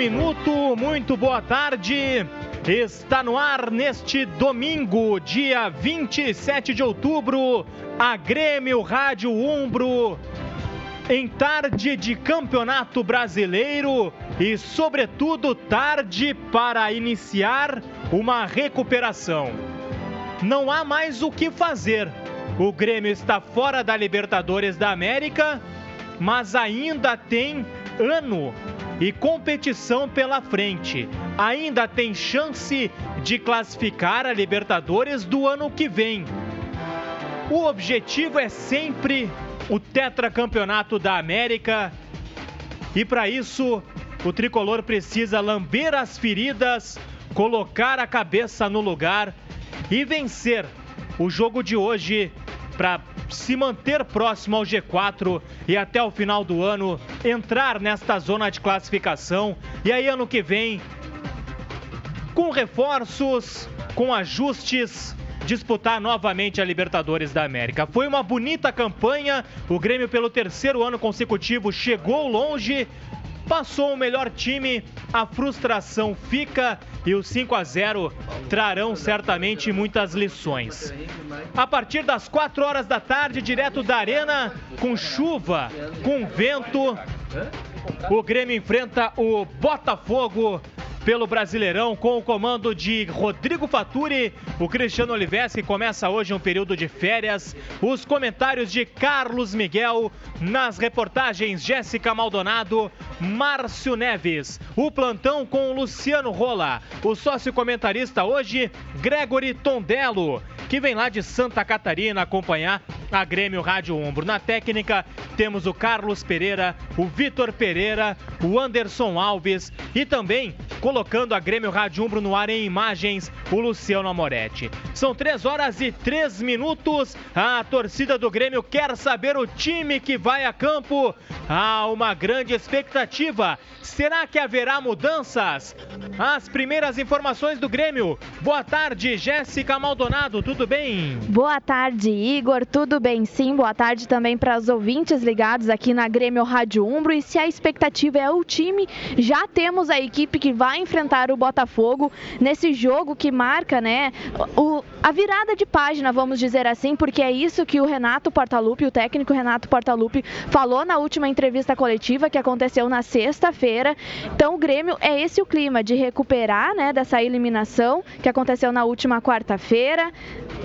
Minuto, muito boa tarde. Está no ar neste domingo, dia 27 de outubro, a Grêmio Rádio Umbro, em tarde de Campeonato Brasileiro e, sobretudo, tarde para iniciar uma recuperação. Não há mais o que fazer. O Grêmio está fora da Libertadores da América, mas ainda tem ano e competição pela frente. Ainda tem chance de classificar a Libertadores do ano que vem. O objetivo é sempre o tetracampeonato da América e para isso o tricolor precisa lamber as feridas, colocar a cabeça no lugar e vencer o jogo de hoje para se manter próximo ao G4 e até o final do ano entrar nesta zona de classificação. E aí, ano que vem, com reforços, com ajustes, disputar novamente a Libertadores da América. Foi uma bonita campanha, o Grêmio, pelo terceiro ano consecutivo, chegou longe, passou o melhor time, a frustração fica e os 5 a 0 trarão certamente muitas lições. A partir das 4 horas da tarde, direto da Arena, com chuva, com vento, o Grêmio enfrenta o Botafogo pelo Brasileirão com o comando de Rodrigo Faturi, o Cristiano Olives que começa hoje um período de férias, os comentários de Carlos Miguel, nas reportagens Jéssica Maldonado, Márcio Neves, o plantão com Luciano Rola, o sócio comentarista hoje Gregory Tondello, que vem lá de Santa Catarina acompanhar a Grêmio Rádio Ombro. Na técnica temos o Carlos Pereira, o Vitor Pereira, o Anderson Alves e também colocando a Grêmio Rádio Umbro no ar em imagens, o Luciano Amoretti. São 3 horas e 3 minutos. A torcida do Grêmio quer saber o time que vai a campo. Há uma grande expectativa. Será que haverá mudanças? As primeiras informações do Grêmio. Boa tarde, Jéssica Maldonado, tudo bem? Boa tarde, Igor, tudo bem sim. Boa tarde também para os ouvintes ligados aqui na Grêmio Rádio Umbro. E se a expectativa é o time, já temos a equipe que vai enfrentar o Botafogo nesse jogo que marca, né, o, a virada de página, vamos dizer assim, porque é isso que o Renato Portaluppi, o técnico Renato Portaluppi, falou na última entrevista coletiva que aconteceu na sexta-feira. Então, o Grêmio é esse o clima de recuperar, né, dessa eliminação que aconteceu na última quarta-feira.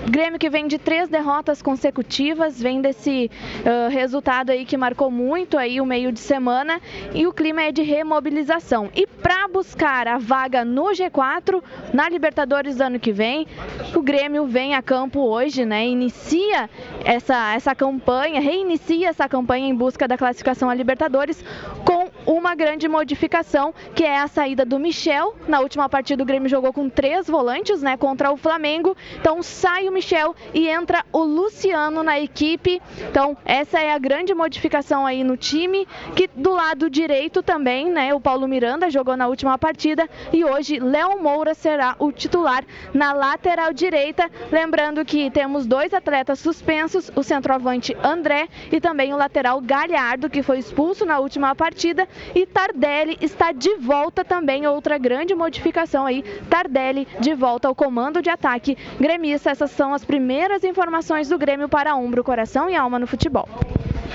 Grêmio que vem de três derrotas consecutivas, vem desse uh, resultado aí que marcou muito aí o meio de semana e o clima é de remobilização. E para buscar a vaga no G4 na Libertadores do ano que vem. O Grêmio vem a campo hoje, né? Inicia essa, essa campanha, reinicia essa campanha em busca da classificação à Libertadores com uma grande modificação, que é a saída do Michel. Na última partida o Grêmio jogou com três volantes, né, contra o Flamengo. Então sai o Michel e entra o Luciano na equipe. Então essa é a grande modificação aí no time, que do lado direito também, né, o Paulo Miranda jogou na última partida partida e hoje Léo Moura será o titular na lateral direita. Lembrando que temos dois atletas suspensos, o centroavante André e também o lateral Galhardo, que foi expulso na última partida, e Tardelli está de volta também, outra grande modificação aí, Tardelli de volta ao comando de ataque gremista. Essas são as primeiras informações do Grêmio para Umbro, Coração e Alma no futebol.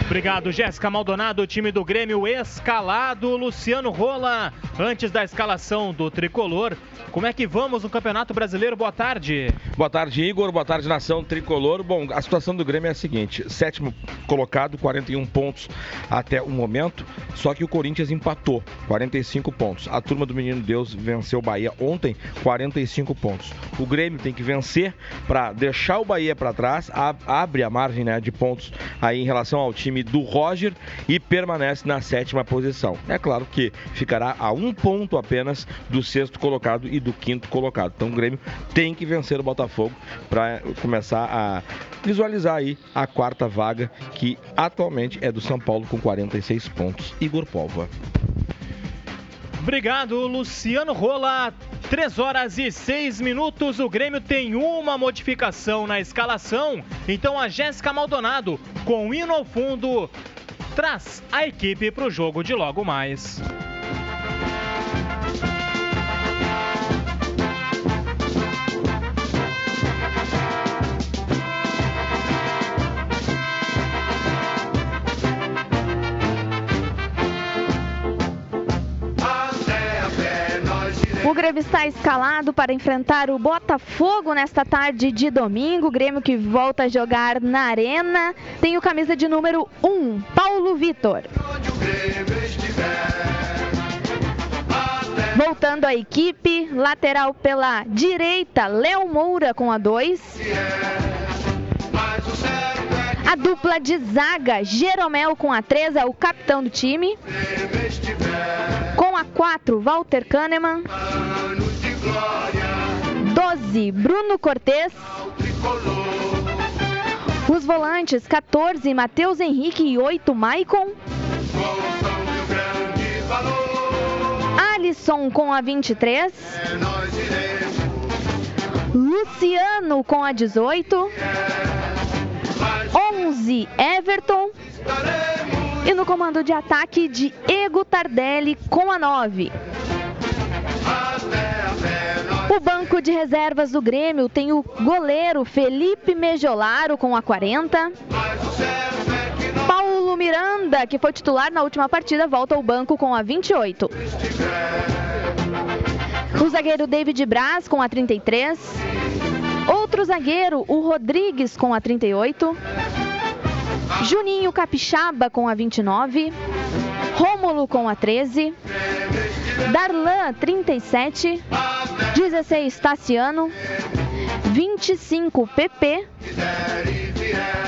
Obrigado, Jéssica Maldonado, time do Grêmio escalado, Luciano Rola, antes da escalação do tricolor. Como é que vamos no Campeonato Brasileiro? Boa tarde. Boa tarde, Igor. Boa tarde, nação tricolor. Bom, a situação do Grêmio é a seguinte: sétimo colocado, 41 pontos até o momento. Só que o Corinthians empatou, 45 pontos. A turma do Menino Deus venceu o Bahia ontem, 45 pontos. O Grêmio tem que vencer para deixar o Bahia para trás, abre a margem né, de pontos aí em relação ao time do Roger e permanece na sétima posição. É claro que ficará a um ponto apenas do sexto colocado e do quinto colocado. Então o Grêmio tem que vencer o Botafogo para começar a visualizar aí a quarta vaga, que atualmente é do São Paulo com 46 pontos. Igor Pova. Obrigado, Luciano Rola. 3 horas e 6 minutos. O Grêmio tem uma modificação na escalação. Então a Jéssica Maldonado, com hino ao fundo, traz a equipe para o jogo de logo mais. O Grêmio está escalado para enfrentar o Botafogo nesta tarde de domingo. O Grêmio que volta a jogar na Arena. Tem o camisa de número 1, Paulo Vitor. Voltando à equipe, lateral pela direita, Léo Moura com a 2. A dupla de zaga, Jeromel com a 3, é o capitão do time. Com a 4, Walter Kahneman. 12, Bruno Cortes. Os volantes, 14, Matheus Henrique e 8, Maicon. Alisson com a 23. Luciano com a 18. 11, Everton. E no comando de ataque, Diego Tardelli com a 9. O banco de reservas do Grêmio tem o goleiro Felipe Mejolaro com a 40. Paulo Miranda, que foi titular na última partida, volta ao banco com a 28. O zagueiro David Braz com a 33. Outro zagueiro, o Rodrigues com a 38. Juninho Capixaba com a 29. Rômulo com a 13. Darlan, 37. 16, Tassiano. 25, PP.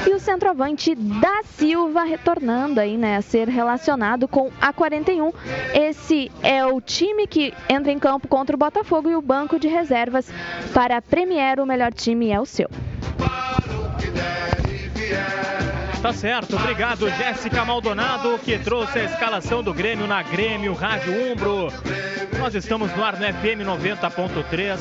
E o centroavante da Silva retornando aí, né, a ser relacionado com a 41. Esse é o time que entra em campo contra o Botafogo e o banco de reservas para a Premier, o melhor time é o seu. Tá certo, obrigado Jéssica Maldonado que trouxe a escalação do Grêmio na Grêmio Rádio Umbro. Nós estamos no ar no FM 90.3,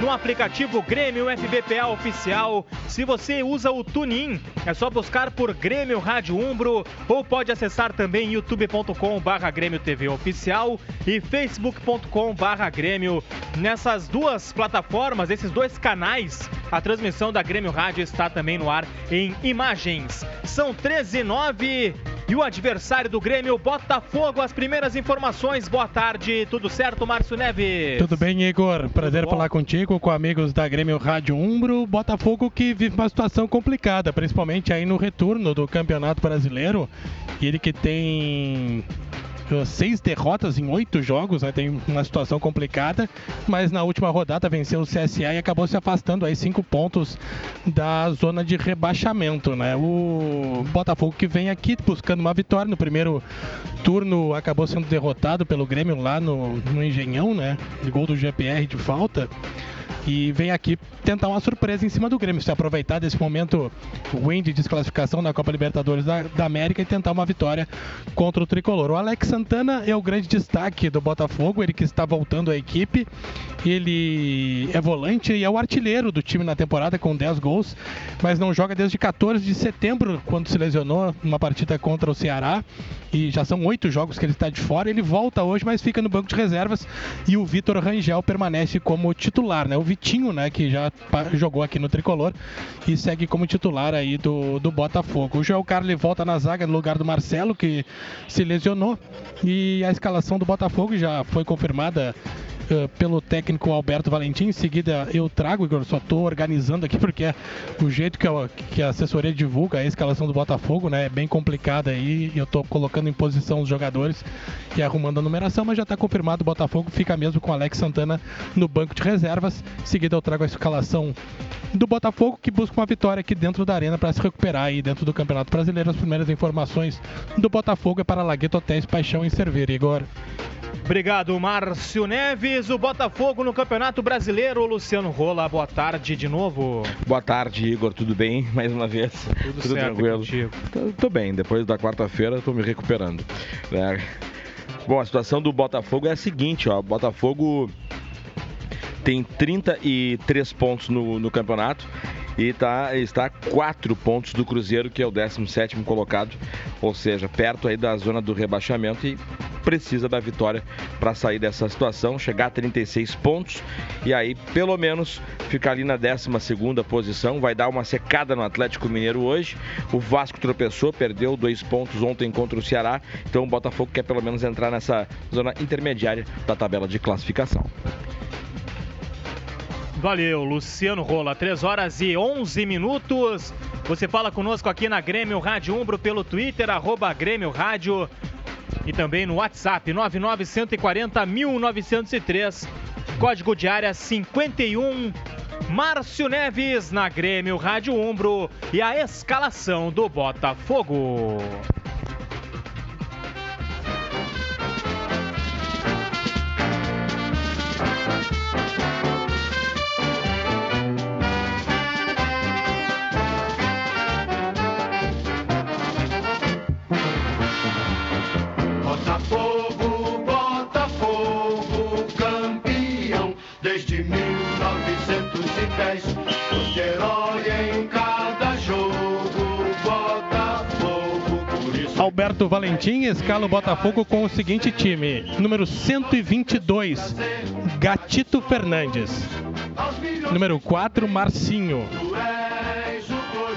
no aplicativo Grêmio FBPA Oficial. Se você usa o TuneIn, é só buscar por Grêmio Rádio Umbro ou pode acessar também youtube.com/barra Grêmio TV Oficial e facebook.com/barra Grêmio. Nessas duas plataformas, esses dois canais, a transmissão da Grêmio Rádio está também no ar em imagens. São 13 e 9 e o adversário do Grêmio, Botafogo. As primeiras informações. Boa tarde, tudo certo, Márcio Neves? Tudo bem, Igor? Prazer falar contigo, com amigos da Grêmio Rádio Umbro. Botafogo que vive uma situação complicada, principalmente aí no retorno do Campeonato Brasileiro. Ele que tem seis derrotas em oito jogos, né? tem uma situação complicada, mas na última rodada venceu o CSA e acabou se afastando aí cinco pontos da zona de rebaixamento, né? O Botafogo que vem aqui buscando uma vitória no primeiro turno acabou sendo derrotado pelo Grêmio lá no, no Engenhão, né? Gol do GPR de falta e vem aqui tentar uma surpresa em cima do Grêmio, se aproveitar desse momento ruim de desclassificação na Copa Libertadores da, da, América e tentar uma vitória contra o Tricolor. O Alex Santana é o grande destaque do Botafogo, ele que está voltando à equipe, ele é volante e é o artilheiro do time na temporada com 10 gols, mas não joga desde 14 de setembro, quando se lesionou numa partida contra o Ceará, e já são oito jogos que ele está de fora, ele volta hoje, mas fica no banco de reservas, e o Vitor Rangel permanece como titular, né? O Vitinho, né, que já jogou aqui no Tricolor e segue como titular aí do, do Botafogo. O Joel Carli volta na zaga no lugar do Marcelo, que se lesionou, e a escalação do Botafogo já foi confirmada uh, pelo técnico Alberto Valentim. Em seguida eu trago, Igor, só estou organizando aqui porque é o jeito que a, que a assessoria divulga a escalação do Botafogo, né, é bem complicada aí. Eu estou colocando em posição os jogadores e arrumando a numeração, mas já está confirmado o Botafogo fica mesmo com Alex Santana no banco de reservas. Em seguida eu trago a escalação do Botafogo que busca uma vitória aqui dentro da arena para se recuperar aí dentro do Campeonato Brasileiro. As primeiras informações do Botafogo é para Lagueto Hotéis Paixão em Cerveira, Igor. Obrigado, Márcio Neves. O Botafogo no Campeonato Brasileiro. Luciano Rola, boa tarde de novo. Boa tarde, Igor. Tudo bem? Mais uma vez. Tudo, Tudo tranquilo. Tô, tô, bem. Depois da quarta-feira, estou me recuperando. É. Bom, a situação do Botafogo é a seguinte, ó. O Botafogo tem 33 pontos no, no campeonato e tá, está a 4 pontos do Cruzeiro, que é o 17 colocado, ou seja, perto aí da zona do rebaixamento e precisa da vitória para sair dessa situação, chegar a 36 pontos e aí pelo menos ficar ali na 12 posição, vai dar uma secada no Atlético Mineiro hoje. O Vasco tropeçou, perdeu dois pontos ontem contra o Ceará, então o Botafogo quer pelo menos entrar nessa zona intermediária da tabela de classificação. Valeu, Luciano Rola. 3 horas e 11 minutos. Você fala conosco aqui na Grêmio Rádio Umbro pelo Twitter, arroba Grêmio Rádio. E também no WhatsApp, 99140 1903. Código de área 51. Márcio Neves na Grêmio Rádio Umbro e a escalação do Botafogo. Alberto Valentim escala o Botafogo com o seguinte time: número 122, Gatito Fernandes. Número 4, Marcinho.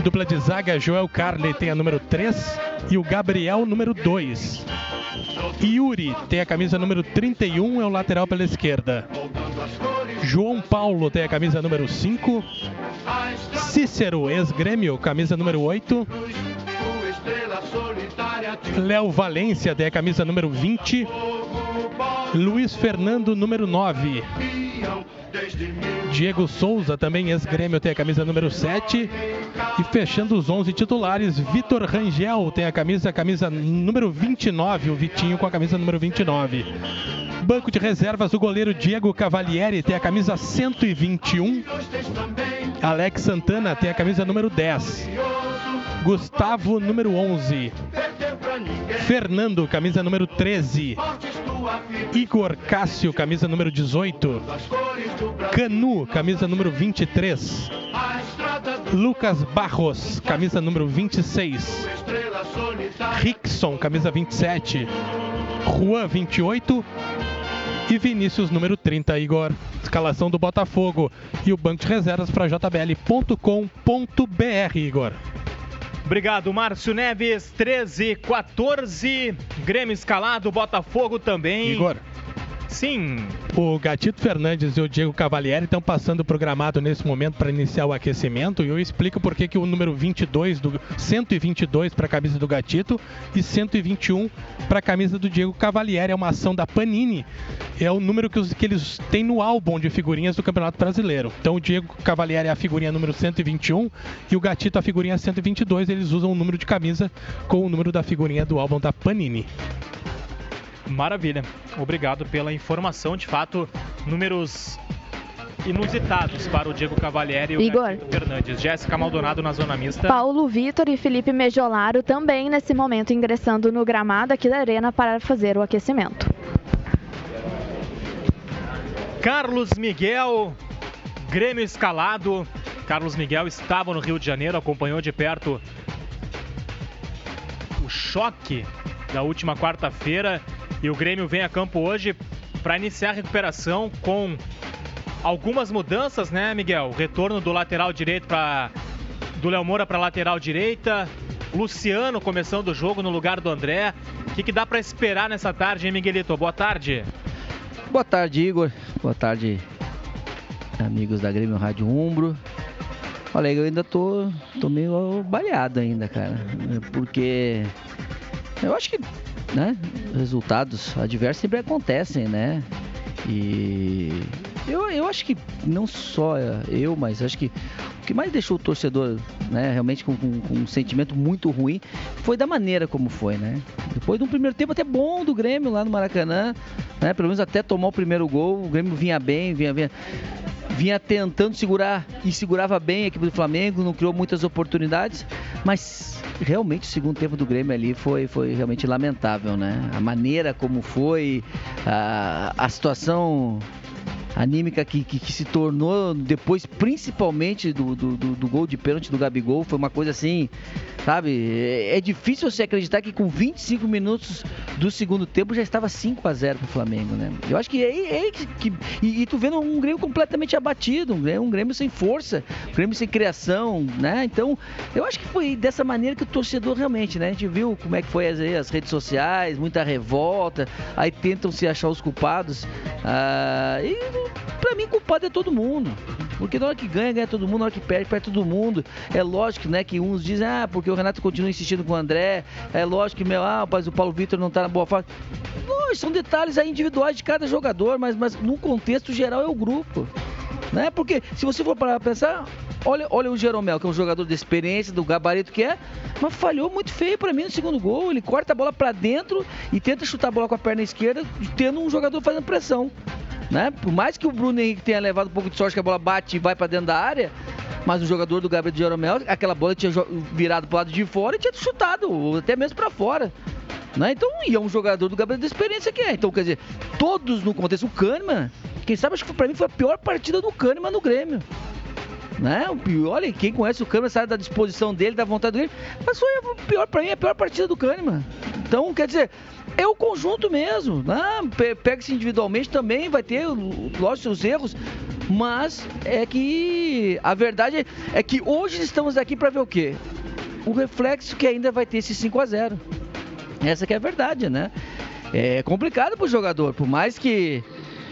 Dupla de zaga, Joel Carli tem a número 3 e o Gabriel, número 2. Yuri tem a camisa número 31, é o lateral pela esquerda. João Paulo tem a camisa número 5. Cícero, ex-grêmio, camisa número 8. Léo Valência tem a camisa número 20. Luiz Fernando, número 9. Diego Souza, também ex-grêmio, tem a camisa número 7. E fechando os 11 titulares, Vitor Rangel tem a camisa, camisa número 29, o Vitinho com a camisa número 29. Banco de reservas, o goleiro Diego Cavalieri tem a camisa 121. Alex Santana tem a camisa número 10. Gustavo, número 11. Fernando, camisa número 13. Igor Cássio, camisa número 18. Canu, camisa número 23. Lucas Barros, camisa número 26. Rickson, camisa 27. Juan, 28. E Vinícius, número 30, Igor. Escalação do Botafogo e o banco de reservas para jbl.com.br, Igor. Obrigado, Márcio Neves. 13, 14. Grêmio escalado, Botafogo também. Igor. Sim. O Gatito Fernandes e o Diego Cavalieri estão passando programado nesse momento para iniciar o aquecimento e eu explico por que o número 22 do 122 para a camisa do Gatito e 121 para a camisa do Diego Cavalieri é uma ação da Panini. É o número que, os, que eles têm no álbum de figurinhas do Campeonato Brasileiro. Então o Diego Cavalieri é a figurinha número 121 e o Gatito a figurinha 122. Eles usam o número de camisa com o número da figurinha do álbum da Panini. Maravilha. Obrigado pela informação. De fato, números inusitados para o Diego Cavalieri e o Igor. Fernandes. Jéssica Maldonado na zona mista. Paulo Vitor e Felipe Mejolaro também nesse momento ingressando no gramado aqui da arena para fazer o aquecimento. Carlos Miguel, Grêmio escalado. Carlos Miguel estava no Rio de Janeiro, acompanhou de perto o choque da última quarta-feira e o Grêmio vem a campo hoje para iniciar a recuperação com algumas mudanças, né, Miguel? Retorno do lateral direito para do Léo Moura para lateral direita, Luciano começando o jogo no lugar do André. O que, que dá para esperar nessa tarde, hein, Miguelito? Boa tarde. Boa tarde, Igor. Boa tarde, amigos da Grêmio Rádio Umbro. Olha, eu ainda tô, tô meio baleado ainda, cara. Porque eu acho que né, resultados adversos sempre acontecem, né? E eu, eu acho que não só eu, mas acho que o que mais deixou o torcedor né, realmente com, com, com, um sentimento muito ruim foi da maneira como foi, né? Depois de um primeiro tempo até bom do Grêmio lá no Maracanã, né? Pelo menos até tomar o primeiro gol, o Grêmio vinha bem, vinha, vinha, vinha tentando segurar e segurava bem a equipe do Flamengo, não criou muitas oportunidades, mas realmente o segundo tempo do Grêmio ali foi, foi realmente lamentável, né? A maneira como foi, a, a situação anímica que, que, que, se tornou depois, principalmente do, do, do, do, gol de pênalti do Gabigol, foi uma coisa assim, sabe? É, é, difícil você acreditar que com 25 minutos do segundo tempo já estava 5 a 0 pro Flamengo, né? Eu acho que é, é que, e, e, tu vendo um Grêmio completamente abatido, um, um Grêmio sem força, um Grêmio sem criação, né? Então, eu acho que foi dessa maneira que o torcedor realmente, né? A gente viu como é que foi as, as redes sociais, muita revolta, aí tentam se achar os culpados. Ah, e pra mim, culpado é todo mundo. Porque na hora que ganha, ganha todo mundo, na hora que perde, perde todo mundo. É lógico, né, que uns dizem, ah, porque o Renato continua insistindo com o André. É lógico que, meu, ah, mas o Paulo Vitor não tá na boa fase. Não, são detalhes aí individuais de cada jogador, mas, mas no contexto geral é o grupo. Né? Porque se você for parar pra pensar, olha, olha o Jeromel, que é um jogador de experiência, do gabarito que é, mas falhou muito feio para mim no segundo gol. Ele corta a bola para dentro e tenta chutar a bola com a perna esquerda, tendo um jogador fazendo pressão. Né? Por mais que o Bruno Henrique tenha levado um pouco de sorte que a bola bate e vai para dentro da área, mas o jogador do Gabriel de Jeromel, aquela bola tinha virado pro lado de fora e tinha chutado, ou até mesmo para fora. Né? Então, e é um jogador do Gabriel de experiência que é. Então, quer dizer, todos no contexto, o Kahneman, quem sabe, acho que pra mim foi a pior partida do Kahneman no Grêmio. Né? O pior, olha, quem conhece o Kahneman sabe da disposição dele, da vontade dele, mas foi a pior, pra mim, a pior partida do Kahneman. Então, quer dizer, é o conjunto mesmo. Né? Pega-se individualmente também, vai ter, lógico, seus erros, mas é que a verdade é que hoje estamos aqui para ver o quê? O reflexo que ainda vai ter esse 5 a 0 Essa que é a verdade, né? É complicado pro jogador, por mais que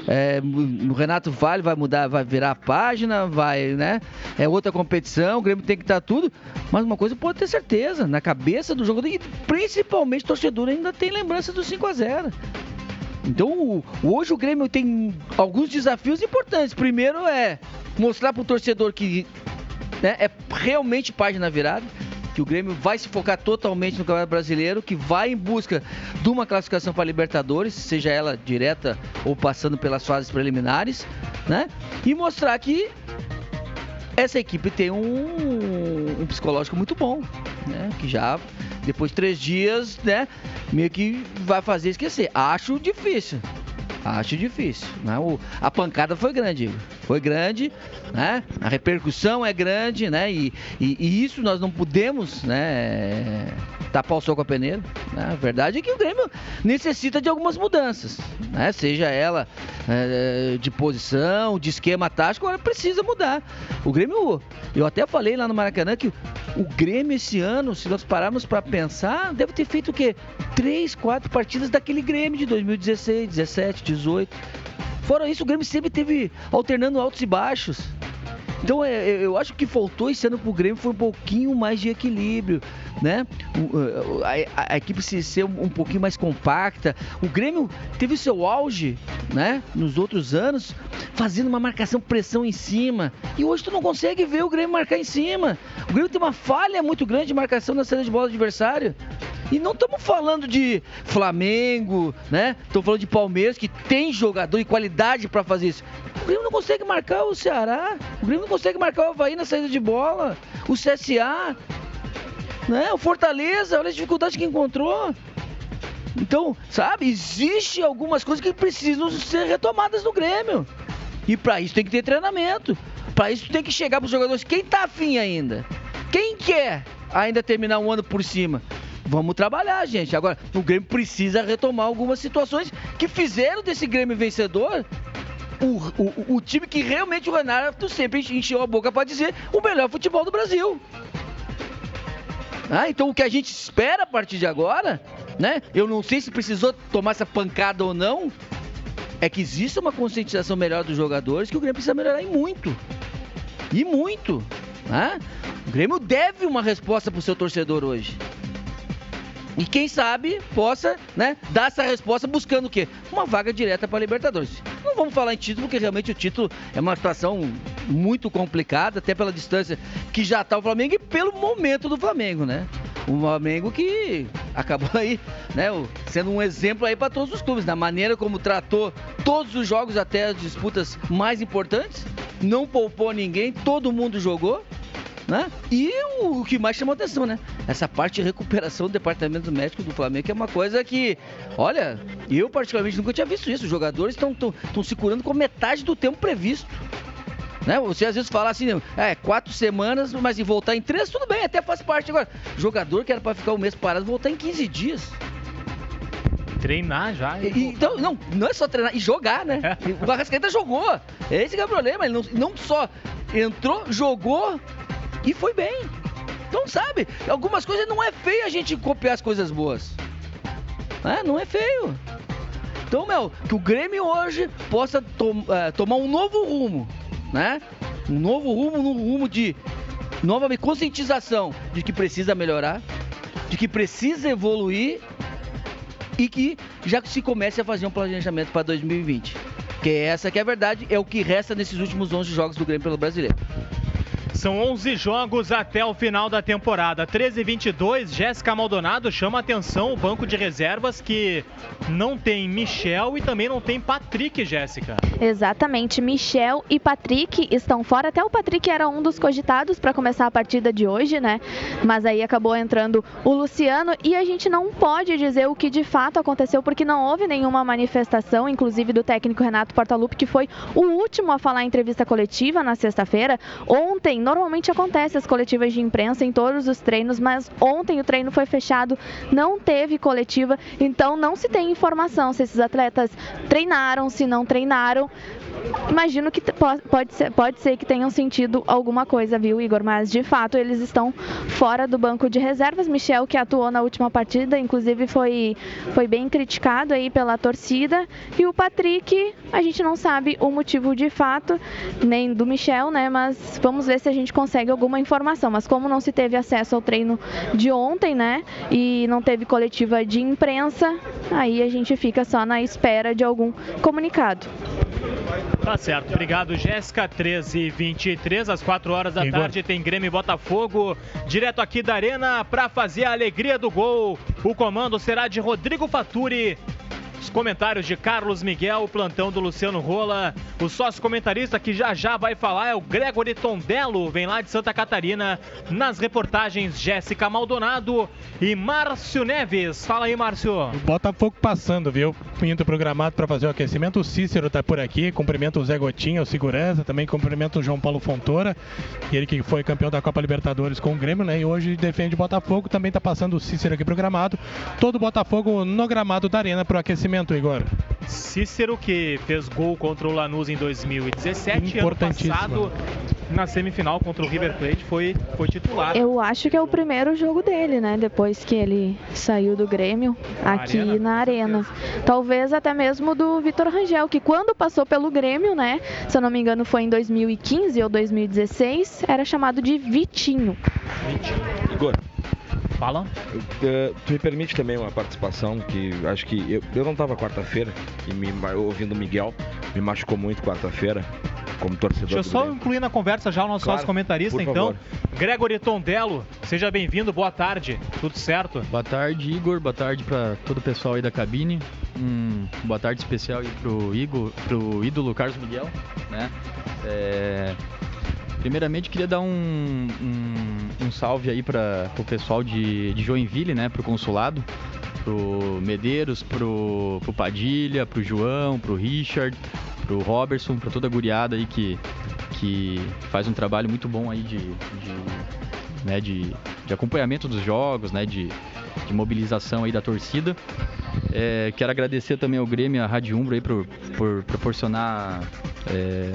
é, o Renato Vale vai mudar, vai virar a página, vai, né? É outra competição, o Grêmio tem que estar tudo. Mas uma coisa pode ter certeza, na cabeça do jogador, e principalmente o torcedor ainda tem lembrança do 5 a 0 então, hoje o Grêmio tem alguns desafios importantes. Primeiro é mostrar para o torcedor que né, é realmente página virada que o Grêmio vai se focar totalmente no Campeonato Brasileiro, que vai em busca de uma classificação para Libertadores, seja ela direta ou passando pelas fases preliminares, né? E mostrar que essa equipe tem um, um psicológico muito bom, né? Que já depois de três dias, né? Meio que vai fazer esquecer. Acho difícil. Acho difícil. Né? O, a pancada foi grande, foi grande, né? A repercussão é grande, né? E, e, e isso nós não podemos, né? Tapar o sol com a peneira. Né? A verdade é que o Grêmio necessita de algumas mudanças, né? Seja ela é, de posição, de esquema tático, agora precisa mudar. O Grêmio, eu até falei lá no Maracanã que o Grêmio esse ano, se nós pararmos para pensar, deve ter feito o quê? Três, quatro partidas daquele Grêmio de 2016, 17, 18. Fora isso, o Grêmio sempre teve alternando altos e baixos. Então é, eu acho que faltou esse ano pro Grêmio foi um pouquinho mais de equilíbrio, né? A, a, a equipe se ser um, um, pouquinho mais compacta. O Grêmio teve seu auge, né? Nos outros anos, fazendo uma marcação pressão em cima. E hoje tu não consegue ver o Grêmio marcar em cima. O Grêmio tem uma falha muito grande de marcação na saída de bola do adversário. E não estamos falando de Flamengo, né? Estamos falando de Palmeiras, que tem jogador e qualidade para fazer isso. O Grêmio não consegue marcar o Ceará. O Grêmio não consegue marcar o Havaí na saída de bola. O CSA. Né? O Fortaleza, olha a dificuldade que encontrou. Então, sabe, existe algumas coisas que precisam ser retomadas no Grêmio. E para isso tem que ter treinamento. Para isso tem que chegar para os jogadores. Quem tá afim ainda? Quem quer ainda terminar um ano por cima? Vamos trabalhar, gente. Agora, o Grêmio precisa retomar algumas situações que fizeram desse Grêmio vencedor o, o, o time que realmente o Renato sempre encheu a boca para dizer o melhor futebol do Brasil. Ah, então o que a gente espera a partir de agora, né? Eu não sei se precisou tomar essa pancada ou não, é que exista uma conscientização melhor dos jogadores que o Grêmio precisa melhorar e muito. E muito. Né? O Grêmio deve uma resposta pro seu torcedor hoje. E quem sabe possa né, dar essa resposta buscando o quê? Uma vaga direta para a Libertadores. Não vamos falar em título, porque realmente o título é uma situação muito complicada, até pela distância que já está o Flamengo e pelo momento do Flamengo, né? O Flamengo que acabou aí, né, sendo um exemplo aí para todos os clubes, da maneira como tratou todos os jogos até as disputas mais importantes, não poupou ninguém, todo mundo jogou Né? E o, o, que mais chamou atenção, né? Essa parte de recuperação do departamento médico do Flamengo, que é uma coisa que, olha, eu particularmente nunca tinha visto isso. Os jogadores estão se curando com metade do tempo previsto. Né? Você às vezes fala assim, é, quatro semanas, mas em voltar em três, tudo bem, até faz parte. Agora, jogador que era para ficar um mês parado, voltar em 15 dias. Treinar já. E, então, não, não é só treinar, e jogar, né? É. O Arrascaeta jogou. Esse é o problema. Ele não, não só entrou, jogou e foi bem. Então, sabe, algumas coisas não é feio a gente copiar as coisas boas. É, não é feio. Então, meu, que o Grêmio hoje possa to é, tomar um novo rumo, né? Um novo rumo, um rumo de nova conscientização de que precisa melhorar, de que precisa evoluir e que já se comece a fazer um planejamento para 2020. Que essa que é a verdade, é o que resta nesses últimos 11 jogos do Grêmio pelo Brasileiro. São 11 jogos até o final da temporada. 13 e 22, Jéssica Maldonado chama atenção o banco de reservas que não tem Michel e também não tem Patrick, Jéssica. Exatamente, Michel e Patrick estão fora. Até o Patrick era um dos cogitados para começar a partida de hoje, né? Mas aí acabou entrando o Luciano e a gente não pode dizer o que de fato aconteceu porque não houve nenhuma manifestação, inclusive do técnico Renato Portaluppi, que foi o último a falar em entrevista coletiva na sexta-feira. Ontem Normalmente acontece as coletivas de imprensa em todos os treinos, mas ontem o treino foi fechado, não teve coletiva, então não se tem informação se esses atletas treinaram, se não treinaram. Imagino que pode ser, pode ser que tenham sentido alguma coisa, viu, Igor? Mas de fato eles estão fora do banco de reservas. Michel, que atuou na última partida, inclusive foi, foi bem criticado aí pela torcida. E o Patrick, a gente não sabe o motivo de fato, nem do Michel, né? Mas vamos ver se a gente consegue alguma informação. Mas como não se teve acesso ao treino de ontem, né? E não teve coletiva de imprensa, aí a gente fica só na espera de algum comunicado. Tá certo, obrigado Jéssica. 13 e 23 às 4 horas da Igor. tarde tem Grêmio e Botafogo, direto aqui da Arena para fazer a alegria do gol. O comando será de Rodrigo Faturi. Os comentários de Carlos Miguel, o plantão do Luciano Rola. O sócio comentarista que já já vai falar é o Gregory Tondello, vem lá de Santa Catarina. Nas reportagens, Jéssica Maldonado e Márcio Neves. Fala aí, Márcio. O Botafogo passando, viu? Indo programado para fazer o aquecimento. O Cícero tá por aqui. Cumprimento o Zé Gotinha, o segurança. Também cumprimento o João Paulo Fontoura. Ele que foi campeão da Copa Libertadores com o Grêmio, né? E hoje defende o Botafogo. Também tá passando o Cícero aqui programado. Todo o Botafogo no gramado da Arena para o aquecimento aquecimento, Igor? Cícero, que fez gol contra o Lanús em 2017, ano passado na semifinal contra o River Plate foi, foi titular. Eu acho que é o primeiro jogo dele, né? Depois que ele saiu do Grêmio na aqui arena, na Arena. Talvez até mesmo do Vitor Rangel, que quando passou pelo Grêmio, né? Se eu não me engano foi em 2015 ou 2016, era chamado de Vitinho. Vitinho. Igor, Fala. Uh, tu me permite também uma participação que acho que eu, eu não estava quarta-feira e me ouvindo o Miguel me machucou muito quarta-feira como torcedor. Deixa eu só Grêmio. incluir na conversa já o nosso claro, comentarista então. Gregory Tondello, seja bem-vindo, boa tarde. Tudo certo? Boa tarde, Igor. Boa tarde para todo o pessoal aí da cabine. Hum, boa tarde especial aí pro Igor, pro ídolo Carlos Miguel, né? É, Primeiramente, queria dar um, um, um salve aí para o pessoal de, de Joinville, né, para o consulado, pro Medeiros, pro, pro Padilha, pro João, pro Richard, pro Robertson, para toda a guriada aí que, que faz um trabalho muito bom aí de, de, né, de, de acompanhamento dos jogos, né, de, de mobilização aí da torcida. É, quero agradecer também ao Grêmio, a Rádio Umbro aí por, por proporcionar é,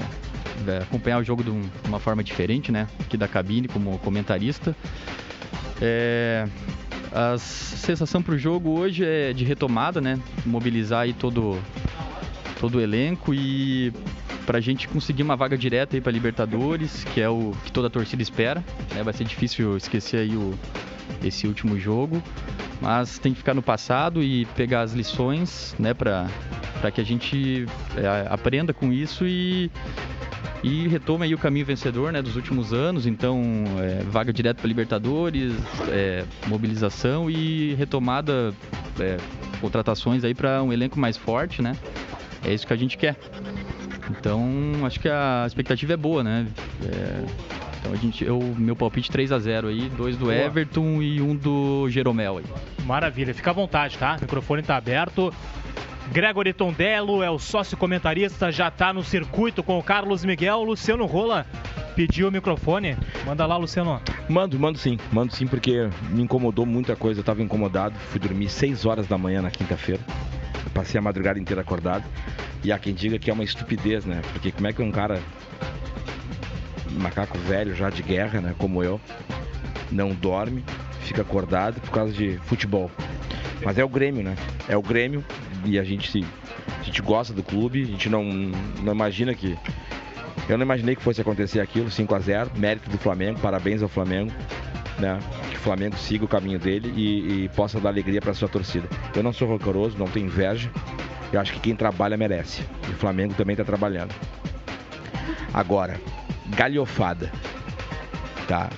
é, acompanhar o jogo de, uma forma diferente, né? Aqui da cabine como comentarista. É, a sensação para o jogo hoje é de retomada, né? Mobilizar aí todo, todo o elenco e para a gente conseguir uma vaga direta aí para Libertadores, que é o que toda a torcida espera. Né? Vai ser difícil esquecer aí o, esse último jogo, mas tem que ficar no passado e pegar as lições, né? Para que a gente é, aprenda com isso e e retoma aí o caminho vencedor né, dos últimos anos, então é, vaga direto para Libertadores, é, mobilização e retomada, é, contratações aí para um elenco mais forte, né? É isso que a gente quer. Então acho que a expectativa é boa, né? É, Então a gente, eu, meu palpite 3 a 0 aí, dois do Boa. Everton e um do Jeromel aí. Maravilha, fica à vontade, tá? O microfone tá aberto. Gregory Tondello é o sócio comentarista, já está no circuito com o Carlos Miguel. Luciano Rola pediu o microfone. Manda lá, Luciano. Mando, mando sim. Mando sim porque me incomodou muita coisa. Eu estava incomodado. Fui dormir 6 horas da manhã na quinta-feira. Passei a madrugada inteira acordado. E há quem diga que é uma estupidez, né? Porque como é que um cara, macaco velho já de guerra, né? Como eu, não dorme, fica acordado por causa de futebol. Mas é o Grêmio, né? É o Grêmio e a gente, a gente gosta do clube, a gente não, não imagina que. Eu não imaginei que fosse acontecer aquilo, 5 a 0 mérito do Flamengo, parabéns ao Flamengo. Né? Que o Flamengo siga o caminho dele e, e possa dar alegria para sua torcida. Eu não sou rancoroso, não tenho inveja. Eu acho que quem trabalha merece. E o Flamengo também está trabalhando. Agora, galhofada, tá?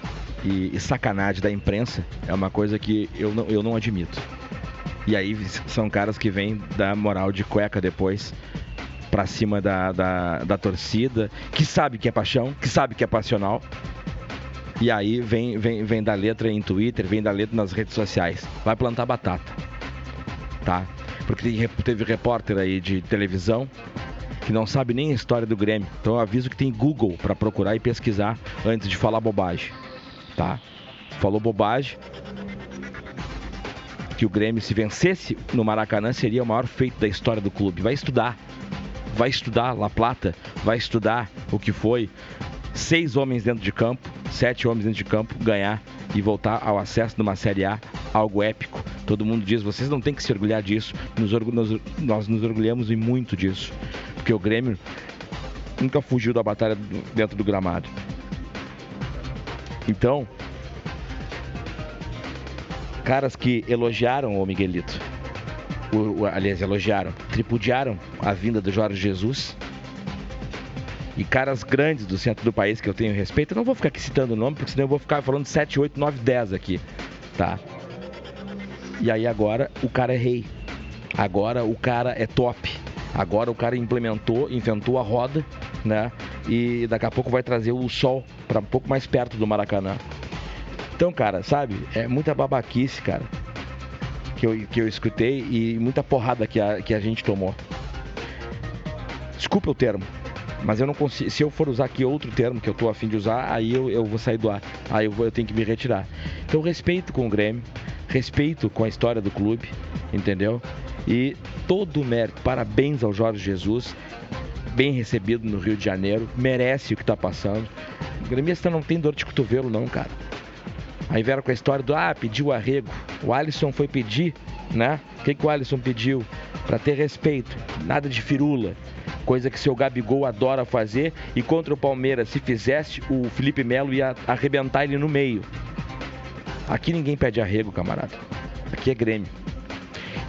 E, e, sacanagem da imprensa é uma coisa que eu não, eu não admito. E aí são caras que vêm da moral de cueca depois pra cima da, da, da torcida, que sabe que é paixão, que sabe que é passional. E aí vem, vem, vem da letra em Twitter, vem da letra nas redes sociais. Vai plantar batata. Tá? Porque teve repórter aí de televisão que não sabe nem a história do Grêmio. Então eu aviso que tem Google para procurar e pesquisar antes de falar bobagem. Tá? Falou bobagem, que o Grêmio, se vencesse no Maracanã, seria o maior feito da história do clube. Vai estudar. Vai estudar La Plata, vai estudar o que foi seis homens dentro de campo, sete homens dentro de campo, ganhar e voltar ao acesso de uma Série A, algo épico. Todo mundo diz, vocês não têm que se orgulhar disso. Nos nós, nós nos orgulhamos e muito disso. Porque o Grêmio nunca fugiu da batalha dentro do gramado. Então, caras que elogiaram o Miguelito, o, o, aliás, elogiaram, tripudiaram a vinda do Jorge Jesus. E caras grandes do centro do país que eu tenho respeito, eu não vou ficar aqui citando o nome, porque senão eu vou ficar falando 7, 8, 9, 10 aqui, tá? E aí agora o cara é rei. Agora o cara é top. Agora o cara implementou, inventou a roda, né? E daqui a pouco vai trazer o sol para um pouco mais perto do Maracanã. Então, cara, sabe? É muita babaquice, cara. Que eu, que eu escutei e muita porrada que a, que a gente tomou. Desculpa o termo, mas eu não consigo. Se eu for usar aqui outro termo que eu tô afim de usar, aí eu, eu vou sair do ar. Aí eu, vou, eu tenho que me retirar. Então, respeito com o Grêmio, respeito com a história do clube, entendeu? E todo o mérito, parabéns ao Jorge Jesus, bem recebido no Rio de Janeiro, merece o que está passando. O gremista não tem dor de cotovelo, não, cara. Aí vieram com a história do, ah, pediu arrego. O Alisson foi pedir, né? O que, que o Alisson pediu? Para ter respeito, nada de firula. Coisa que seu Gabigol adora fazer e contra o Palmeiras, se fizesse, o Felipe Melo ia arrebentar ele no meio. Aqui ninguém pede arrego, camarada. Aqui é Grêmio.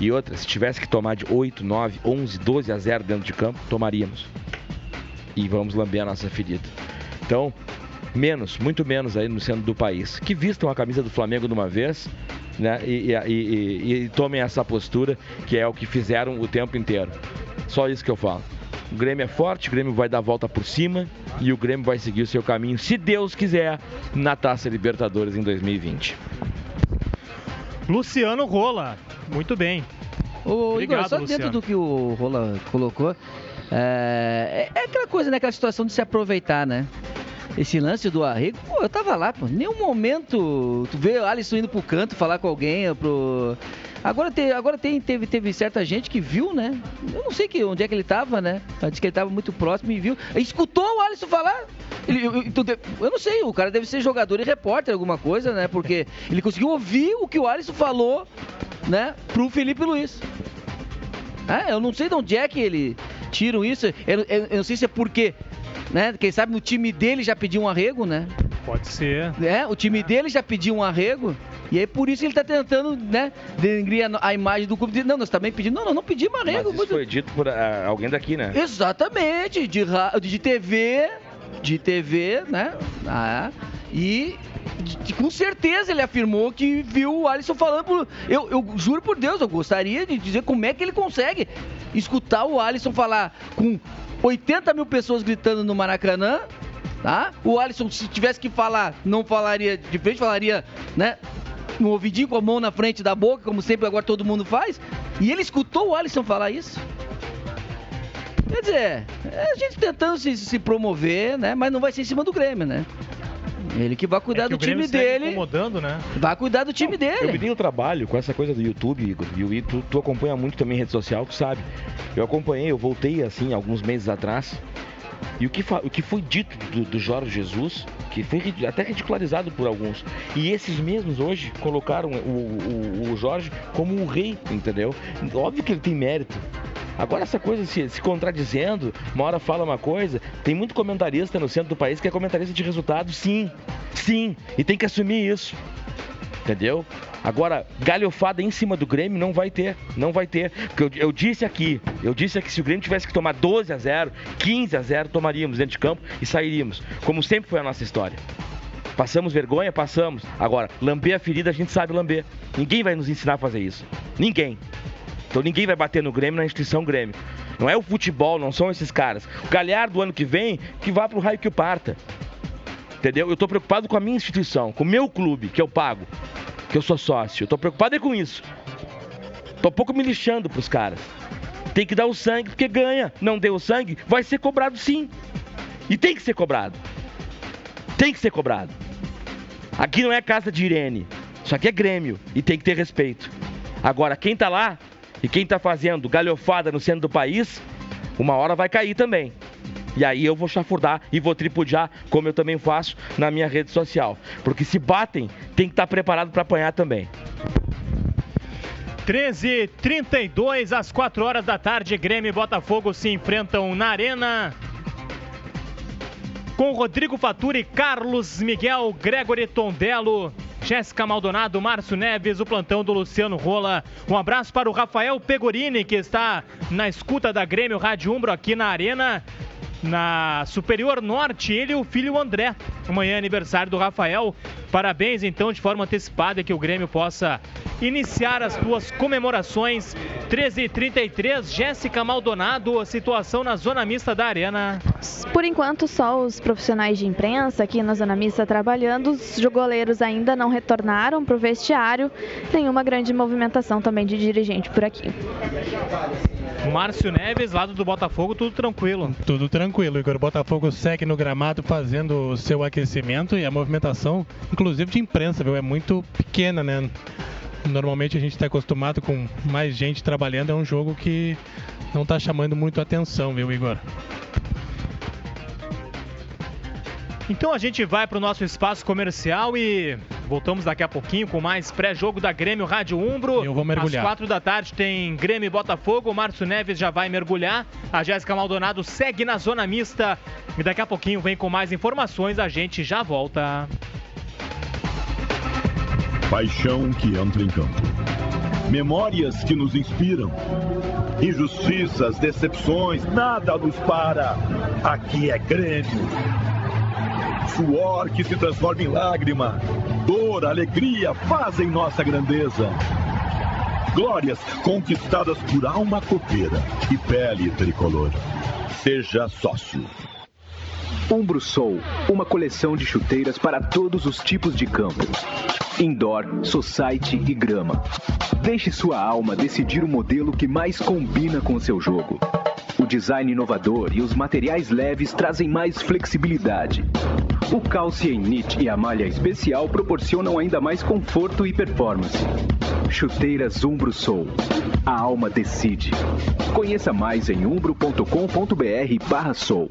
E outra, se tivesse que tomar de 8, 9, 11, 12 a 0 dentro de campo, tomaríamos. E vamos lamber a nossa ferida. Então, menos, muito menos aí no centro do país, que vistam a camisa do Flamengo de uma vez né, e, e, e, e tomem essa postura, que é o que fizeram o tempo inteiro. Só isso que eu falo. O Grêmio é forte, o Grêmio vai dar a volta por cima e o Grêmio vai seguir o seu caminho, se Deus quiser, na Taça Libertadores em 2020. Luciano Rola, muito bem. Ô, Obrigado, Igor, só Luciano. dentro do que o Rola colocou, é, é aquela coisa, né? Aquela situação de se aproveitar, né? Esse lance do Arrego, pô, eu tava lá, pô. Nenhum momento tu vê o Alisson indo pro canto falar com alguém, pro. Agora, te, agora tem, teve, teve certa gente que viu, né? Eu não sei que, onde é que ele tava, né? Disse que ele tava muito próximo e viu. Escutou o Alisson falar. Ele, eu, eu, não sei, o cara deve ser jogador e repórter, alguma coisa, né? Porque ele conseguiu ouvir o que o Alisson falou, né? Pro Felipe Luiz. É, eu não sei de onde é que ele tiram isso. Eu, eu, eu não sei se é porque né? Quem sabe no time dele já pediu um arrego, né? Pode ser. É, o time é. dele já pediu um arrego. E aí por isso ele tá tentando, né, denegrir a, a imagem do clube. Não, nós também pedimos. Não, não, não pedimos arrego. Mas isso foi dito por uh, alguém daqui, né? Exatamente, de, de TV, de TV, né? Ah, e de, com certeza ele afirmou que viu o Alisson falando por. Eu, eu juro por Deus, eu gostaria de dizer como é que ele consegue escutar o Alisson falar com 80 mil pessoas gritando no Maracanã tá? O Alisson, se tivesse que falar, não falaria de frente, falaria, né? No ouvidinho com a mão na frente da boca, como sempre agora todo mundo faz. E ele escutou o Alisson falar isso. Quer dizer, é a gente tentando se, se promover, né? Mas não vai ser em cima do Grêmio, né? Ele que vai cuidar É que do time segue dele. incomodando, né? Vai cuidar do time Eu me dele. dei o trabalho com essa coisa do YouTube, Igor. E o tu, tu acompanha muito também rede social, tu sabe. Eu acompanhei, eu voltei assim alguns meses atrás. E o que, o que foi dito do, do Jorge Jesus, que foi até ridicularizado por alguns. E esses mesmos hoje colocaram o, o- o Jorge como um rei, entendeu? Óbvio que ele tem mérito. Agora essa coisa se, se contradizendo, uma hora fala uma coisa, tem muito comentarista no centro do país que é comentarista de resultado, sim, sim, e tem que assumir isso. Entendeu? Agora, galhofada em cima do Grêmio não vai ter. Não vai ter. Porque eu, eu disse aqui, eu disse aqui, se o Grêmio tivesse que tomar 12 a 0, 15 a 0, tomaríamos dentro de campo e sairíamos. Como sempre foi a nossa história. Passamos vergonha? Passamos. Agora, lamber a ferida a gente sabe lamber. Ninguém vai nos ensinar a fazer isso. Ninguém. Então ninguém vai bater no Grêmio na instituição Grêmio. Não é o futebol, não são esses caras. O Galhardo, ano que vem, que vá pro raio que o parta. Entendeu? Eu tô preocupado com a minha instituição, com o meu clube, que eu pago, que eu sou sócio. Eu tô preocupado é com isso. Tô um pouco me lixando pros caras. Tem que dar o sangue porque ganha. Não deu o sangue, vai ser cobrado sim. E tem que ser cobrado. Tem que ser cobrado. Aqui não é casa de Irene. Isso aqui é Grêmio e tem que ter respeito. Agora, quem tá lá e quem tá fazendo galhofada no centro do país, uma hora vai cair também. E aí eu vou chafurdar e vou tripudiar, como eu também faço na minha rede social. Porque se batem, tem que estar preparado para apanhar também. 13h32, às 4 horas da tarde, Grêmio e Botafogo se enfrentam na Arena. Com Rodrigo Faturi, Carlos Miguel, Gregory Tondelo, Jéssica Maldonado, Márcio Neves, o plantão do Luciano Rola. Um abraço para o Rafael Pegorini, que está na escuta da Grêmio Rádio Umbro aqui na Arena. Na Superior Norte, ele e o filho André. Amanhã é aniversário do Rafael. Parabéns, então, de forma antecipada, que o Grêmio possa iniciar as suas comemorações. 13h33, Jéssica Maldonado, a situação na zona mista da Arena. Por enquanto, só os profissionais de imprensa aqui na Zona Mista trabalhando. Os goleiros ainda não retornaram para o vestiário. Nenhuma grande movimentação também de dirigente por aqui. Márcio Neves, lado do Botafogo, tudo tranquilo. Tudo tranquilo, Igor. O Botafogo segue no gramado fazendo o seu aquecimento e a movimentação, inclusive de imprensa, viu? É muito pequena, né? Normalmente a gente está acostumado com mais gente trabalhando, é um jogo que não está chamando muito atenção, viu, Igor? Então a gente vai para o nosso espaço comercial e voltamos daqui a pouquinho com mais pré-jogo da Grêmio Rádio Umbro. Eu vou mergulhar. Às quatro da tarde tem Grêmio e Botafogo. O Márcio Neves já vai mergulhar. A Jéssica Maldonado segue na zona mista. E daqui a pouquinho vem com mais informações. A gente já volta. Paixão que entra em campo. Memórias que nos inspiram. Injustiças, decepções, nada nos para. Aqui é Grêmio. Suor que se transforma em lágrima. Dor, alegria fazem nossa grandeza. Glórias conquistadas por alma copeira e pele tricolor. Seja sócio. Umbro Soul, uma coleção de chuteiras para todos os tipos de campo. Indoor, society e grama. Deixe sua alma decidir o modelo que mais combina com seu jogo. O design inovador e os materiais leves trazem mais flexibilidade. O Calcium Knit e a malha especial proporcionam ainda mais conforto e performance. Chuteiras Umbro Soul. A alma decide. Conheça mais em umbro.com.br barra soul.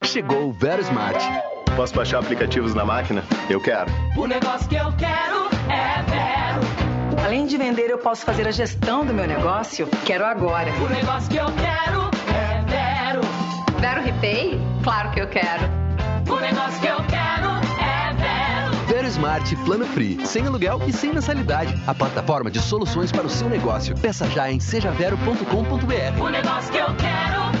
Chegou o Vero Smart. Posso baixar aplicativos na máquina? Eu quero. O negócio que eu quero é Vero. Além de vender, eu posso fazer a gestão do meu negócio? Quero agora. O negócio que eu quero é Vero. Vero Repay? Claro que eu quero. O negócio que eu quero é Vero. Vero Smart Plano Free, sem aluguel e sem mensalidade. A plataforma de soluções para o seu negócio. Peça já em sejavero.com.br. O negócio que eu quero é Vero.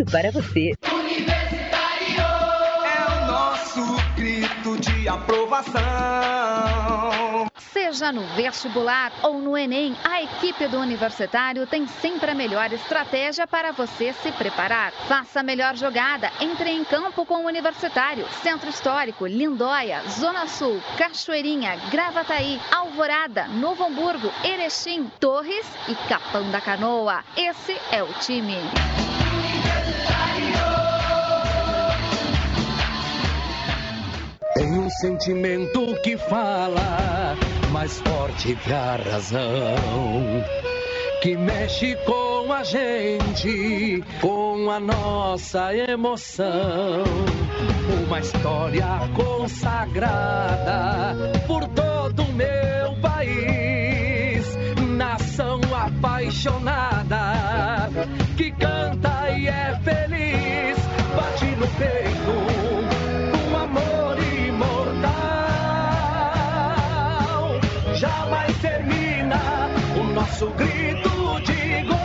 para você. É o nosso grito de aprovação. Seja no vestibular ou no Enem, a equipe do Universitário tem sempre a melhor estratégia para você se preparar. Faça a melhor jogada, entre em campo com o Universitário. Centro Histórico, Lindóia, Zona Sul, Cachoeirinha, Gravataí, Alvorada, Novo Hamburgo, Erechim, Torres e Capão da Canoa. Esse é o time. Tem um sentimento que fala mais forte que a razão. Que mexe com a gente, com a nossa emoção. Uma história consagrada por todo o meu país. Nação apaixonada, que canta e é feliz. Bate no peito nosso grito de gol.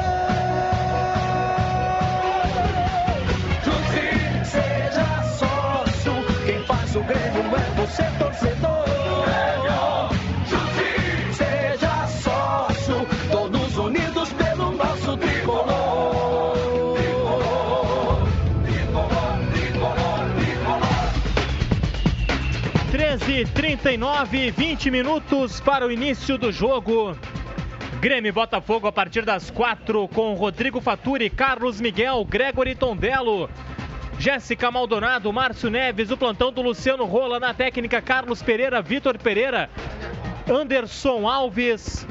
Junte, seja sócio, quem faz o Grêmio é você, torcedor. 13 39 20 minutos para o início do jogo. Grêmio Botafogo a partir das 4 com Rodrigo Faturi, Carlos Miguel, Gregory Tondelo, Jéssica Maldonado, Márcio Neves, o plantão do Luciano Rola na técnica Carlos Pereira, Vitor Pereira, Anderson Alves.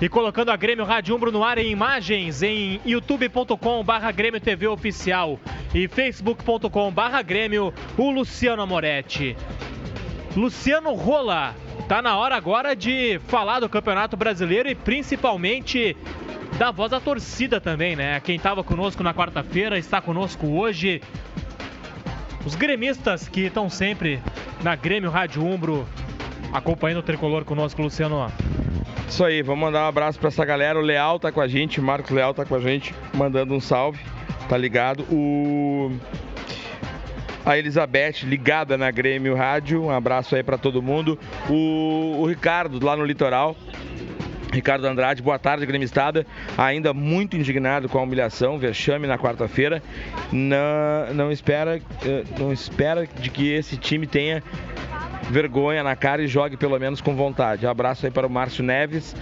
E colocando a Grêmio Rádio Umbro no ar em imagens em youtube.com barra Grêmio TV Oficial e facebook.com barra Grêmio, o Luciano Amoretti. Luciano Rola, tá na hora agora de falar do Campeonato Brasileiro e principalmente da voz da torcida também, né? Quem estava conosco na quarta-feira está conosco hoje. Os gremistas que estão sempre na Grêmio Rádio Umbro acompanhando o tricolor conosco, Luciano. Isso aí, vamos mandar um abraço pra essa galera. O Leal tá com a gente, o Marcos Leal tá com a gente, mandando um salve, tá ligado? O. A Elizabeth ligada na Grêmio Rádio, um abraço aí pra todo mundo. O, o Ricardo lá no litoral, Ricardo Andrade, boa tarde, gremistada. Ainda muito indignado com a humilhação, vexame na quarta-feira. Não, não espera, eh, não espera de que esse time tenha vergonha na cara e jogue pelo menos com vontade. Abraço aí para o Márcio Neves.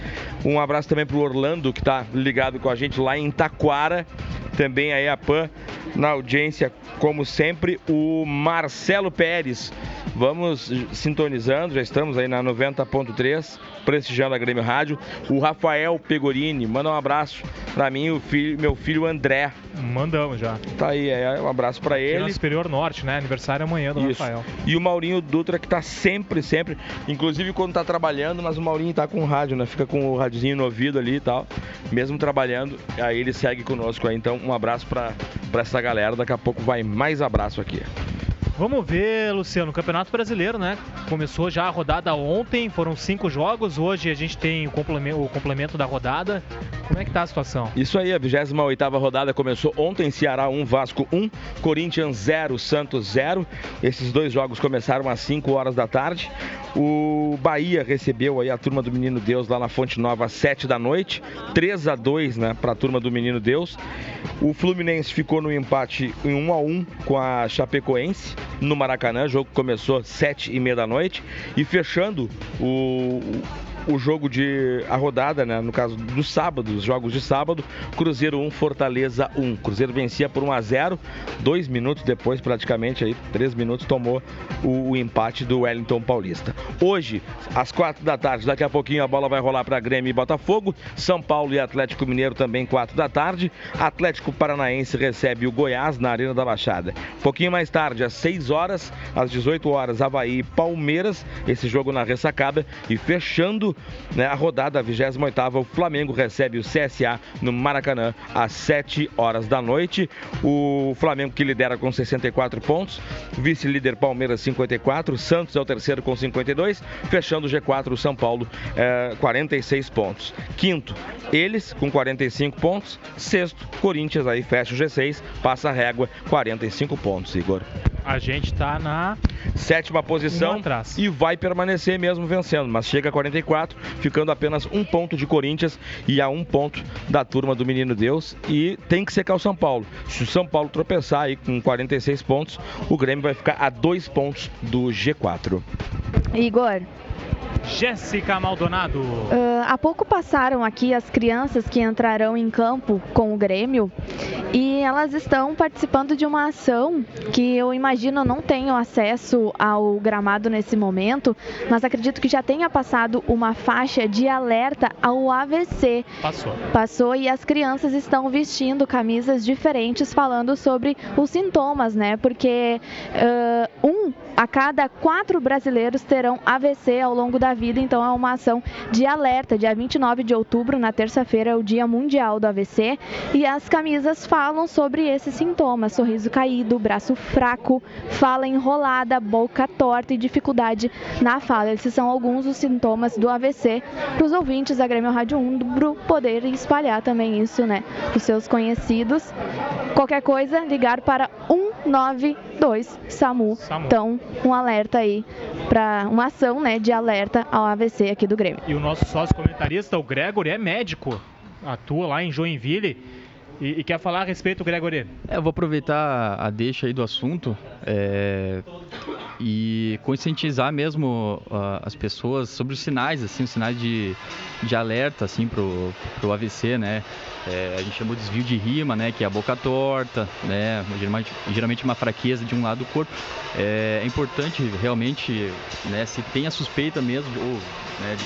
Um abraço também para o Orlando, que está ligado com a gente lá em Taquara. Também aí a PAN na audiência, como sempre. O Marcelo Pérez Vamos sintonizando, já estamos aí na 90.3, prestigiando a Grêmio Rádio. O Rafael Pegorini, manda um abraço para mim, o filho, meu filho André. Mandamos já. Tá aí, é, um abraço para ele. Na Superior Norte, né? Aniversário amanhã do Isso. Rafael. E o Maurinho Dutra que tá sempre, sempre, inclusive quando tá trabalhando, mas o Maurinho tá com o rádio, né? Fica com o rádiozinho no ouvido ali e tal, mesmo trabalhando, aí ele segue conosco aí. Então, um abraço para essa galera. Daqui a pouco vai mais abraço aqui. Vamos ver, Luciano, o Campeonato Brasileiro, né? Começou já a rodada ontem, foram cinco jogos. Hoje a gente tem o complemento, o complemento da rodada. Como é que tá a situação? Isso aí, a 28 rodada começou ontem, Ceará 1, Vasco 1, Corinthians 0, Santos 0. Esses dois jogos começaram às 5 horas da tarde. O Bahia recebeu aí a turma do Menino Deus lá na Fonte Nova às 7 da noite, 3 a 2, né, para a turma do Menino Deus. O Fluminense ficou no empate em 1 a 1 com a Chapecoense no Maracanã. O jogo começou às 7 e meia da noite. E fechando o, o jogo de a rodada, né, no caso do sábado, os jogos de sábado, Cruzeiro 1, Fortaleza 1. Cruzeiro vencia por 1 a 0, dois minutos depois, praticamente aí, três minutos tomou o, o empate do Wellington Paulista. Hoje, às quatro da tarde, daqui a pouquinho a bola vai rolar para Grêmio e Botafogo, São Paulo e Atlético Mineiro também quatro da tarde. Atlético Paranaense recebe o Goiás na Arena da Baixada. Pouquinho mais tarde, às 6 horas, às 18 horas, Havaí e Palmeiras, esse jogo na ressacada e fechando né, a rodada, a 28 o Flamengo recebe o CSA no Maracanã às 7 horas da noite. O Flamengo que lidera com 64 pontos, vice-líder Palmeiras 54, Santos é o terceiro com 52, fechando o G4 o São Paulo é, 46 pontos. Quinto, eles com 45 pontos, sexto, Corinthians aí fecha o G6, passa a régua 45 pontos, Igor. A gente está na sétima posição e vai permanecer mesmo vencendo, mas chega a 44, ficando apenas um ponto de Corinthians e a um ponto da turma do Menino Deus. E tem que secar o São Paulo. Se o São Paulo tropeçar aí com 46 pontos, o Grêmio vai ficar a dois pontos do G4. Igor, Jéssica Maldonado. Uh, há pouco passaram aqui as crianças que entrarão em campo com o Grêmio e elas estão participando de uma ação que eu imagino não tenham acesso ao gramado nesse momento, mas acredito que já tenha passado uma faixa de alerta ao AVC. Passou. Passou e as crianças estão vestindo camisas diferentes falando sobre os sintomas, né? Porque uh, um a cada quatro brasileiros terão AVC ao longo da vida, então é uma ação de alerta. Dia 29 de outubro, na terça-feira, é o Dia Mundial do AVC e as camisas falam sobre esses sintomas: sorriso caído, braço fraco, fala enrolada, boca torta e dificuldade na fala. Esses são alguns dos sintomas do AVC para os ouvintes da Grêmio Rádio Umbro poderem espalhar também isso, né, para os seus conhecidos. Qualquer coisa, ligar para 192 SAMU. SAMU. Então, um alerta aí para uma ação, né, de alerta ao AVC aqui do Grêmio. E o nosso sócio comentarista, o Gregory, é médico, atua lá em Joinville. E, e, quer falar a respeito, Gregory? É, eu vou aproveitar a deixa aí do assunto é, e conscientizar mesmo uh, as pessoas sobre os sinais, assim, os sinais de, de alerta, assim, pro, pro AVC, né? É, a gente chama de desvio de rima, né? Que é a boca torta, né? Geralmente, geralmente uma fraqueza de um lado do corpo. É, é importante realmente, né? Se tem a suspeita mesmo, ou né,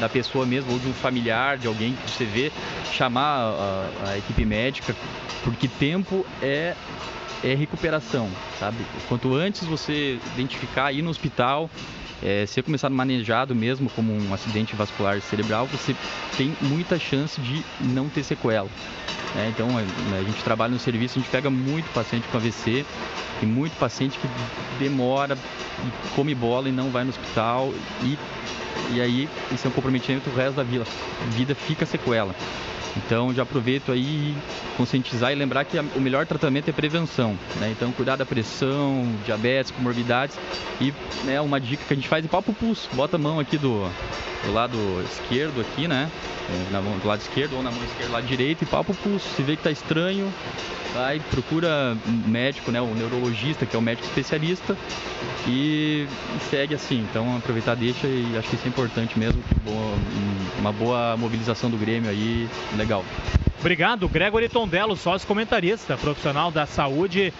da pessoa mesmo, ou de um familiar, de alguém que você vê, chamar a, a equipe médica, porque tempo é é recuperação, sabe? Quanto antes você identificar, ir no hospital, é, ser começado manejado mesmo como um acidente vascular cerebral, você tem muita chance de não ter sequela. Né? Então, a, a gente trabalha no serviço, a gente pega muito paciente com AVC, tem muito paciente que demora e come bola e não vai no hospital e, e aí isso é um comprometimento o resto da vida, vida fica sequela. Então já aproveito aí conscientizar e lembrar que o melhor tratamento é prevenção. Né? Então cuidar da pressão, diabetes, comorbidades e né, uma dica que a gente faz é papo pulso. Bota a mão aqui do, do lado esquerdo aqui, né? É, na mão, do lado esquerdo ou na mão esquerda, lado direito e papo pulso. Se vê que está estranho, vai, procura um médico, né, o neurologista, que é o médico especialista, e, segue assim. Então aproveitar deixa e acho que isso é importante mesmo. Boa, uma boa mobilização do Grêmio aí, legal. Obrigado, Gregory Tondello, sócio comentarista, profissional da saúde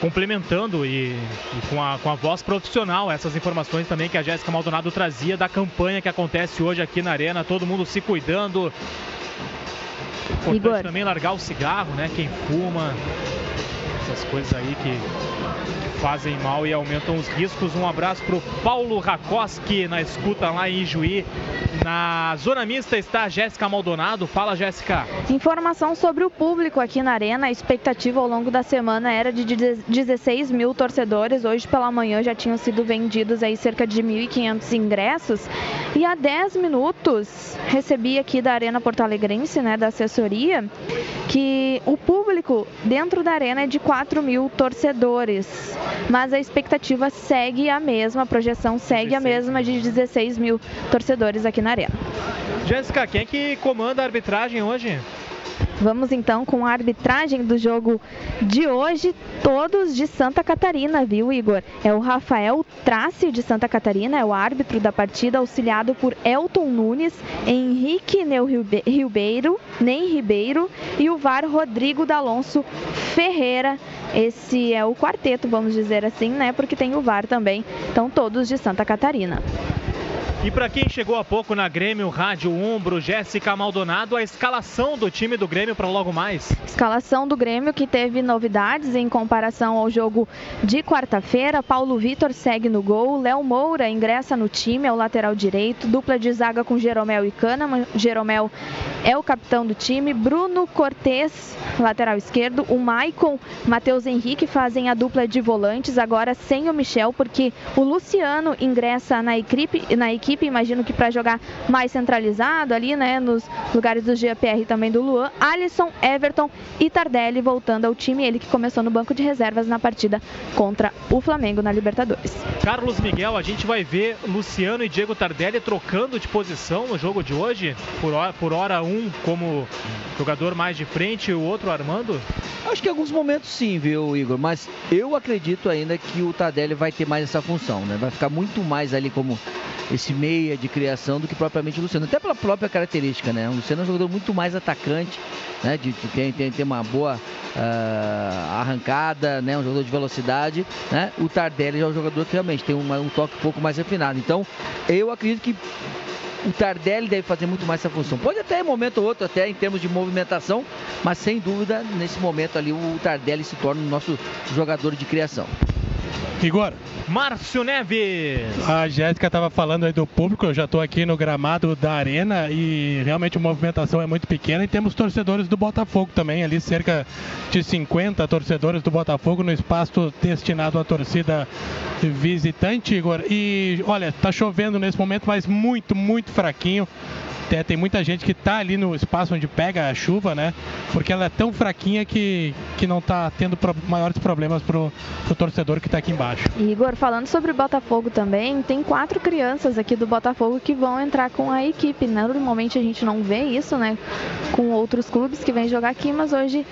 complementando e, e, com, a, com a voz profissional essas informações também que a Jéssica Maldonado trazia da campanha que acontece hoje aqui na Arena, todo mundo se cuidando. Importante Igor. também largar o cigarro, né? Quem fuma, essas coisas aí que fazem mal e aumentam os riscos. Um abraço para o Paulo Rakoski na escuta lá em Juí. Na zona mista está a Jéssica Maldonado. Fala, Jéssica. Informação sobre o público aqui na Arena. A expectativa ao longo da semana era de 16 mil torcedores. Hoje pela manhã já tinham sido vendidos aí cerca de 1.500 ingressos. E há 10 minutos recebi aqui da Arena Porto Alegrense, né, da assessoria, que o público dentro da Arena é de 4 mil torcedores mas a expectativa segue a mesma, a projeção segue 16. a mesma de 16 mil torcedores aqui na Arena. Jéssica, quem é que comanda a arbitragem hoje? Vamos então com a arbitragem do jogo de hoje, todos de Santa Catarina, viu, Igor? É o Rafael Trace de Santa Catarina, é o árbitro da partida, auxiliado por Elton Nunes, Henrique Neu Ribeiro, Nem Ribeiro e o VAR Rodrigo D'Alonso Ferreira. Esse é o quarteto, vamos dizer assim, né? Porque tem o VAR também. Então, todos de Santa Catarina. E para quem chegou há pouco na Grêmio Rádio Umbro, Jéssica Maldonado, a escalação do time do Grêmio para logo mais. Escalação do Grêmio que teve novidades em comparação ao jogo de quarta-feira. Paulo Vitor segue no gol, Léo Moura ingressa no time, é o lateral direito, dupla de zaga com Jeromel e Kahneman. Jeromel é o capitão do time, Bruno Cortes, lateral esquerdo, o Maicon, Matheus Henrique fazem a dupla de volantes, agora sem o Michel, porque o Luciano ingressa na equipe, na equipe equipe, imagino que para jogar mais centralizado ali, né, nos lugares do GPR e também do Luan, Alisson, Everton e Tardelli voltando ao time, ele que começou no banco de reservas na partida contra o Flamengo na Libertadores. Carlos Miguel, a gente vai ver Luciano e Diego Tardelli trocando de posição no jogo de hoje, por hora, por hora um como jogador mais de frente e o outro armando? Acho que em alguns momentos sim, viu, Igor, mas eu acredito ainda que o Tardelli vai ter mais essa função, né? Vai ficar muito mais ali como esse meia de criação do que propriamente o Luciano. Até pela própria característica, né? O Luciano é um jogador muito mais atacante, né? De, de tem, tem, tem uma boa uh, arrancada, né? Um jogador de velocidade, né? O Tardelli é um jogador que realmente tem uma, um toque um pouco mais refinado. Então, eu acredito que o Tardelli deve fazer muito mais essa função. Pode até em momento ou outro, até em termos de movimentação, mas sem dúvida, nesse momento ali, o Tardelli se torna o nosso jogador de criação. Igor. Márcio Neves. A Jéssica estava falando aí do público, eu já estou aqui no gramado da arena e realmente a movimentação é muito pequena e temos torcedores do Botafogo também, ali cerca de 50 torcedores do Botafogo no espaço destinado à torcida visitante, Igor. E olha, está chovendo nesse momento, mas muito, muito fraquinho. Tem, tem muita gente que está ali no espaço onde pega a chuva, né? Porque ela é tão fraquinha que, que não está tendo pro, maiores problemas pro, pro torcedor que está aqui embaixo. Igor, falando sobre o Botafogo também, tem quatro crianças aqui do Botafogo que vão entrar com a equipe. Normalmente a gente não vê isso, né? Com outros clubes que vêm jogar aqui, mas hoje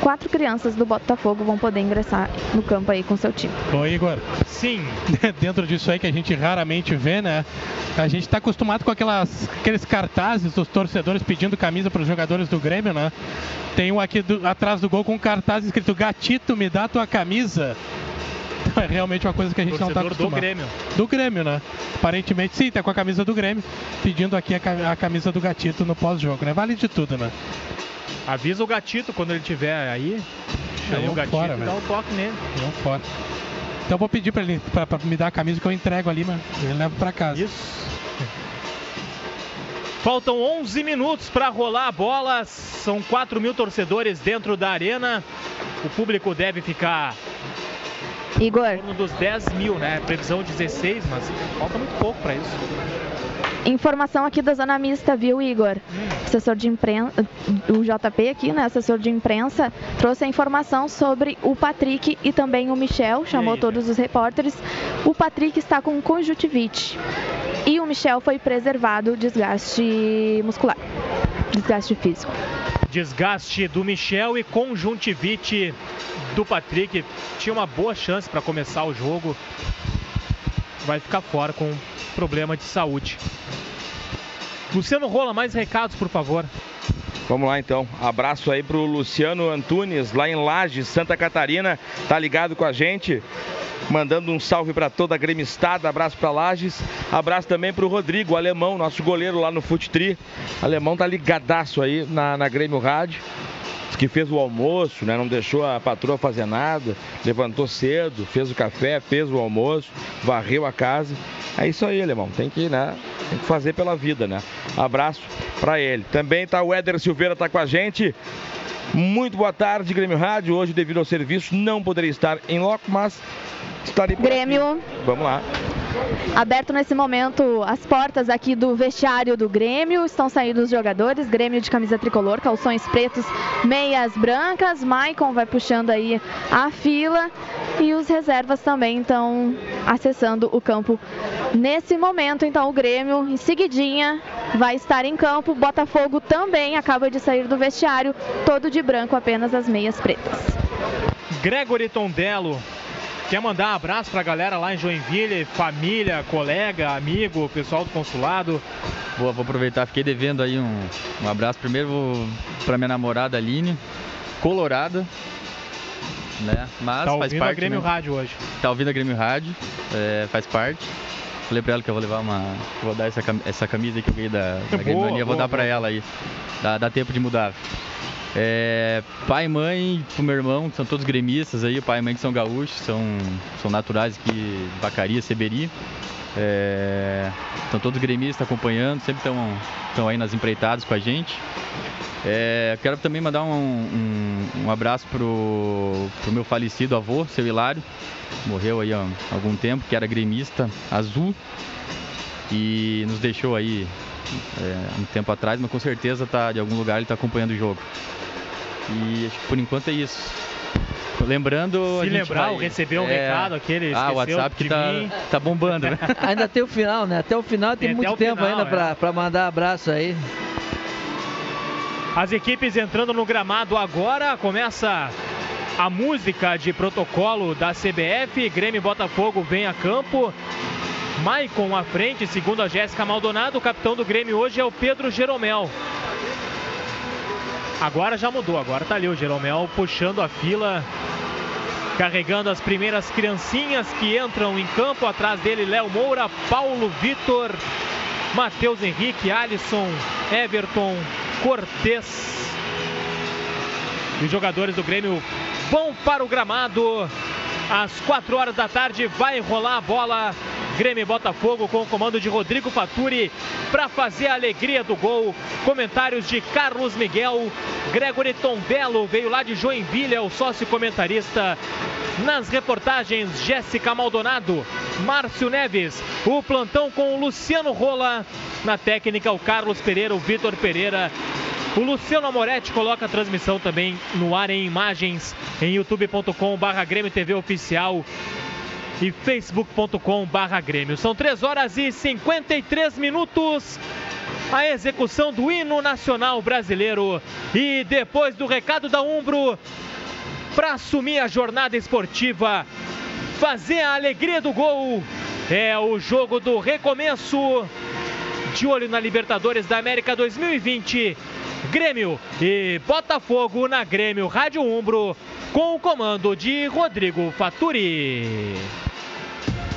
quatro crianças do Botafogo vão poder ingressar no campo aí com seu time. Ô Igor. Sim. Dentro disso aí que a gente raramente vê, né? A gente está acostumado com aquelas, aqueles cartazes dos torcedores pedindo camisa para os jogadores do Grêmio, né? Tem um aqui do, atrás do gol com um cartaz escrito Gatito, me dá tua camisa. É realmente uma coisa que a gente Torcedor não está acostumado. do Grêmio. Do Grêmio, né? Aparentemente sim, tá com a camisa do Grêmio, pedindo aqui a, camisa do Gatito no pós-jogo, né? Vale de tudo, né? Avisa o Gatito quando ele tiver aí. Chama o Gatito fora, e dá um toque nele. Não fora. Então eu vou pedir para ele pra, pra, me dar a camisa que eu entrego ali, mas ele leva para casa. Isso. Faltam 11 minutos para rolar a bola. São 4 mil torcedores dentro da arena. O público deve ficar Igor. em torno dos 10 mil, né? Previsão 16, mas falta muito pouco para isso. Informação aqui da Zona Mista, viu, Igor? Assessor de imprensa, o JP aqui, né? Assessor de imprensa, trouxe a informação sobre o Patrick e também o Michel, chamou aí, todos os repórteres. O Patrick está com conjuntivite e o Michel foi preservado desgaste muscular, desgaste físico. Desgaste do Michel e conjuntivite do Patrick. Tinha uma boa chance para começar o jogo. Vai ficar fora com problema de saúde. Luciano Rola, mais recados, por favor. Vamos lá então. Abraço aí pro Luciano Antunes, lá em Lages, Santa Catarina. Tá ligado com a gente? Mandando um salve para toda a gremistada, abraço para Lages, abraço também para o Rodrigo, alemão, nosso goleiro lá no Futri. Alemão tá ligadaço aí na, na Grêmio Rádio que fez o almoço, né? Não deixou a patroa fazer nada, levantou cedo, fez o café, fez o almoço, varreu a casa. É isso aí, alemão. Tem que, né? Tem que fazer pela vida, né? Abraço para ele. Também tá o Éder Silveira tá com a gente. Muito boa tarde, Grêmio Rádio. Hoje, devido ao serviço, não poderia estar em loco, mas estarei por Grêmio. Aqui. Vamos lá. Aberto nesse momento as portas aqui do vestiário do Grêmio. Estão saindo os jogadores. Grêmio de camisa tricolor, calções pretos, meias brancas. Maicon vai puxando aí a fila. E os reservas também estão acessando o campo nesse momento. Então o Grêmio, em seguidinha, vai estar em campo. Botafogo também acaba de sair do vestiário, todo de branco, apenas as meias pretas. Gregory Tondello Quer mandar um abraço pra galera lá em Joinville, família, colega, amigo, pessoal do consulado? Vou, vou aproveitar, fiquei devendo aí um, um abraço primeiro pra minha namorada Aline, colorada, né? Mas tá faz ouvindo parte. a Grêmio né? Rádio hoje. Tá ouvindo a Grêmio Rádio, é, faz parte. Falei pra ela que eu vou levar uma. Vou dar essa, essa camisa que eu ganhei da, da Grêmio Mania, vou boa, dar pra boa. ela aí. Dá, dá tempo de mudar. É, pai e mãe, pro meu irmão, que são todos gremistas aí, pai e mãe que são gaúchos, são, são naturais aqui de Vacaria, Seberi. É, são todos gremistas acompanhando, sempre estão aí nas empreitadas com a gente. É, quero também mandar um, um, um abraço pro, pro meu falecido avô, seu Hilário, morreu aí há algum tempo, que era gremista azul e nos deixou aí é, um tempo atrás, mas com certeza tá de algum lugar ele está acompanhando o jogo. E acho que por enquanto é isso. Lembrando. Se lembrar, vai- ou receber um recado, aquele Ah, o esqueceu WhatsApp que de tá, mim. tá bombando, né? Ainda tem o final, né? Até o final tem, Tem muito tempo final, ainda é. pra, pra mandar abraço aí. As equipes entrando no gramado agora. Começa a música de protocolo da CBF. Grêmio e Botafogo vem a campo. Maicon à frente, segundo a Jéssica Maldonado. O capitão do Grêmio hoje é o Pedro Jeromel. Agora já mudou, agora tá ali o Jeromel puxando a fila, carregando as primeiras criancinhas que entram em campo. Atrás dele, Léo Moura, Paulo Vitor, Matheus Henrique, Alisson, Everton, Cortez. E os jogadores do Grêmio vão para o gramado. Às 4 horas da tarde vai rolar a bola. Grêmio e Botafogo com o comando de Rodrigo Faturi para fazer a alegria do gol. Comentários de Carlos Miguel. Gregory Tondello veio lá de Joinville, é o sócio comentarista. Nas reportagens, Jéssica Maldonado, Márcio Neves, o plantão com o Luciano Rola. Na técnica, o Carlos Pereira, o Vitor Pereira. O Luciano Amoretti coloca a transmissão também no ar em imagens em youtube.com/barra Grêmio TV Oficial e facebook.com/barra Grêmio. São 3 horas e 53 minutos. A execução do hino nacional brasileiro. E depois do recado da Umbro, para assumir a jornada esportiva, fazer a alegria do gol. É o jogo do recomeço. De olho na Libertadores da América 2020. Grêmio e Botafogo na Grêmio Rádio Umbro, com o comando de Rodrigo Faturi.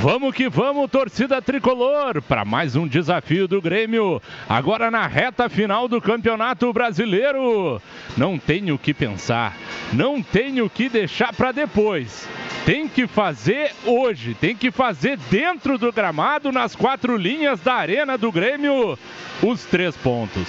Vamos que vamos, torcida tricolor, para mais um desafio do Grêmio. Agora na reta final do Campeonato Brasileiro. Não tenho o que pensar, não tenho o que deixar para depois. Tem que fazer hoje, tem que fazer dentro do gramado, nas quatro linhas da arena do Grêmio, os três pontos.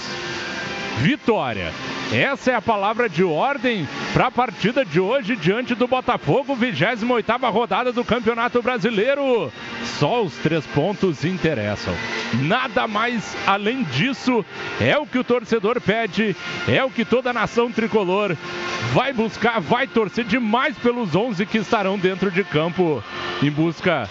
Vitória. Essa é a palavra de ordem para a partida de hoje diante do Botafogo, 28ª rodada do Campeonato Brasileiro. Só os três pontos interessam. Nada mais além disso é o que o torcedor pede, é o que toda a nação tricolor vai buscar, vai torcer demais pelos 11 que estarão dentro de campo em busca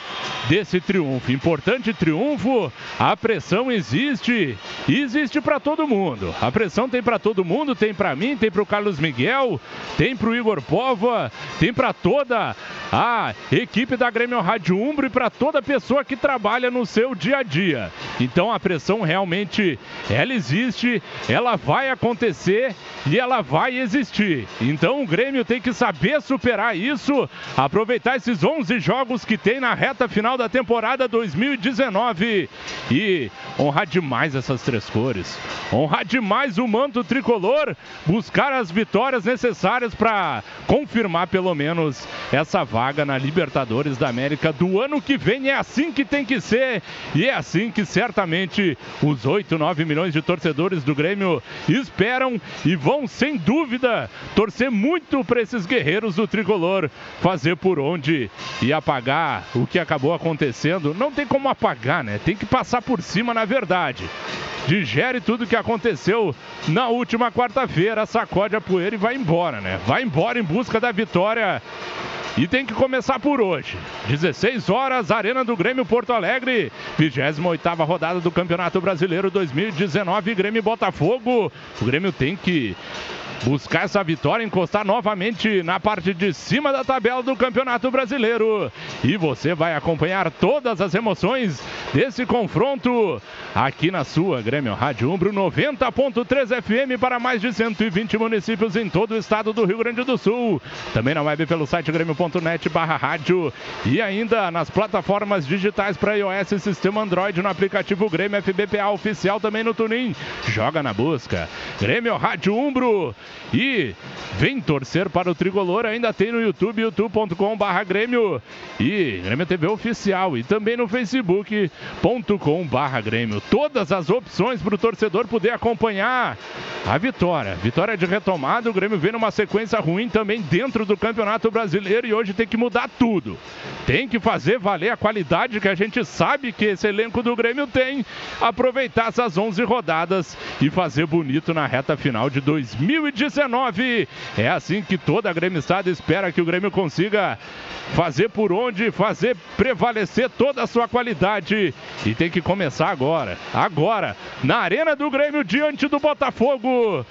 desse triunfo. Importante triunfo, a pressão existe, existe para todo mundo. A pressão tem para todo mundo, tem para mim, tem para o Carlos Miguel, tem para o Igor Pova, tem para toda a equipe da Grêmio Rádio Umbro e para toda pessoa que trabalha no seu dia a dia. Então a pressão realmente ela existe, ela vai acontecer e ela vai existir. Então o Grêmio tem que saber superar isso, aproveitar esses 11 jogos que tem na reta final da temporada 2019 e honrar demais essas três cores. Honrar demais o manto tricolor, buscar as vitórias necessárias para confirmar pelo menos essa vaga na Libertadores da América do ano que vem. É assim que tem que ser e é assim que certamente os 8, 9 milhões de torcedores do Grêmio esperam e vão sem dúvida torcer muito para esses guerreiros do tricolor fazer por onde e apagar o que acabou acontecendo. Não tem como apagar, né? Tem que passar por cima, na verdade digere tudo que aconteceu na última quarta-feira, sacode a poeira e vai embora, né? Vai embora em busca da vitória. E tem que começar por hoje. 16 horas, Arena do Grêmio Porto Alegre, 28ª rodada do Campeonato Brasileiro 2019, Grêmio Botafogo. O Grêmio tem que buscar essa vitória, encostar novamente na parte de cima da tabela do Campeonato Brasileiro. E você vai acompanhar todas as emoções desse confronto aqui na sua Grêmio Rádio Umbro 90.3 FM para mais de 120 municípios em todo o estado do Rio Grande do Sul. Também na web pelo site grêmio.net barra rádio e ainda nas plataformas digitais para iOS e sistema Android no aplicativo Grêmio FBPA oficial também no Tunin. Joga na busca. Grêmio Rádio Umbro. E vem torcer para o Tricolor, ainda tem no YouTube, youtube.com.br Grêmio e Grêmio TV Oficial e também no facebook.com.br Grêmio. Todas as opções para o torcedor poder acompanhar a vitória. Vitória de retomada, o Grêmio vem numa sequência ruim também dentro do Campeonato Brasileiro e hoje tem que mudar tudo. Tem que fazer valer a qualidade que a gente sabe que esse elenco do Grêmio tem, aproveitar essas 11 rodadas e fazer bonito na reta final de 2019. É assim que toda a gremistada espera que o Grêmio consiga fazer por onde, fazer prevalecer toda a sua qualidade. E tem que começar agora, agora, na Arena do Grêmio, diante do Botafogo.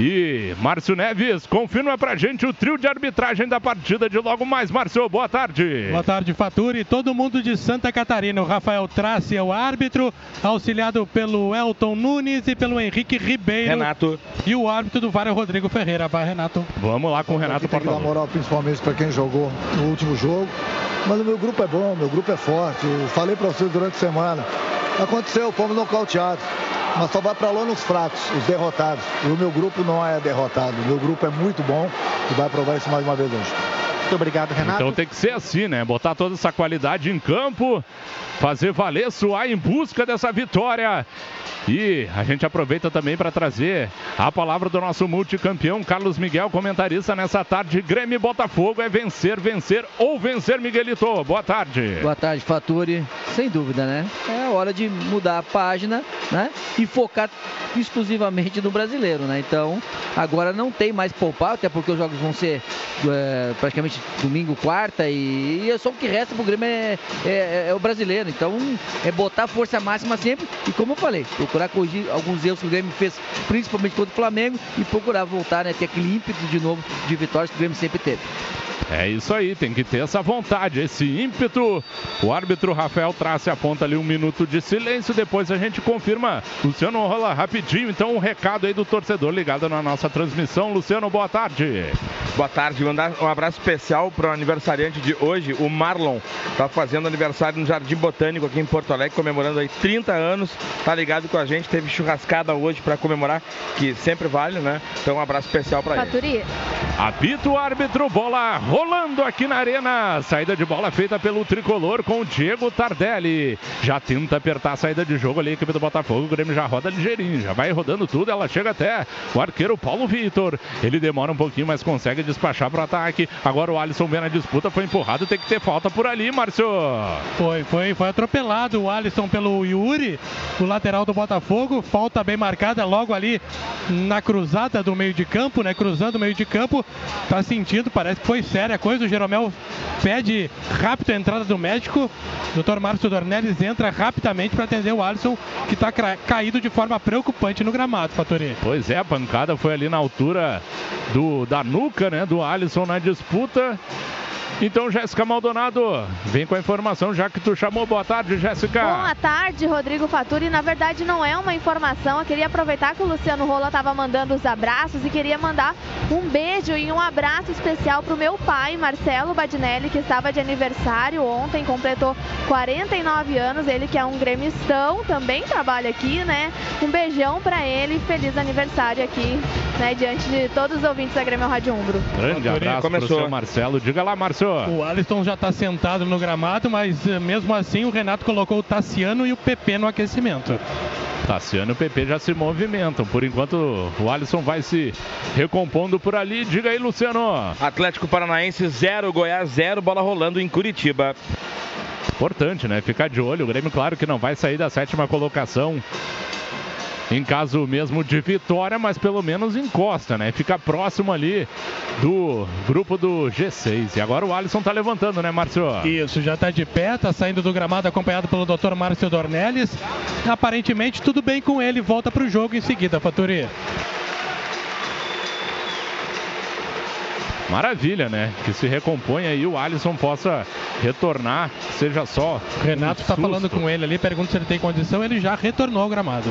E Márcio Neves confirma pra gente o trio de arbitragem da partida de logo mais. Márcio, boa tarde. Boa tarde, Faturi. Todo mundo de Santa Catarina. O Rafael Trace é o árbitro, auxiliado pelo Elton Nunes e pelo Henrique Ribeiro. Renato. E o árbitro do VAR é Rodrigo Ferreira. Vai, Renato. Vamos lá com o Renato que dar moral principalmente para quem jogou no último jogo. Mas o meu grupo é bom, meu grupo é forte. Eu falei para vocês durante a semana. Aconteceu, fomos nocauteados. Mas só vai para lá nos fracos, os derrotados. E o meu grupo não é derrotado. O meu grupo é muito bom e vai provar isso mais uma vez hoje. Muito obrigado, Renato. Então tem que ser assim, né? Botar toda essa qualidade em campo, fazer valer, suar em busca dessa vitória. E a gente aproveita também para trazer a palavra do nosso multicampeão Carlos Miguel, comentarista nessa tarde. Grêmio Botafogo é vencer, vencer ou vencer, Miguelito. Boa tarde. Boa tarde, Faturi. Sem dúvida, né? É hora de mudar a página, né? E focar exclusivamente no brasileiro, né? Então, agora não tem mais poupar, até porque os jogos vão ser é, praticamente domingo, quarta, e, e é só o que resta pro Grêmio é, é, é o brasileiro. Então, é botar força máxima sempre. E como eu falei, procurar corrigir alguns erros que o Grêmio fez, principalmente contra o Flamengo, e procurar voltar, né? Ter aquele ímpeto de novo de vitórias que o Grêmio sempre teve. É isso aí, tem que ter essa vontade, esse ímpeto. O árbitro Rafael Trace aponta ali um minuto de silêncio, depois a gente confirma. Luciano rola rapidinho, então um recado aí do torcedor ligado na nossa transmissão. Luciano, boa tarde. Boa tarde, mandar um abraço especial para o aniversariante de hoje, o Marlon. Tá fazendo aniversário no Jardim Botânico aqui em Porto Alegre, comemorando aí 30 anos. Tá ligado com a gente, teve churrascada hoje para comemorar, que sempre vale, né? Então um abraço especial para ele. Apita o árbitro, bola rolando aqui na arena. Saída de bola feita pelo tricolor com o Diego Tardelli. Já tenta apertar a saída de jogo ali, a equipe do Botafogo. O Grêmio já roda ligeirinho, já vai rodando tudo. Ela chega até o arqueiro Paulo Vitor. Ele demora um pouquinho, mas consegue despachar para o ataque. Agora o Alisson vem na disputa, foi empurrado, tem que ter falta por ali, Márcio. Foi, foi, foi atropelado o Alisson pelo Yuri, o lateral do Botafogo. Falta bem marcada logo ali na cruzada do meio de campo, né? Cruzando o meio de campo. Tá sentindo, parece que foi séria a coisa. O Jeromel pede rápido a entrada do médico. Dr. Márcio Dornelles entra rapidamente para atender o Alisson, que está caído de forma preocupante no gramado, Fatori. Pois é, a pancada foi ali na altura do, da nuca, né? Do Alisson na disputa. Então, Jéssica Maldonado, vem com a informação, já que tu chamou. Boa tarde, Jéssica. Boa tarde, Rodrigo Faturi. Na verdade, não é uma informação. Eu queria aproveitar que o Luciano Rola estava mandando os abraços e queria mandar um beijo e um abraço especial para o meu pai, Marcelo Badinelli, que estava de aniversário ontem, completou 49 anos. Ele que é um gremistão, também trabalha aqui, né? Um beijão para ele. Feliz aniversário aqui, né? Diante de todos os ouvintes da Grêmio Rádio Umbro. Grande abraço Começou. pro seu Marcelo. Diga lá, Marcelo. O Alisson já está sentado no gramado, mas eh, mesmo assim o Renato colocou o Tassiano e o PP no aquecimento. Tassiano e o PP já se movimentam. Por enquanto, o Alisson vai se recompondo por ali. Diga aí, Luciano. Atlético Paranaense 0, Goiás 0, bola rolando em Curitiba. Importante, né? Ficar de olho. O Grêmio, claro que não vai sair da sétima colocação em caso mesmo de vitória, mas pelo menos encosta, né? Fica próximo ali do grupo do G6. E agora o Alisson tá levantando, né, Márcio? Isso, já tá de pé, tá saindo do gramado acompanhado pelo Dr. Márcio Dornelles. Aparentemente tudo bem com ele, volta pro jogo em seguida, Faturi. Maravilha, né? Que se recompõe aí o Alisson possa retornar, seja só. Renato está falando com ele ali, pergunta se ele tem condição, ele já retornou ao gramado.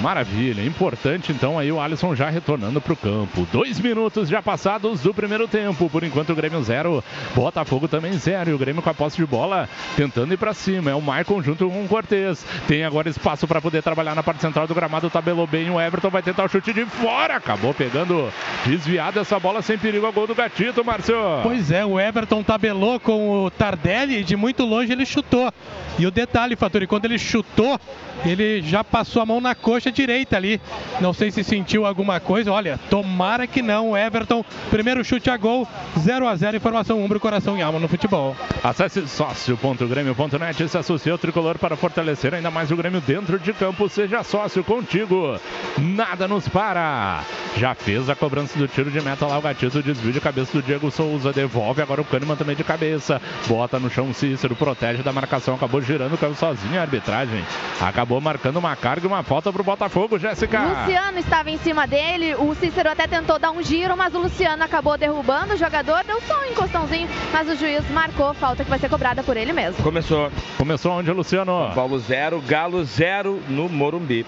Maravilha, importante então aí o Alisson já retornando para o campo. Dois minutos já passados do primeiro tempo. Por enquanto o Grêmio zero, Botafogo também zero. E o Grêmio com a posse de bola tentando ir para cima. É o Maicon junto com o Cortez. Tem agora espaço para poder trabalhar na parte central do gramado. Tabelou bem o Everton, vai tentar o chute de fora. Acabou pegando desviado essa bola sem perigo a gol do Gatito, Márcio. Pois é, o Everton tabelou com o Tardelli e de muito longe ele chutou. E o detalhe, Faturi, quando ele chutou, ele já passou a mão na coxa direita ali. Não sei se sentiu alguma coisa. Olha, tomara que não. Everton, primeiro chute a gol, 0 a 0 Informação Umbro, coração e alma no futebol. Acesse sócio.grêmio.net se associe ao tricolor para fortalecer ainda mais o Grêmio dentro de campo. Seja sócio contigo. Nada nos para. Já fez a cobrança do tiro de meta lá o gatito, desvio de cabeça do Diego Souza. Devolve agora o Kahneman também de cabeça. Bota no chão o Cícero, protege da marcação. Acabou girando o carro sozinho a arbitragem. Acabou marcando uma carga e uma falta para o Botafogo, Jéssica. Luciano estava em cima dele, o Cícero até tentou dar um giro, mas o Luciano acabou derrubando o jogador, deu só um encostãozinho, mas o juiz marcou falta que vai ser cobrada por ele mesmo. Começou. Começou onde, Luciano? Paulo 0, Galo 0 no Morumbi.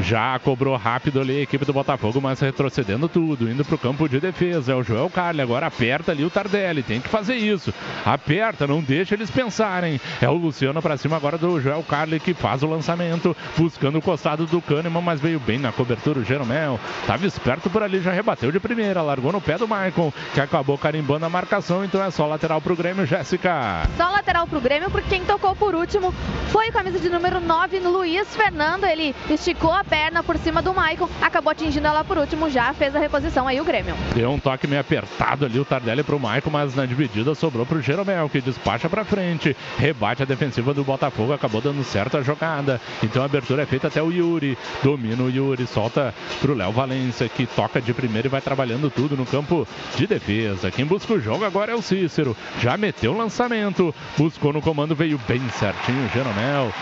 Já cobrou rápido ali a equipe do Botafogo, mas retrocedendo tudo, indo para o campo de defesa. É o Joel Carli, agora aperta ali o Tardelli, tem que fazer isso. Aperta, não deixa eles pensarem. É o Luciano para cima agora do Joel Carli que faz o lançamento, buscando o costado do Kahneman, mas veio bem na cobertura o Jeromel. Tava esperto por ali, já rebateu de primeira, largou no pé do Maicon, que acabou carimbando a marcação, então é só lateral para o Grêmio, Jéssica. Só lateral para o Grêmio, porque quem tocou por último foi o camisa de número 9, Luiz Fernando. Ele esticou a perna por cima do Maicon, acabou atingindo ela por último, já fez a reposição aí o Grêmio. Deu um toque meio apertado ali o Tardelli pro Maicon, mas na dividida sobrou pro Jeromel, que despacha pra frente, rebate a defensiva do Botafogo, acabou dando certo a jogada. Então a abertura é feita até o Yuri, domina o Yuri, solta pro Léo Valência, que toca de primeiro e vai trabalhando tudo no campo de defesa. Quem busca o jogo agora é o Cícero, já meteu o lançamento, buscou no comando, veio bem certinho o Jeromel,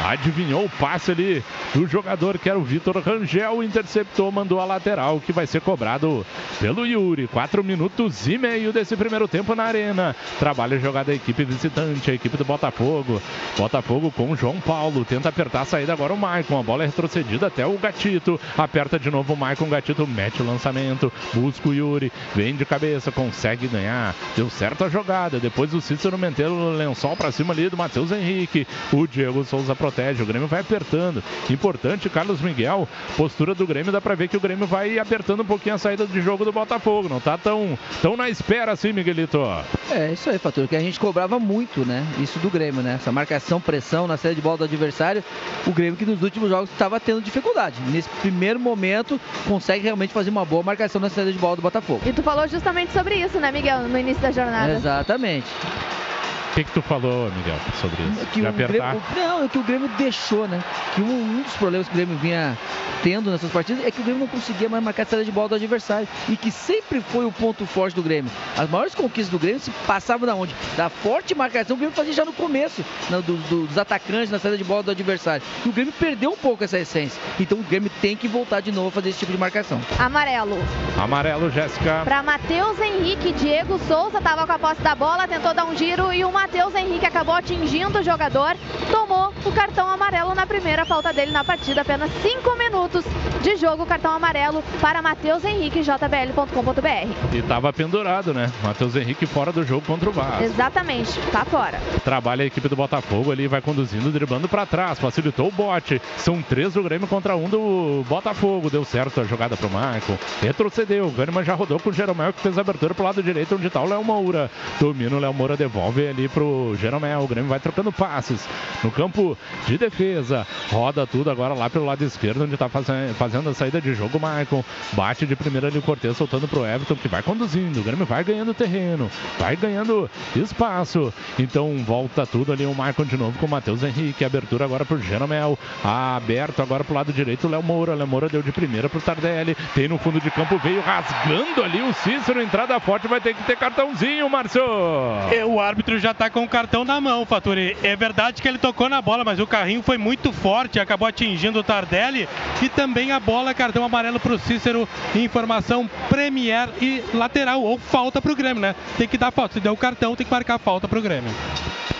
adivinhou o passe ali do jogador que era o Vitor Rangel, interceptou, mandou a lateral, que vai ser cobrado pelo Yuri. Quatro minutos e meio desse primeiro tempo na arena. Trabalha jogada a equipe visitante, a equipe do Botafogo. Botafogo com o João Paulo, tenta apertar a saída agora o Maicon. A bola é retrocedida até o Gatito. Aperta de novo o Maicon, Gatito mete o lançamento, busca o Yuri, vem de cabeça, consegue ganhar. Deu certo a jogada. Depois o Cícero meteu o lençol para cima ali do Matheus Henrique. O Diego Souza protege, o Grêmio vai apertando. Importante, Carlos Miguel, postura do Grêmio, dá pra ver que o Grêmio vai apertando um pouquinho a saída de jogo do Botafogo. Não tá tão, tão na espera assim, Miguelito. É, isso aí, Fator, que a gente cobrava muito, né? Isso do Grêmio, né? Essa marcação, pressão na saída de bola do adversário. O Grêmio que nos últimos jogos estava tendo dificuldade. Nesse primeiro momento, consegue realmente fazer uma boa marcação na saída de bola do Botafogo. E tu falou justamente sobre isso, né, Miguel, no início da jornada. Exatamente. O que, que tu falou, Miguel, sobre isso? Que o? Grêmio, não, é que o Grêmio deixou, né? Que um, um dos problemas que o Grêmio vinha tendo nessas partidas é que o Grêmio não conseguia mais marcar a saída de bola do adversário. E que sempre foi o ponto forte do Grêmio. As maiores conquistas do Grêmio se passavam da onde? Da forte marcação que o Grêmio fazia já no começo, no, do, do, dos atacantes na saída de bola do adversário. E o Grêmio perdeu um pouco essa essência. Então o Grêmio tem que voltar de novo a fazer esse tipo de marcação. Amarelo. Amarelo, Jéssica. Para Matheus Henrique, Diego Souza estava com a posse da bola, tentou dar um giro e o Matheus Henrique acabou atingindo o jogador, tomou o cartão amarelo na primeira falta dele na partida. Apenas 5 minutos de jogo, cartão amarelo para Matheus Henrique, jbl.com.br. E tava pendurado, né? Matheus Henrique fora do jogo contra o Vasco. Exatamente, tá fora. Trabalha a equipe do Botafogo ali, vai conduzindo, driblando para trás, facilitou o bote. São três do Grêmio contra um do Botafogo. Deu certo a jogada pro Michael. Retrocedeu. O Kahneman já rodou com o Jeromel que fez a abertura pro lado direito, onde tá o Léo Moura. Domina o Léo Moura, devolve ali pro Jeromel. O Grêmio vai trocando passes no campo de defesa. Roda tudo agora lá pelo lado esquerdo, onde tá fazendo a saída de jogo. Michael bate de primeira ali o Cortez, soltando pro Everton, que vai conduzindo. O Grêmio vai ganhando terreno, vai ganhando espaço. Então volta tudo ali o Michael de novo com o Matheus Henrique. Abertura agora pro Jeromel. Aberto agora pro lado direito Léo Moura. Léo Moura deu de primeira pro Tardelli. Tem no fundo de campo, veio rasgando ali o Cícero. Entrada forte, vai ter que ter cartãozinho, Márcio. É, o árbitro já tá com o cartão na mão, Faturi. É verdade que ele tocou na bola, mas o carrinho foi muito forte, acabou atingindo o Tardelli. E também a bola, cartão amarelo pro Cícero. Informação Premier e lateral, ou falta pro Grêmio, né? Tem que dar falta. Se der o cartão, tem que marcar falta pro Grêmio.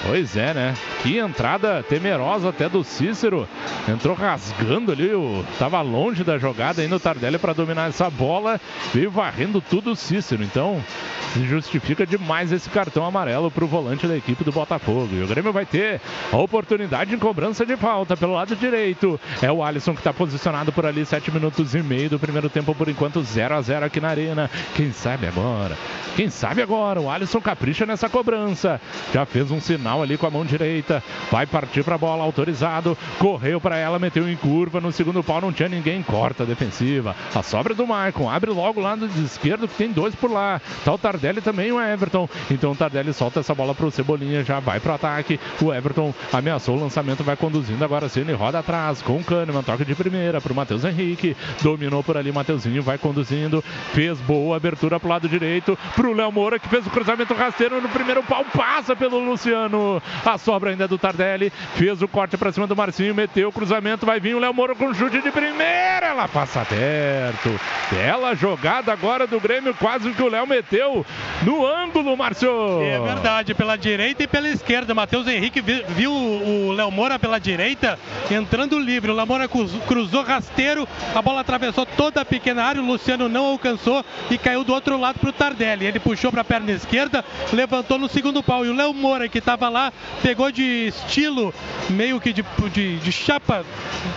Pois é, né? Que entrada temerosa até do Cícero. Entrou rasgando ali, o... tava longe da jogada ainda o Tardelli para dominar essa bola. Veio varrendo tudo o Cícero. Então, se justifica demais esse cartão amarelo para o volante da equipe do Botafogo. E o Grêmio vai ter a oportunidade em cobrança de falta pelo lado direito. É o Alisson que está posicionado por ali, 7 minutos e meio do primeiro tempo, por enquanto 0 a 0 aqui na arena. Quem sabe agora? Quem sabe agora? O Alisson capricha nessa cobrança. Já fez um sinal ali com a mão direita. Vai partir para a bola, autorizado. Correu para ela, meteu em curva. No segundo pau não tinha ninguém. Corta a defensiva. A sobra do Maicon. Abre logo lá do esquerdo, que tem dois por lá. Tá o Tardelli também o Everton. Então o Tardelli solta essa bola pro Cebolinha. Já vai pro ataque. O Everton ameaçou o lançamento, vai conduzindo agora Cine roda atrás com o Kahneman. Toca de primeira pro Matheus Henrique. Dominou por ali, Mateuzinho vai conduzindo. Fez boa abertura pro lado direito. Pro Léo Moura que fez o cruzamento rasteiro no primeiro pau. Passa pelo Luciano. A sobra ainda é do Tardelli. Fez o corte pra cima do Marcinho. Meteu o cruzamento. Vai vir o Léo Moura com chute de primeira. Ela passa perto. Bela jogada agora do Grêmio. Quase que o Léo meteu no ângulo, Márcio. É verdade, pela direita e pela esquerda. Matheus Henrique viu o Léo Moura pela direita, entrando livre. O Léo Moura cruzou rasteiro, a bola atravessou toda a pequena área. O Luciano não alcançou e caiu do outro lado para o Tardelli. Ele puxou para a perna esquerda, levantou no segundo pau. E o Léo Moura, que estava lá, pegou de estilo, meio que de, de, de chapa,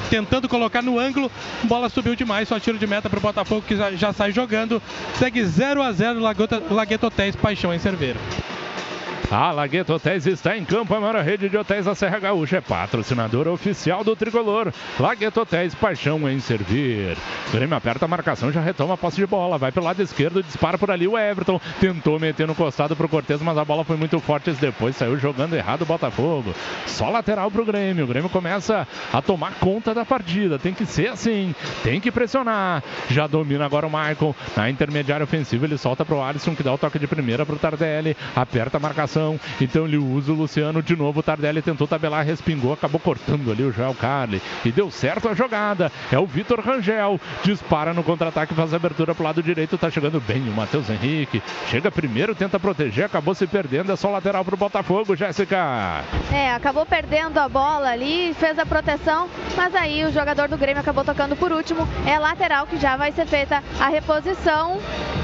tentando colocar no ângulo. A bola subiu demais, só tiro de meta para o Botafogo, que já, já sai jogando. Segue 0 a 0 Lagueto Hotéis, Paixão em Cerveiro. A Lagueto Hotéis está em campo, a maior rede de hotéis da Serra Gaúcha. É patrocinadora oficial do tricolor. Lagueto Hotéis, paixão em servir. Grêmio aperta a marcação, já retoma a posse de bola. Vai pelo lado esquerdo, dispara por ali o Everton. Tentou meter no costado pro Cortez, mas a bola foi muito forte. Depois saiu jogando errado o Botafogo. Só lateral pro Grêmio. O Grêmio começa a tomar conta da partida. Tem que ser assim, tem que pressionar. Já domina agora o Michael. Na intermediária ofensiva, ele solta pro Alisson, que dá o toque de primeira pro Tardelli. Aperta a marcação. Então ele usa o Luciano de novo. O Tardelli tentou tabelar, respingou, acabou cortando ali o Joel Carli. E deu certo a jogada. É o Vitor Rangel. Dispara no contra-ataque, faz a abertura pro lado direito. Tá chegando bem o Matheus Henrique. Chega primeiro, tenta proteger, acabou se perdendo. É só lateral pro Botafogo, Jéssica. É, acabou perdendo a bola ali, fez a proteção, mas aí o jogador do Grêmio acabou tocando por último. É lateral que já vai ser feita a reposição.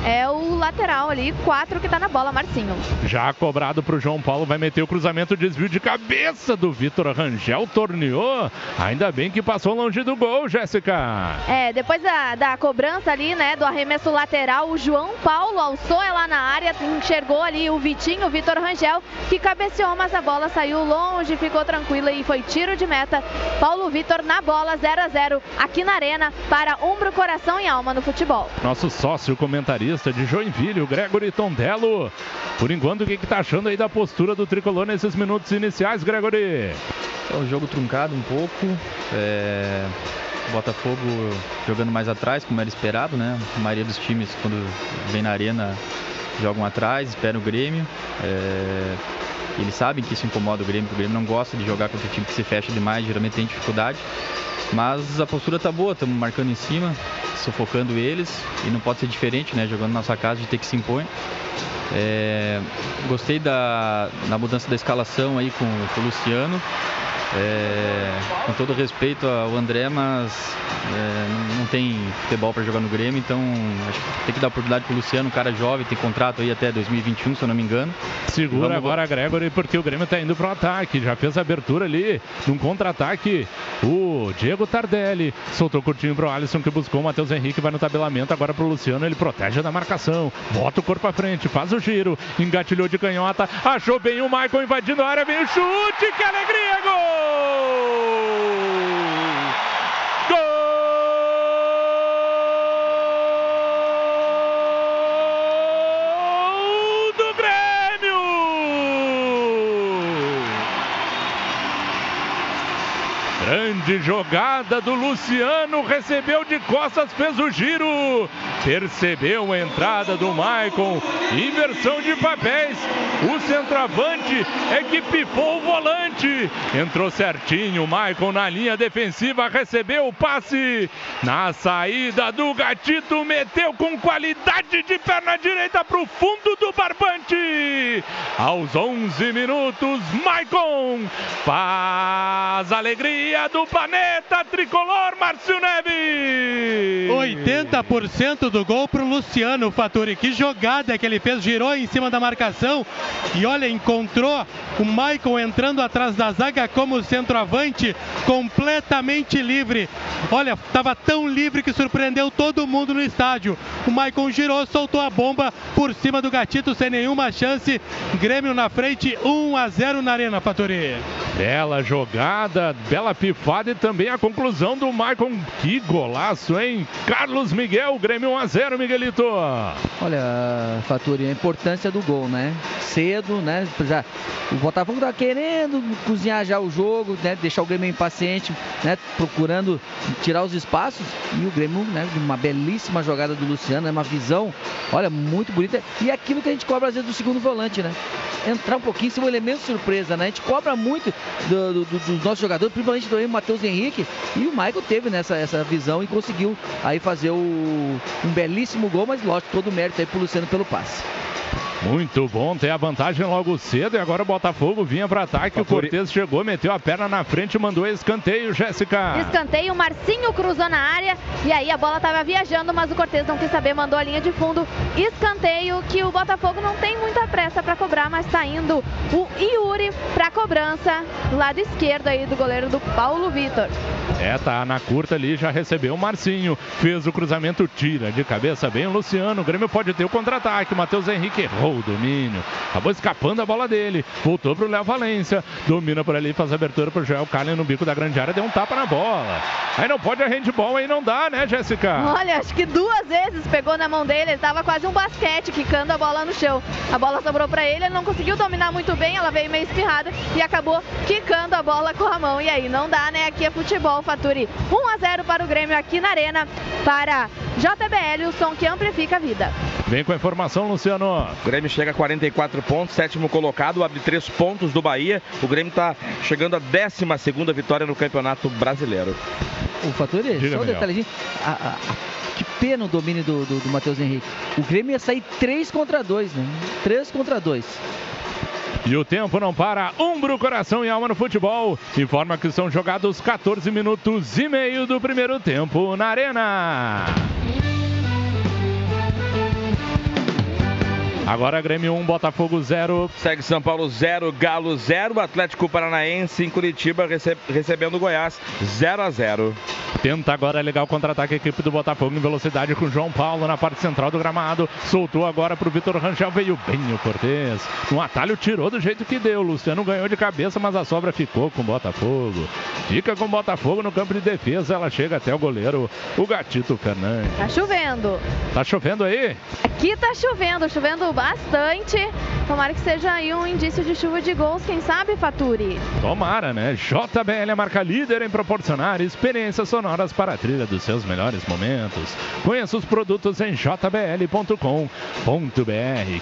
É o lateral ali, 4 que tá na bola, Marcinho. Já cobrado pro João Paulo, vai meter o cruzamento, desvio de cabeça do Vitor Rangel, torneou. Ainda bem que passou longe do gol, Jéssica. É, depois da, da cobrança ali, né, do arremesso lateral, o João Paulo alçou ela na área, enxergou ali o Vitinho, o Vitor Rangel, que cabeceou, mas a bola saiu longe, ficou tranquila e foi tiro de meta. Paulo Vitor na bola, 0 a 0 aqui na Arena para Umbro, Coração e Alma no futebol. Nosso sócio comentarista de Joinville, o Gregory Tondello. Por enquanto, o que, que tá achando aí da postura do tricolor nesses minutos iniciais, Gregory? É um jogo truncado um pouco. É... Botafogo jogando mais atrás, como era esperado, né? A maioria dos times, quando vem na arena, jogam atrás, esperam o Grêmio. É... Eles sabem que isso incomoda o Grêmio, que o Grêmio não gosta de jogar contra o time que se fecha demais, geralmente tem dificuldade. Mas a postura tá boa, estamos marcando em cima, sufocando eles e não pode ser diferente, né? Jogando na nossa casa de ter que se impor. É, gostei da, da mudança da escalação aí com, com o Luciano. É, com todo respeito ao André, mas é, não tem futebol para jogar no Grêmio, então acho que tem que dar oportunidade pro Luciano, um cara jovem, tem contrato aí até 2021, se eu não me engano. Segura Vamos- agora, Gregory, porque o Grêmio tá indo pro ataque. Já fez a abertura ali num contra-ataque. O Diego Tardelli soltou curtinho pro Alisson que buscou o Matheus Henrique, vai no tabelamento agora pro Luciano. Ele protege da marcação, bota o corpo à frente, faz o giro, engatilhou de canhota, achou bem o Michael invadindo a área, vem o chute, que alegria, gol! Gol Grande jogada do Luciano, recebeu de costas, fez o giro, percebeu a entrada do Maicon, inversão de papéis, o centroavante é que pifou o volante, entrou certinho, Maicon na linha defensiva, recebeu o passe, na saída do Gatito, meteu com qualidade de perna direita para o fundo do barbante, aos 11 minutos, Maicon faz alegria do planeta tricolor, Márcio Neves. 80% do gol pro Luciano Faturi. Que jogada que ele fez, girou em cima da marcação e olha, encontrou o Michael entrando atrás da zaga como centroavante, completamente livre. Olha, estava tão livre que surpreendeu todo mundo no estádio. O Michael girou, soltou a bomba por cima do gatito sem nenhuma chance. Grêmio na frente, 1 a 0 na Arena Faturi. Bela jogada, bela pifada e também a conclusão do Maicon. Que golaço, hein? Carlos Miguel, Grêmio 1 a 0 Miguelito. Olha, Faturi, a importância do gol, né? Cedo, né? Já, o Botafogo tá querendo cozinhar já o jogo, né? Deixar o Grêmio impaciente, né? Procurando tirar os espaços. E o Grêmio, né? Uma belíssima jogada do Luciano, né? Uma visão, olha, muito bonita. E aquilo que a gente cobra às vezes do segundo volante, né? Entrar um pouquinho, ser um elemento surpresa, né? A gente cobra muito do- do- do- dos nossos jogadores, principalmente do Matheus Henrique. E o Michael teve nessa essa visão e conseguiu aí fazer o, um belíssimo gol, mas lógico, todo o mérito aí pro Luciano pelo passe. Muito bom, tem a vantagem logo cedo e agora o Botafogo vinha para ataque. O Cortez chegou, meteu a perna na frente, mandou escanteio, Jéssica. Escanteio, o Marcinho cruzou na área e aí a bola estava viajando, mas o Cortez não quis saber, mandou a linha de fundo. Escanteio que o Botafogo não tem muita pressa para cobrar, mas está indo o Yuri para cobrança, lado esquerdo aí do goleiro do Paulo Vitor. É, tá na curta ali, já recebeu o Marcinho. Fez o cruzamento, tira de cabeça bem o Luciano. O Grêmio pode ter o contra-ataque. O Matheus Henrique errou o domínio. Acabou escapando a bola dele. Voltou pro Léo Valência. Domina por ali, faz a abertura pro Joel Carlin no bico da grande área. Deu um tapa na bola. Aí não pode a handball, aí não dá, né, Jéssica? Olha, acho que duas vezes pegou na mão dele, ele tava quase um basquete, quicando a bola no chão. A bola sobrou para ele, ele não conseguiu dominar muito bem, ela veio meio espirrada e acabou quicando a bola com a mão. E aí, não dá, né? Aqui é futebol, Faturi. 1 a 0 para o Grêmio aqui na Arena, para JBL, o som que amplifica a vida. Vem com a informação, Luciano. O Grêmio chega a 44 pontos, sétimo colocado, abre três pontos do Bahia. O Grêmio está chegando à 12 segunda vitória no Campeonato Brasileiro. O Faturi, Diga, só um detalhezinho. A- a- a- que pena o domínio do, do, do Matheus Henrique. O Grêmio ia sair 3 contra 2, né? 3 contra 2. E o tempo não para. Umbro, coração e alma no futebol. Informa que são jogados 14 minutos e meio do primeiro tempo na Arena. Agora Grêmio 1, Botafogo 0. Segue São Paulo 0, Galo 0. Atlético Paranaense em Curitiba receb recebendo Goiás 0 a 0. Tenta agora legal contra-ataque a equipe do Botafogo em velocidade com João Paulo na parte central do gramado. Soltou agora para o Vitor Rangel. Veio bem o Cortez. No atalho tirou do jeito que deu. Luciano ganhou de cabeça, mas a sobra ficou com o Botafogo. Fica com o Botafogo no campo de defesa. Ela chega até o goleiro, o Gatito Fernandes. Tá chovendo. Tá chovendo aí? Aqui tá chovendo, chovendo bastante. Tomara que seja aí um indício de chuva de gols, quem sabe, Faturi? Tomara, né? JBL é marca líder em proporcionar experiências sonoras para a trilha dos seus melhores momentos. Conheça os produtos em jbl.com.br.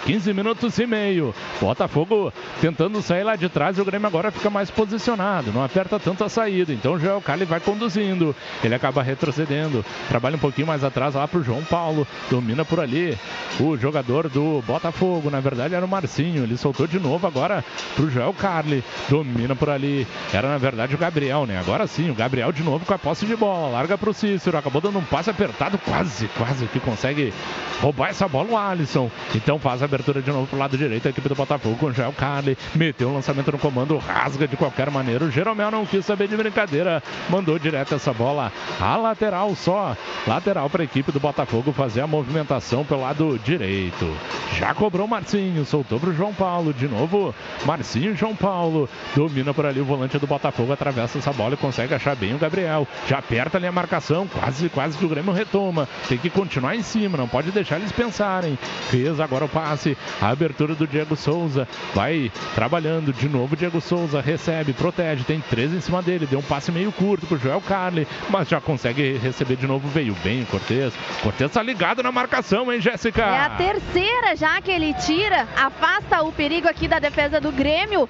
15 minutos e meio. Botafogo tentando sair lá de trás. O Grêmio agora fica mais posicionado. Não aperta tanto a saída. Então o Joel Cali vai conduzindo. Ele acaba retrocedendo. Trabalha um pouquinho mais atrás lá para o João Paulo. Domina por ali o jogador do Botafogo. Na verdade era o Marcinho. Ele soltou de novo agora para o Joel Carli. Domina por ali. Era na verdade o Gabriel, né? Agora sim, o Gabriel de novo com a posse de bola. Larga para o Cícero. Acabou dando um passe apertado. Quase, quase que consegue roubar essa bola o Alisson. Então faz a abertura de novo pro lado direito. A equipe do Botafogo com o Joel Carli. Meteu um lançamento no comando. Rasga de qualquer maneira. O Jeromel não quis saber de brincadeira. Mandou direto essa bola a lateral só. Lateral para a equipe do Botafogo fazer a movimentação pelo lado direito. Já cobrou Marcinho. Soltou pro João Paulo. De novo, Marcinho João Paulo. Domina por ali o volante do Botafogo. Atravessa essa bola e consegue achar bem o Gabriel. Já aperta ali a marcação. Quase, quase que o Grêmio retoma. Tem que continuar em cima. Não pode deixar eles pensarem. Fez agora o passe. A abertura do Diego Souza. Vai trabalhando. De novo, Diego Souza recebe, protege. Tem três em cima dele. Deu um passe meio curto pro Joel Carli. Mas já consegue receber de novo. Veio bem o Cortez. Cortez tá ligado na marcação, hein, Jéssica? É a terceira já que ele tira. Afasta o perigo aqui da defesa do Grêmio.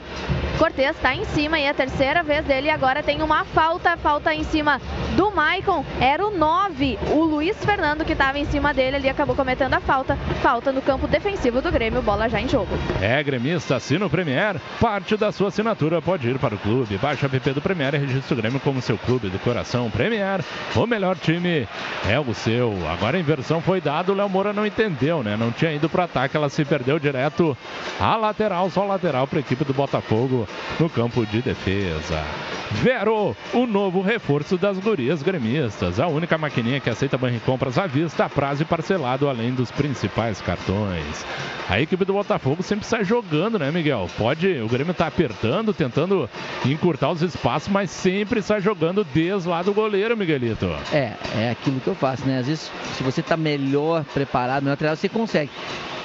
Cortez está em cima e é a terceira vez dele. Agora tem uma falta, falta em cima do Maicon. Era o 9, o Luiz Fernando que estava em cima dele. Ele acabou cometendo a falta. Falta no campo defensivo do Grêmio. Bola já em jogo. É gremista, assina o Premier. Parte da sua assinatura pode ir para o clube. Baixa o app do Premier e registra o Grêmio como seu clube do coração. Premier, o melhor time é o seu. Agora a inversão foi dada, o Léo Moura não entendeu, né? Não tinha ido para ataque, ela se perdeu direto à lateral, só lateral para a equipe do Botafogo no campo de defesa. Vero, o novo reforço das gurias gremistas. A única maquininha que aceita compras à vista, a prazo e parcelado, além dos principais cartões. A equipe do Botafogo sempre sai jogando, né, Miguel? Pode, o Grêmio tá apertando, tentando encurtar os espaços, mas sempre sai jogando desde lá do goleiro, Miguelito. É, é aquilo que eu faço, né? Às vezes, se você tá melhor preparado, melhor treinado, você consegue.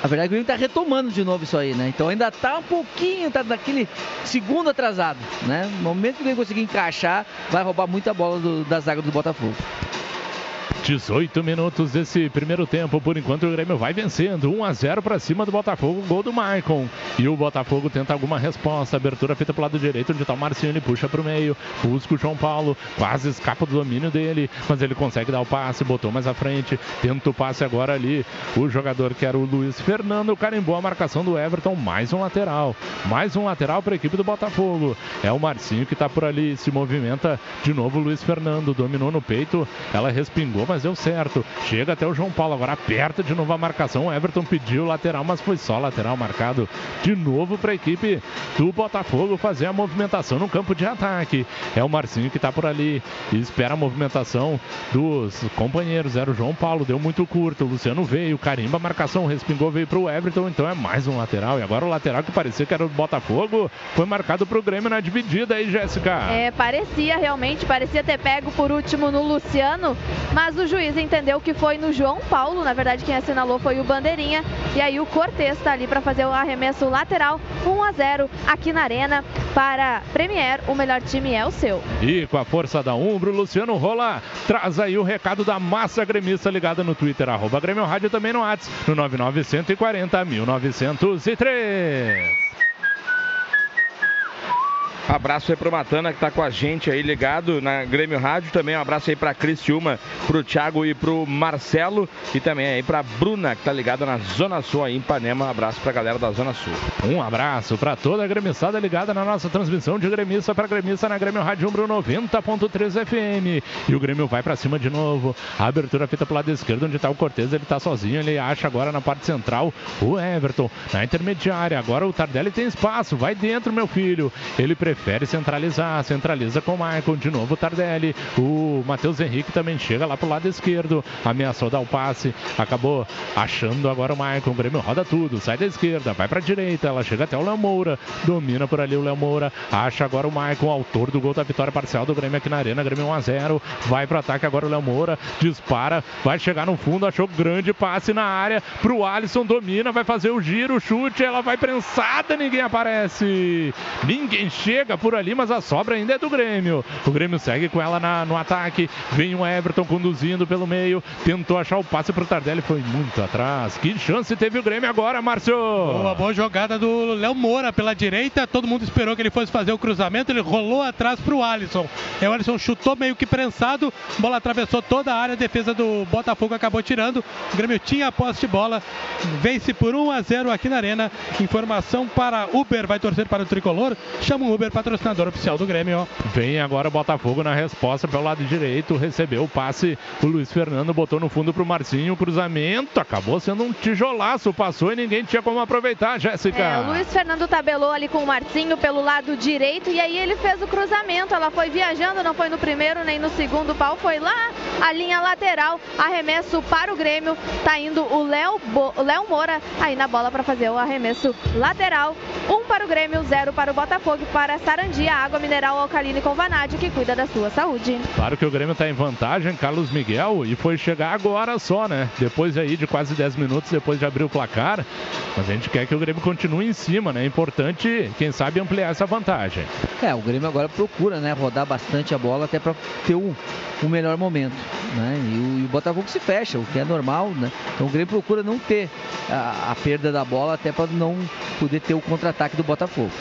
A verdade é que o Grêmio tá retomando de novo isso aí, né? Então ainda tá um pouquinho, tá naquele segundo atrasado, né? No momento que o Grêmio conseguir encaixar, vai roubar muita bola do, da zaga do Botafogo. 18 minutos desse primeiro tempo. Por enquanto o Grêmio vai vencendo. 1 a 0 para cima do Botafogo. Gol do Maicon. E o Botafogo tenta alguma resposta. Abertura feita pro lado direito, onde tá o Marcinho. Ele puxa pro meio. Busca o João Paulo. Quase escapa do domínio dele. Mas ele consegue dar o passe. Botou mais à frente. Tenta o passe agora ali. O jogador que era o Luiz Fernando. Carimbou a marcação do Everton. Mais um lateral. Mais um lateral para a equipe do Botafogo. É o Marcinho que tá por ali. Se movimenta de novo o Luiz Fernando. Dominou no peito. Ela respingou, mas deu certo. Chega até o João Paulo, agora aperta de novo a marcação. O Everton pediu lateral, mas foi só lateral marcado de novo para a equipe do Botafogo fazer a movimentação no campo de ataque. É o Marcinho que está por ali e espera a movimentação dos companheiros. Era o João Paulo, deu muito curto. O Luciano veio, carimba a marcação, respingou, veio para o Everton. Então é mais um lateral. E agora o lateral que parecia que era o Botafogo foi marcado para o Grêmio na dividida aí, Jéssica. É, parecia realmente, parecia ter pego por último no Luciano, mas o juiz entendeu que foi no João Paulo. Na verdade, quem assinalou foi o Bandeirinha. E aí o Cortez está ali para fazer o arremesso lateral. 1 a 0 aqui na Arena para Premier. O melhor time é o seu. E com a força da Umbro, Luciano Rola traz aí o recado da massa gremista ligada no Twitter, arroba Grêmio Rádio também no WhatsApp, no 99140 1903. Abraço aí pro Matana que tá com a gente aí ligado na Grêmio Rádio. Também um abraço aí pra Cristiúma, pro Thiago e pro Marcelo. E também aí pra Bruna que tá ligada na Zona Sul aí em Ipanema. Um abraço pra galera da Zona Sul. Um abraço para toda a gremissada ligada na nossa transmissão de gremista para gremista na Grêmio Rádio Umbro 90.3 FM. E o Grêmio vai para cima de novo. A abertura feita pro lado esquerdo, onde tá o Cortez, ele tá sozinho, ele acha agora na parte central o Everton. Na intermediária, agora o Tardelli tem espaço, vai dentro, meu filho. Ele prefere centralizar, centraliza com o Maicon. De novo o Tardelli. O Matheus Henrique também chega lá pro lado esquerdo, ameaçou dar o passe, acabou achando agora o Maicon. O Grêmio roda tudo, sai da esquerda, vai pra direita, ela chega até o Léo Moura, domina por ali o Léo Moura, acha agora o Maicon, autor do gol da vitória parcial do Grêmio aqui na Arena, Grêmio 1 a 0 vai pro ataque agora o Léo Moura, dispara, vai chegar no fundo, achou grande passe na área pro Alisson, domina, vai fazer o giro, o chute, ela vai prensada, ninguém aparece, ninguém chega por ali, mas a sobra ainda é do Grêmio. O Grêmio segue com ela na, no ataque, vem o Everton conduzindo pelo meio, tentou achar o passe pro Tardelli, foi muito atrás. Que chance teve o Grêmio agora, Márcio? Boa, boa jogada do Léo Moura pela direita. Todo mundo esperou que ele fosse fazer o cruzamento. Ele rolou atrás pro Alisson. E o Alisson chutou meio que prensado. Bola atravessou toda a área. A defesa do Botafogo acabou tirando. O Grêmio tinha a posse de bola. Vence por 1 a 0 aqui na Arena. Informação para Uber. Vai torcer para o tricolor. Chama o Uber, patrocinador oficial do Grêmio. Vem agora o Botafogo na resposta pelo lado direito. Recebeu o passe. O Luiz Fernando botou no fundo pro Marcinho. O cruzamento acabou sendo um tijolaço. Passou e ninguém tinha como aproveitar, Jéssica. É, o Luiz Fernando tabelou ali com o Marcinho pelo lado direito e aí ele fez o cruzamento. Ela foi viajando, não foi no primeiro nem no segundo pau, foi lá a linha lateral. Arremesso para o Grêmio. Tá indo o Léo Bo... Léo Moura aí na bola para fazer o arremesso lateral. Um para o Grêmio, zero para o Botafogo. Para Sarandia, água mineral alcalina com vanádio que cuida da sua saúde. Claro que o Grêmio está em vantagem, Carlos Miguel, e foi chegar agora só, né? Depois aí de quase 10 minutos, depois de abrir o placar. Mas a gente quer que o Grêmio continue em cima, né? É importante, quem sabe, ampliar essa vantagem. É, o Grêmio agora procura, né? Rodar bastante a bola até para ter o, o melhor momento, né? E o, e o, Botafogo se fecha, o que é normal, né? Então o Grêmio procura não ter a, a perda da bola até para não poder ter o contra-ataque do Botafogo.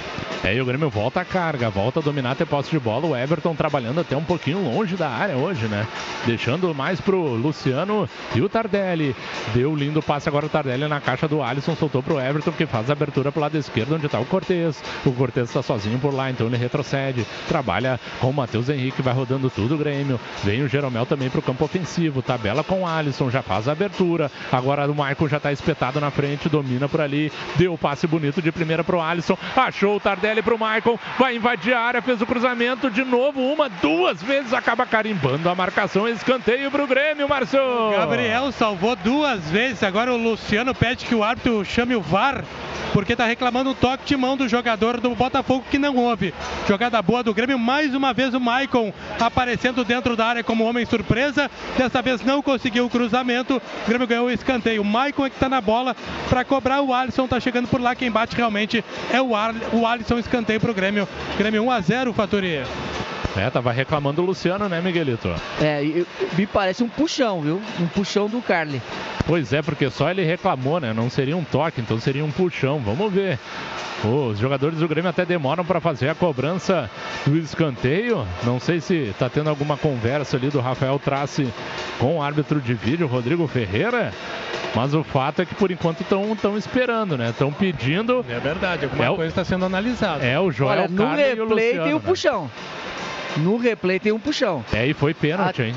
É, e o Grêmio volta a carga, volta a dominar, ter posse de bola. O Everton trabalhando até um pouquinho longe da área hoje, né? Deixando mais pro Luciano e o Tardelli. Deu lindo passe agora o Tardelli na caixa do Alisson, soltou pro Everton que faz a abertura pro lado esquerdo, onde tá o Cortez. O Cortez está sozinho por lá, então ele retrocede. Trabalha com o Matheus Henrique, vai rodando tudo o Grêmio. Vem o Jeromel também pro campo ofensivo. Tabela com o Alisson, já faz a abertura. Agora o Michael já tá espetado na frente, domina por ali. Deu passe bonito de primeira pro Alisson. Achou o Tardelli pro Michael. Vai invadir a área, fez o cruzamento de novo, uma, duas vezes, acaba carimbando a marcação. Escanteio pro Grêmio, Márcio. Gabriel salvou duas vezes. Agora o Luciano pede que o árbitro chame o VAR, porque tá reclamando um toque de mão do jogador do Botafogo que não houve. Jogada boa do Grêmio, mais uma vez o Maicon aparecendo dentro da área como homem surpresa. Dessa vez não conseguiu o cruzamento. O Grêmio ganhou o escanteio. O Maicon é que tá na bola para cobrar. O Alisson tá chegando por lá. Quem bate realmente é o, Ar... o Alisson escanteio pro Grêmio. Grêmio 1 a 0 Fatori. É, tava reclamando o Luciano, né, Miguelito? É, eu, me parece um puxão, viu? Um puxão do Carly. Pois é, porque só ele reclamou, né? Não seria um toque, então seria um puxão. Vamos ver. Os jogadores do Grêmio até demoram para fazer a cobrança do escanteio. Não sei se está tendo alguma conversa ali do Rafael Trace com o árbitro de vídeo, Rodrigo Ferreira. Mas o fato é que por enquanto estão esperando, né? Estão pedindo. É verdade, alguma é coisa está sendo analisada. É o Joel Olha, no replay e o Luciano, tem o né? No replay tem um puxão. É, e foi pênalti, hein?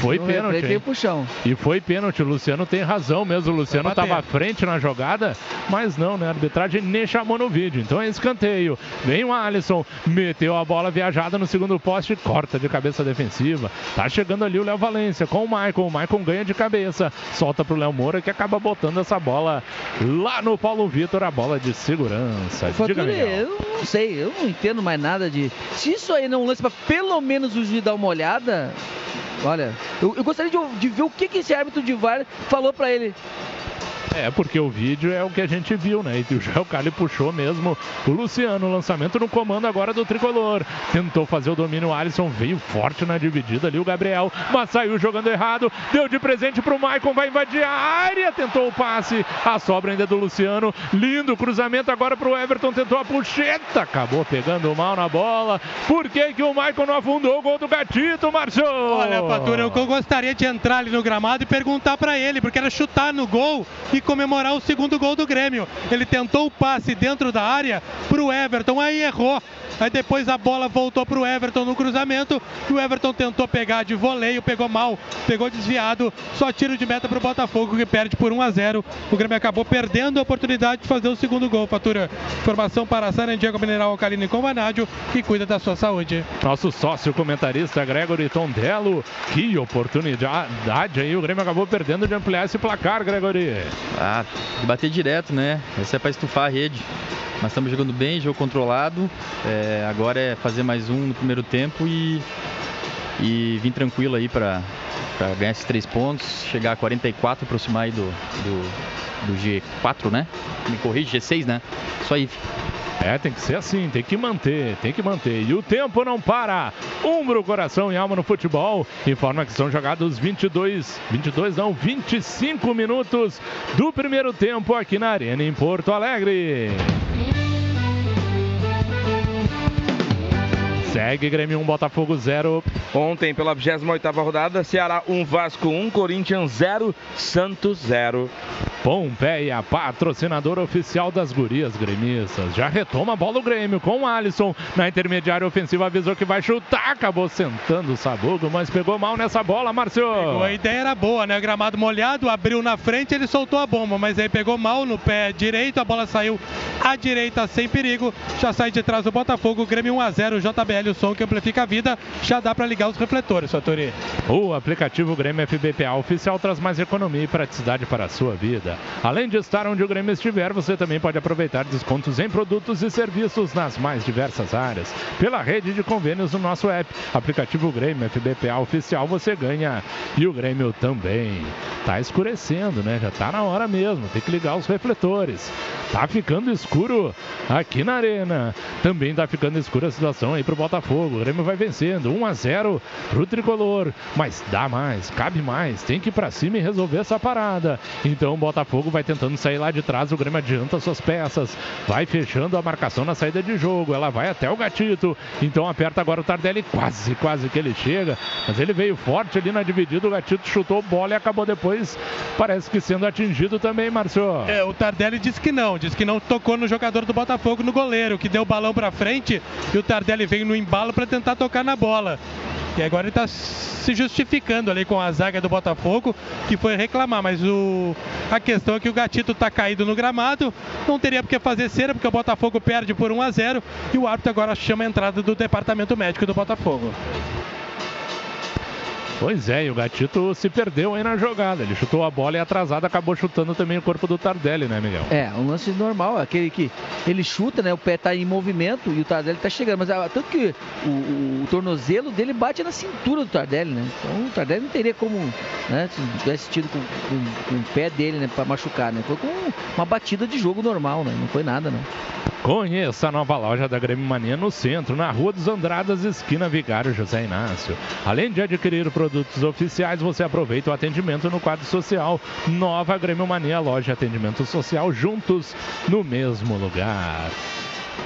Foi no pênalti. tem puxão. E foi pênalti. O Luciano tem razão mesmo. O Luciano estava à frente na jogada, mas não, né? A arbitragem nem chamou no vídeo. Então é escanteio. Vem o Alisson, meteu a bola viajada no segundo poste, corta de cabeça defensiva. Tá chegando ali o Léo Valência com o Maicon. O Maicon ganha de cabeça, solta pro Léo Moura que acaba botando essa bola lá no Paulo Vitor, a bola de segurança. Diga, eu não sei, eu não entendo mais nada de. Se isso aí não lance pra pelo menos o juiz dar uma olhada. Olha, eu, eu gostaria de, de ver o que, que esse árbitro de VAR falou pra ele. É, porque o vídeo é o que a gente viu, né? E o Joel Cali puxou mesmo o Luciano. Lançamento no comando agora do tricolor. Tentou fazer o domínio. O Alisson veio forte na dividida ali. O Gabriel, mas saiu jogando errado. Deu de presente pro Maicon. Vai invadir a área. Tentou o passe. A sobra ainda é do Luciano. Lindo cruzamento agora pro Everton. Tentou a puxeta. Acabou pegando mal na bola. Por que, que o Maicon não afundou o gol do Gatito, Márcio? Olha, Fatura, eu gostaria de entrar ali no gramado e perguntar pra ele, porque era chutar no gol e comemorar o segundo gol do Grêmio. Ele tentou o passe dentro da área pro Everton, aí errou. Aí depois a bola voltou pro Everton no cruzamento. E o Everton tentou pegar de voleio, pegou mal, pegou desviado. Só tiro de meta pro Botafogo que perde por 1 a 0. O Grêmio acabou perdendo a oportunidade de fazer o segundo gol. Fatura informação para Sarandiego Mineral Alcalino com Vanádio, que cuida da sua saúde. Nosso sócio comentarista Gregory Tondello. Que oportunidade aí. O Grêmio acabou perdendo de ampliar esse placar, Gregory. Ah, bater direto, né? Essa é para estufar a rede. Mas estamos jogando bem, jogo controlado. É, agora é fazer mais um no primeiro tempo e, e vir tranquilo aí para ganhar esses três pontos, chegar a 44, aproximar aí do, do, do G4, né? Me corrige, G6, né? Isso aí. É, tem que ser assim, tem que manter, tem que manter. E o tempo não para. Umbro, coração e alma no futebol. Informa que são jogados 22, 22 não, 25 minutos do primeiro tempo aqui na Arena em Porto Alegre. Segue Grêmio 1, Botafogo 0. Ontem, pela 28ª rodada, Ceará 1, Vasco 1, Corinthians 0, Santos 0. Pompeia, patrocinador oficial das gurias gremistas. Já retoma a bola o Grêmio com o Alisson. Na intermediária ofensiva avisou que vai chutar. Acabou sentando o Sabugo, mas pegou mal nessa bola, Márcio. Pegou, a ideia era boa, né? Gramado molhado, abriu na frente, ele soltou a bomba, mas aí pegou mal no pé direito. A bola saiu à direita sem perigo. Já sai de trás o Botafogo. Grêmio 1 a 0 JBL, o som que amplifica a vida. Já dá para ligar os refletores, Fatori. O aplicativo Grêmio FBPA oficial traz mais economia e praticidade para a sua vida. Além de estar onde o Grêmio estiver, você também pode aproveitar descontos em produtos e serviços nas mais diversas áreas. Pela rede de convênios no nosso app, aplicativo Grêmio FBPA oficial, você ganha e o Grêmio também. Tá escurecendo, né? Já tá na hora mesmo, tem que ligar os refletores. Tá ficando escuro aqui na arena. Também tá ficando escura a situação aí pro Botafogo. O Grêmio vai vencendo. 1 a 0 pro tricolor, mas dá mais, cabe mais, tem que ir para cima e resolver essa parada. Então o Botafogo vai tentando sair lá de trás, o Grêmio adianta suas peças, vai fechando a marcação na saída de jogo, ela vai até o Gatito. Então aperta agora o Tardelli, quase, quase que ele chega, mas ele veio forte ali na dividida, o Gatito chutou bola e acabou depois, parece que sendo atingido também, Márcio. É, o Tardelli disse que não, disse que não tocou no jogador do Botafogo, no goleiro, que deu o balão para frente. E o Tardelli veio no embalo para tentar tocar na bola. E agora ele está se justificando ali com a zaga do Botafogo, que foi reclamar. Mas o... a questão é que o Gatito está caído no gramado, não teria porque fazer cera, porque o Botafogo perde por 1 a 0 e o árbitro agora chama a entrada do departamento médico do Botafogo. Pois é, e o Gatito se perdeu aí na jogada. Ele chutou a bola e atrasado acabou chutando também o corpo do Tardelli, né, Miguel? É, um lance normal, aquele que ele chuta, né? O pé tá em movimento e o Tardelli tá chegando. Mas ah, tanto que o, o, o tornozelo dele bate na cintura do Tardelli, né? Então o Tardelli não teria como, né? Se tivesse tido com, com, com o pé dele, né? Pra machucar, né? Foi com uma batida de jogo normal, né? Não foi nada, não. Conheça a nova loja da Grêmio Mania no centro, na Rua dos Andradas, esquina Vigário José Inácio. Além de adquirir produtos oficiais, você aproveita o atendimento no quadro social. Nova Grêmio Mania, loja de atendimento social, juntos no mesmo lugar.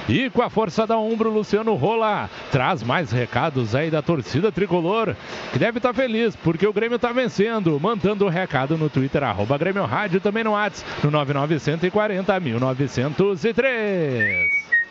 E com a força da Umbro, Luciano Rola traz mais recados aí da torcida tricolor, que deve estar feliz, porque o Grêmio está vencendo. Mandando o recado no Twitter, arroba Grêmio Rádio, também no WhatsApp, no 9940 1903.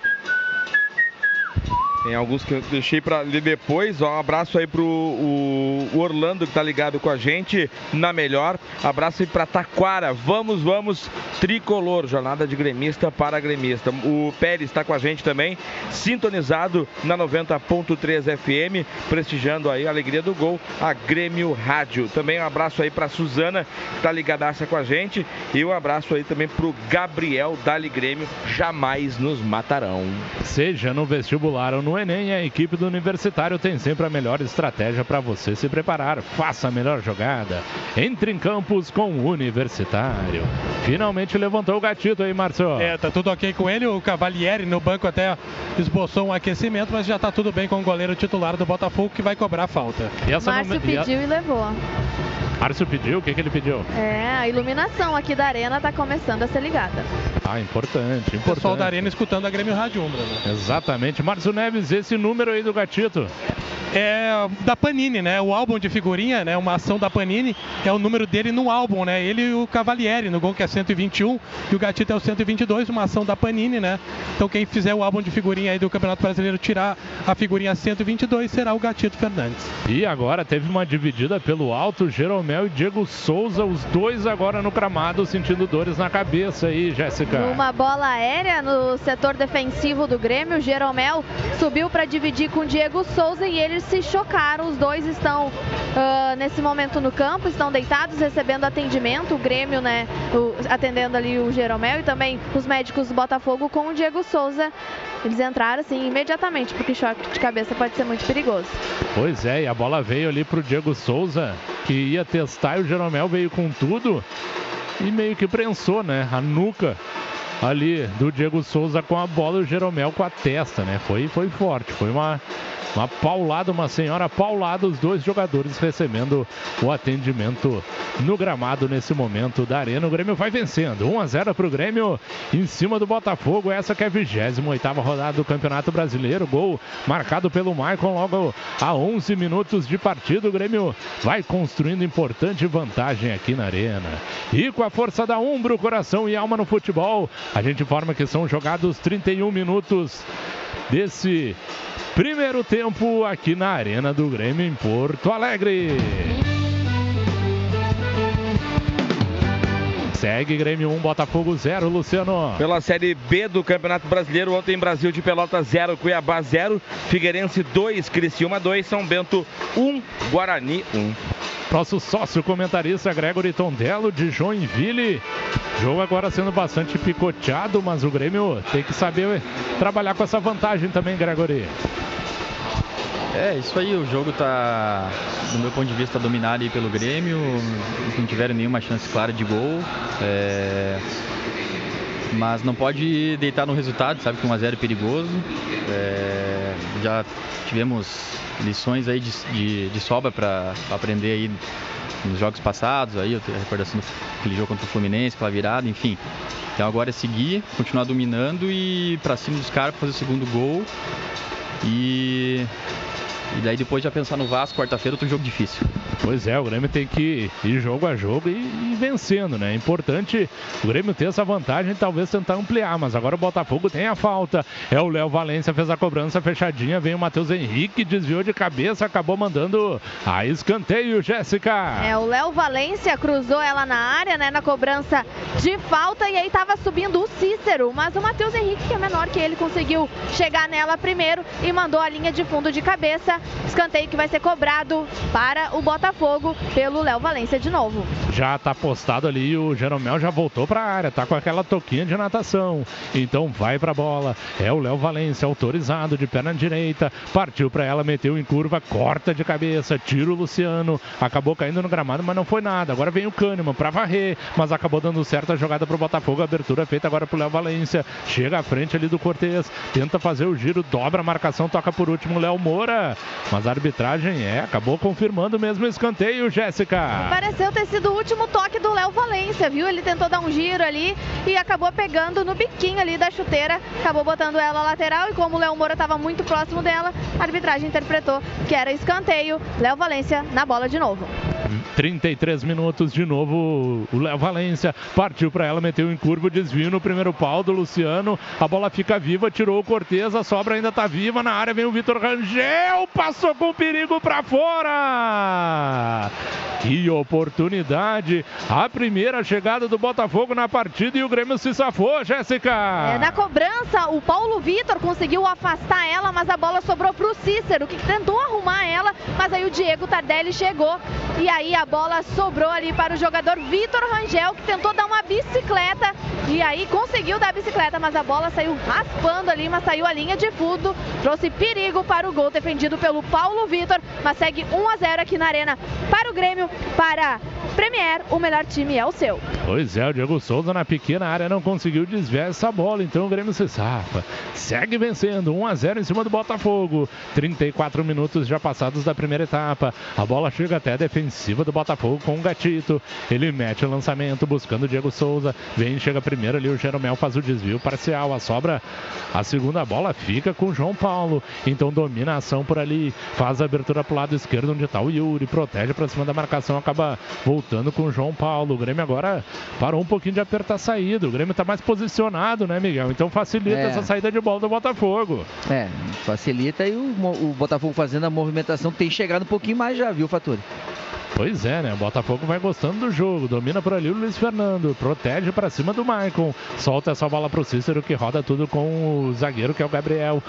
Tem alguns que eu deixei para ler depois. Ó, um abraço aí pro o, o Orlando que tá ligado com a gente na melhor. Abraço aí para Taquara. Vamos, vamos, tricolor. Jornada de gremista para gremista. O Pérez está com a gente também, sintonizado na 90.3 FM, prestigiando aí a alegria do gol, a Grêmio Rádio. Também um abraço aí para Suzana, que tá ligadaça com a gente. E um abraço aí também pro Gabriel Dali Grêmio. Jamais nos matarão. Seja no vestibular ou no Enem, a equipe do Universitário tem sempre a melhor estratégia para você se preparar. Faça a melhor jogada. Entre em campos com o Universitário. Finalmente levantou o gatito aí, Marcelo. É, tá tudo ok com ele. O Cavalieri no banco até esboçou um aquecimento, mas já tá tudo bem com o goleiro titular do Botafogo que vai cobrar a falta. Márcio pediu e levou. Márcio pediu, o que, que ele pediu? É, a iluminação aqui da arena tá começando a ser ligada. Ah, importante, importante. O pessoal da arena escutando a Grêmio Rádio Umbra, né? Exatamente. Márcio Neves, esse número aí do gatito. É da Panini, né? O álbum de figurinha, né? Uma ação da Panini, é o número dele no álbum, né? Ele e o Cavalieri, no gol que é 121, e o gatito é o 122, uma ação da Panini, né? Então quem fizer o álbum de figurinha aí do Campeonato Brasileiro tirar a figurinha 122 será o gatito Fernandes. E agora teve uma dividida pelo alto, Jeromel e Diego Souza, os dois agora no gramado sentindo dores na cabeça aí, Jéssica. Numa bola aérea no setor defensivo do Grêmio, Jeromel subiu para dividir com Diego Souza e eles se chocaram. Os dois estão uh, nesse momento no campo, estão deitados recebendo atendimento. O Grêmio, né, o, atendendo ali o Jeromel e também os médicos do Botafogo com o Diego Souza. Eles entraram assim imediatamente, porque choque de cabeça pode ser muito perigoso. Pois é, e a bola veio ali pro Diego Souza, que ia testar e o Jeromel veio com tudo e meio que prensou, né? A nuca ali do Diego Souza com a bola e o Jeromel com a testa, né? Foi, foi forte, foi uma, uma paulada, uma senhora paulada, os dois jogadores recebendo o atendimento no gramado nesse momento da arena. O Grêmio vai vencendo, 1 a 0 para o Grêmio em cima do Botafogo. Essa que é a 28 rodada do Campeonato Brasileiro. Gol marcado pelo Maicon logo a 11 minutos de partida. O Grêmio vai construindo importante vantagem aqui na arena. E com a força da Umbro, coração e alma no futebol, a gente informa que são jogados 31 minutos desse primeiro tempo aqui na Arena do Grêmio em Porto Alegre. Segue Grêmio 1, Botafogo 0, Luciano. Pela Série B do Campeonato Brasileiro, ontem Brasil de Pelotas 0, Cuiabá 0, Figueirense 2, Criciúma 2, São Bento 1, Guarani 1. Nosso sócio comentarista Gregory Tondello de Joinville. Jogo agora sendo bastante picoteado, mas o Grêmio tem que saber trabalhar com essa vantagem também, Gregory. É, isso aí, o jogo tá, do meu ponto de vista, dominado aí pelo Grêmio. Eles não tiveram nenhuma chance clara de gol. É, mas não pode deitar no resultado, sabe que 1x0 é perigoso. É, já tivemos lições aí de, de, de sobra para aprender aí nos jogos passados, aí eu tenho a recordação daquele jogo contra o Fluminense, aquela virada, enfim. Então agora é seguir, continuar dominando e para cima dos caras fazer o segundo gol. E e daí depois já pensar no Vasco, quarta-feira, outro jogo difícil. Pois é, o Grêmio tem que ir jogo a jogo e, e vencendo, né? É importante o Grêmio ter essa vantagem e talvez tentar ampliar, mas agora o Botafogo tem a falta. É o Léo Valência, fez a cobrança fechadinha, vem o Matheus Henrique, desviou de cabeça, acabou mandando a escanteio, Jéssica. É, o Léo Valência cruzou ela na área, né, na cobrança de falta e aí tava subindo o Cícero, mas o Matheus Henrique, que é menor que ele, conseguiu chegar nela primeiro e mandou a linha de fundo de cabeça. Escanteio que vai ser cobrado para o Botafogo pelo Léo Valência de novo. Já tá postado ali, o Jeromel já voltou para a área, tá com aquela toquinha de natação. Então vai para a bola. É o Léo Valência autorizado de perna direita, partiu para ela, meteu em curva, corta de cabeça, tira o Luciano, acabou caindo no gramado, mas não foi nada. Agora vem o Kahneman para varrer, mas acabou dando certo a jogada pro Botafogo. A abertura feita agora pro Léo Valência. Chega à frente ali do Cortez, tenta fazer o giro, dobra a marcação, toca por último Léo Moura. Mas a arbitragem é, acabou confirmando mesmo o escanteio, Jéssica. Pareceu ter sido o último toque do Léo Valência, viu? Ele tentou dar um giro ali e acabou pegando no biquinho ali da chuteira, acabou botando ela lateral e como o Léo Moura estava muito próximo dela, a arbitragem interpretou que era escanteio. Léo Valência na bola de novo. 33 minutos de novo. O Léo Valência partiu para ela, meteu em curva, desvio no primeiro pau do Luciano. A bola fica viva, tirou o Cortez, a sobra ainda tá viva. Na área vem o Vitor Rangel, passou com perigo para fora. Que oportunidade! A primeira chegada do Botafogo na partida e o Grêmio se safou, Jéssica. É, na cobrança, o Paulo Vitor conseguiu afastar ela, mas a bola sobrou pro Cícero, que tentou arrumar ela, mas aí o Diego Tardelli chegou e aí a bola sobrou ali para o jogador Vitor Rangel, que tentou dar uma bicicleta e aí conseguiu dar a bicicleta, mas a bola saiu raspando ali, mas saiu a linha de fundo, trouxe perigo para o gol defendido pelo Paulo Vitor, mas segue 1 a 0 aqui na arena para o Grêmio, para Premier, o melhor time é o seu. Pois é, o Diego Souza na pequena área não conseguiu desviar essa bola, então o Grêmio se safa. Segue vencendo, 1 a 0 em cima do Botafogo. 34 minutos já passados da primeira etapa. A bola chega até a defensiva do Botafogo com o Gatito. Ele mete o lançamento buscando o Diego Souza. Vem, chega primeiro ali, o Jeromel faz o desvio parcial. A sobra, a segunda bola fica com o João Paulo. Então domina a ação por ali, faz a abertura pro lado esquerdo onde está o Yuri, protege para cima da marcação, acaba voltando com o João Paulo. O Grêmio agora parou um pouquinho de apertar a saída. O Grêmio está mais posicionado, né, Miguel? Então facilita É. essa saída de bola do Botafogo. É, facilita e o, o Botafogo fazendo a movimentação tem chegado um pouquinho mais já, viu, Faturi? Pois é, né? O Botafogo vai gostando do jogo. Domina por ali o Luiz Fernando. Protege para cima do Maicon. Solta essa bola pro Cícero que roda tudo com o zagueiro que é o Gabriel.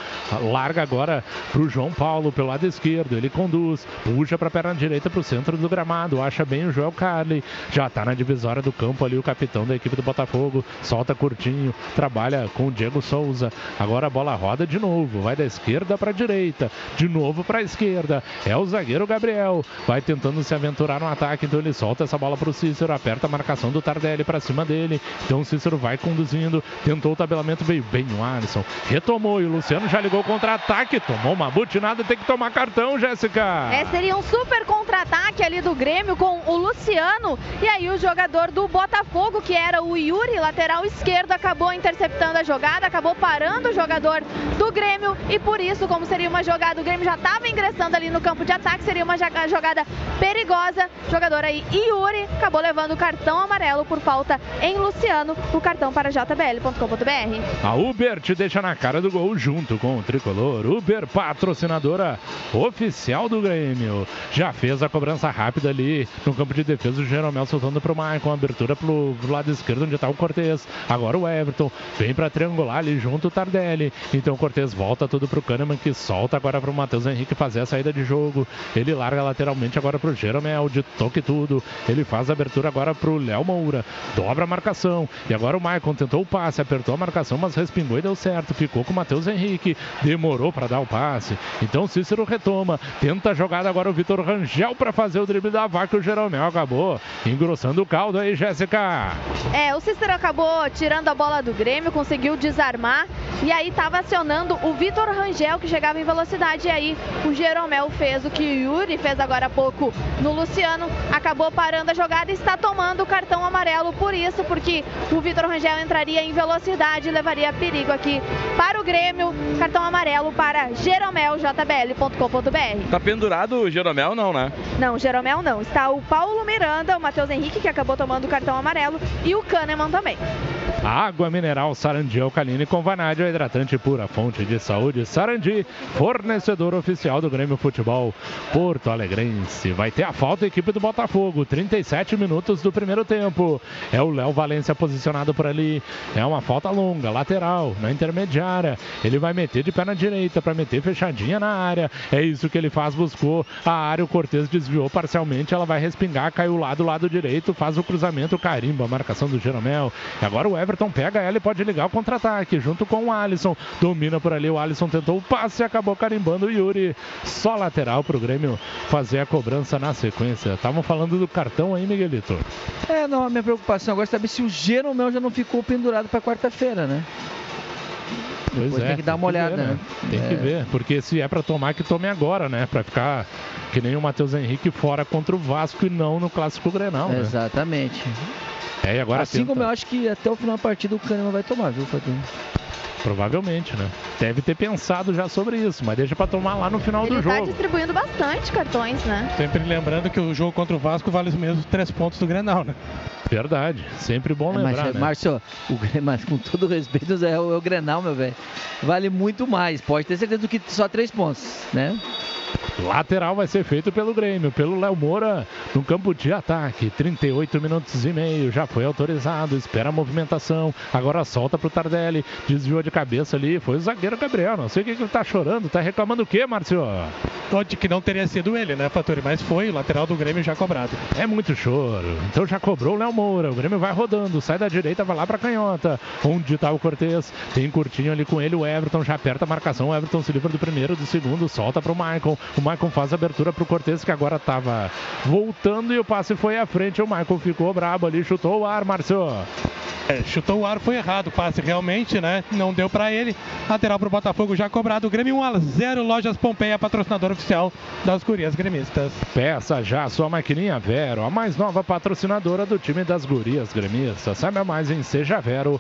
Larga agora pro João Paulo pelo lado esquerdo. Ele conduz. Puxa pra perna direita pro centro do gramado. Acha bem o Joel Carli. Já tá na divisória do campo ali o capitão da equipe do Botafogo. Solta curtinho. Trabalha com o Diego Souza. Agora a bola roda de novo. Vai da esquerda pra direita. De novo pra esquerda. É o zagueiro Gabriel. Vai tentando se aventurar no ataque. Então ele solta essa bola pro Cícero. Aperta a marcação do Tardelli pra cima dele. Então o Cícero vai conduzindo. Tentou o tabelamento. Veio bem o Alisson. Retomou. E o Luciano já ligou o contra-ataque. Tomou uma butinada. Tem que tomar cartão, Jéssica. É, seria um super contra-ataque ali do Grêmio com o Luciano. E aí o jogador do Botafogo, que era o Yuri, lateral esquerdo, acabou interceptando a jogada, acabou parando o jogador do Grêmio. E por isso, como seria uma jogada, o Grêmio já estava ingressando ali no campo de ataque, seria uma jogada perigosa. Jogador aí, Yuri, acabou levando o cartão amarelo por falta em Luciano. O cartão para jbl.com.br. A Uber te deixa na cara do gol junto com o tricolor. Uber, patrocinadora oficial do Grêmio. Já fez a cobrança rápida ali no campo de defesa. O Jeromel soltando pro Maicon. Abertura pro, pro lado esquerdo, onde tá o Cortez. Agora o Everton vem pra triangular ali junto o Tardelli. Então o Cortez volta tudo pro Kahneman que solta agora pro Matheus Henrique fazer a saída de jogo. Ele larga lateralmente agora pro Jeromel de toque tudo. Ele faz a abertura agora pro Léo Moura. Dobra a marcação. E agora o Maicon tentou o passe, apertou a marcação, mas respingou e deu certo. Ficou com o Matheus Henrique. Demorou para dar o passe. Então o Cícero retoma. Tenta a jogada agora o Vitor Rangel para fazer o drible da vaca. O Jeromel acabou engrossando o caldo aí, Jéssica. É, o Cícero acabou tirando a bola do Grêmio, conseguiu desarmar e aí estava acionando o Vitor Rangel que chegava em velocidade e aí o Jeromel fez o que o Yuri fez agora há pouco no Luciano, acabou parando a jogada e está tomando o cartão amarelo por isso, porque o Vitor Rangel entraria em velocidade e levaria perigo aqui para o Grêmio. Cartão amarelo para jeromeljbl.com.br. Tá pendurado o Jeromel, não, né? Não, Jeromel não. Está o Paulo Miranda, o Matheus Henrique, que acabou tomando o cartão amarelo, e o Kahneman também. Água mineral Sarandi Alcaline com vanádio, hidratante pura, fonte de saúde. Sarandi, fornecedor oficial do Grêmio Futebol Porto Alegrense. Vai ter a falta a equipe do Botafogo, 37 minutos do primeiro tempo. É o Léo Valência posicionado por ali. É uma falta longa, lateral, na intermediária. Ele vai meter de perna direita para meter fechadinha na área. É isso que ele faz, buscou a área. O Cortez desviou parcialmente. Ela vai respingar, caiu lá do lado direito, faz o cruzamento, carimba a marcação do Jeromel. E agora o Everton pega ela e pode ligar o contra-ataque junto com o Alisson. Domina por ali, o Alisson tentou o passe e acabou carimbando o Yuri. Só lateral pro Grêmio fazer a cobrança na sequência. Estavam falando do cartão aí, Miguelito. É, não, a minha preocupação agora é saber se o Jeromel já não ficou pendurado para quarta-feira, né? Pois Depois é, tem que dar uma ver, olhada, né? Tem que É. ver, porque se é pra tomar, que tome agora, né? Pra ficar que nem o Matheus Henrique fora contra o Vasco e não no Clássico Grenal, né? Exatamente. É, e agora assim tenta- como eu acho que até o final da partida o Kahneman vai tomar, viu, Fadinho? Provavelmente, né? Deve ter pensado já sobre isso, mas deixa pra tomar lá no final Ele do está jogo. distribuindo bastante cartões, né? Sempre lembrando que o jogo contra o Vasco vale os mesmos três pontos do Grenal, né? Verdade, sempre bom Mas, lembrar, é, né? Márcio, o, mas com todo respeito, é o, é o Grenal, meu velho. Vale muito mais, pode ter certeza do que só três pontos, né? Lateral vai ser feito pelo Grêmio, pelo Léo Moura, no campo de ataque. 38 minutos e meio, já foi autorizado, espera a movimentação. Agora solta pro Tardelli, desviou de cabeça ali. Foi o zagueiro Gabriel. Não sei o que, que ele tá chorando, tá reclamando o quê, Márcio? De que não teria sido ele, né, Fatori? Mas foi o lateral do Grêmio já cobrado. É muito choro. Então já cobrou o Léo Moura. O Grêmio vai rodando, sai da direita, vai lá pra canhota. Onde tá o Cortez? Tem curtinho ali com ele, o Everton já aperta a marcação. O Everton se livra do primeiro, do segundo, solta pro Maicon. O Maicon faz a abertura pro Cortez, que agora tava voltando e o passe foi à frente. O Maicon ficou brabo ali, chutou o ar, Márcio. É, chutou o ar, foi errado o passe realmente, né? Não deu para ele. Lateral pro Botafogo já cobrado. Grêmio 1 a 0 Lojas Pompeia, patrocinador oficial das Gurias Gremistas. Peça já sua maquininha Vero, a mais nova patrocinadora do time das Gurias Gremistas. Saiba mais em sejavero.com.br.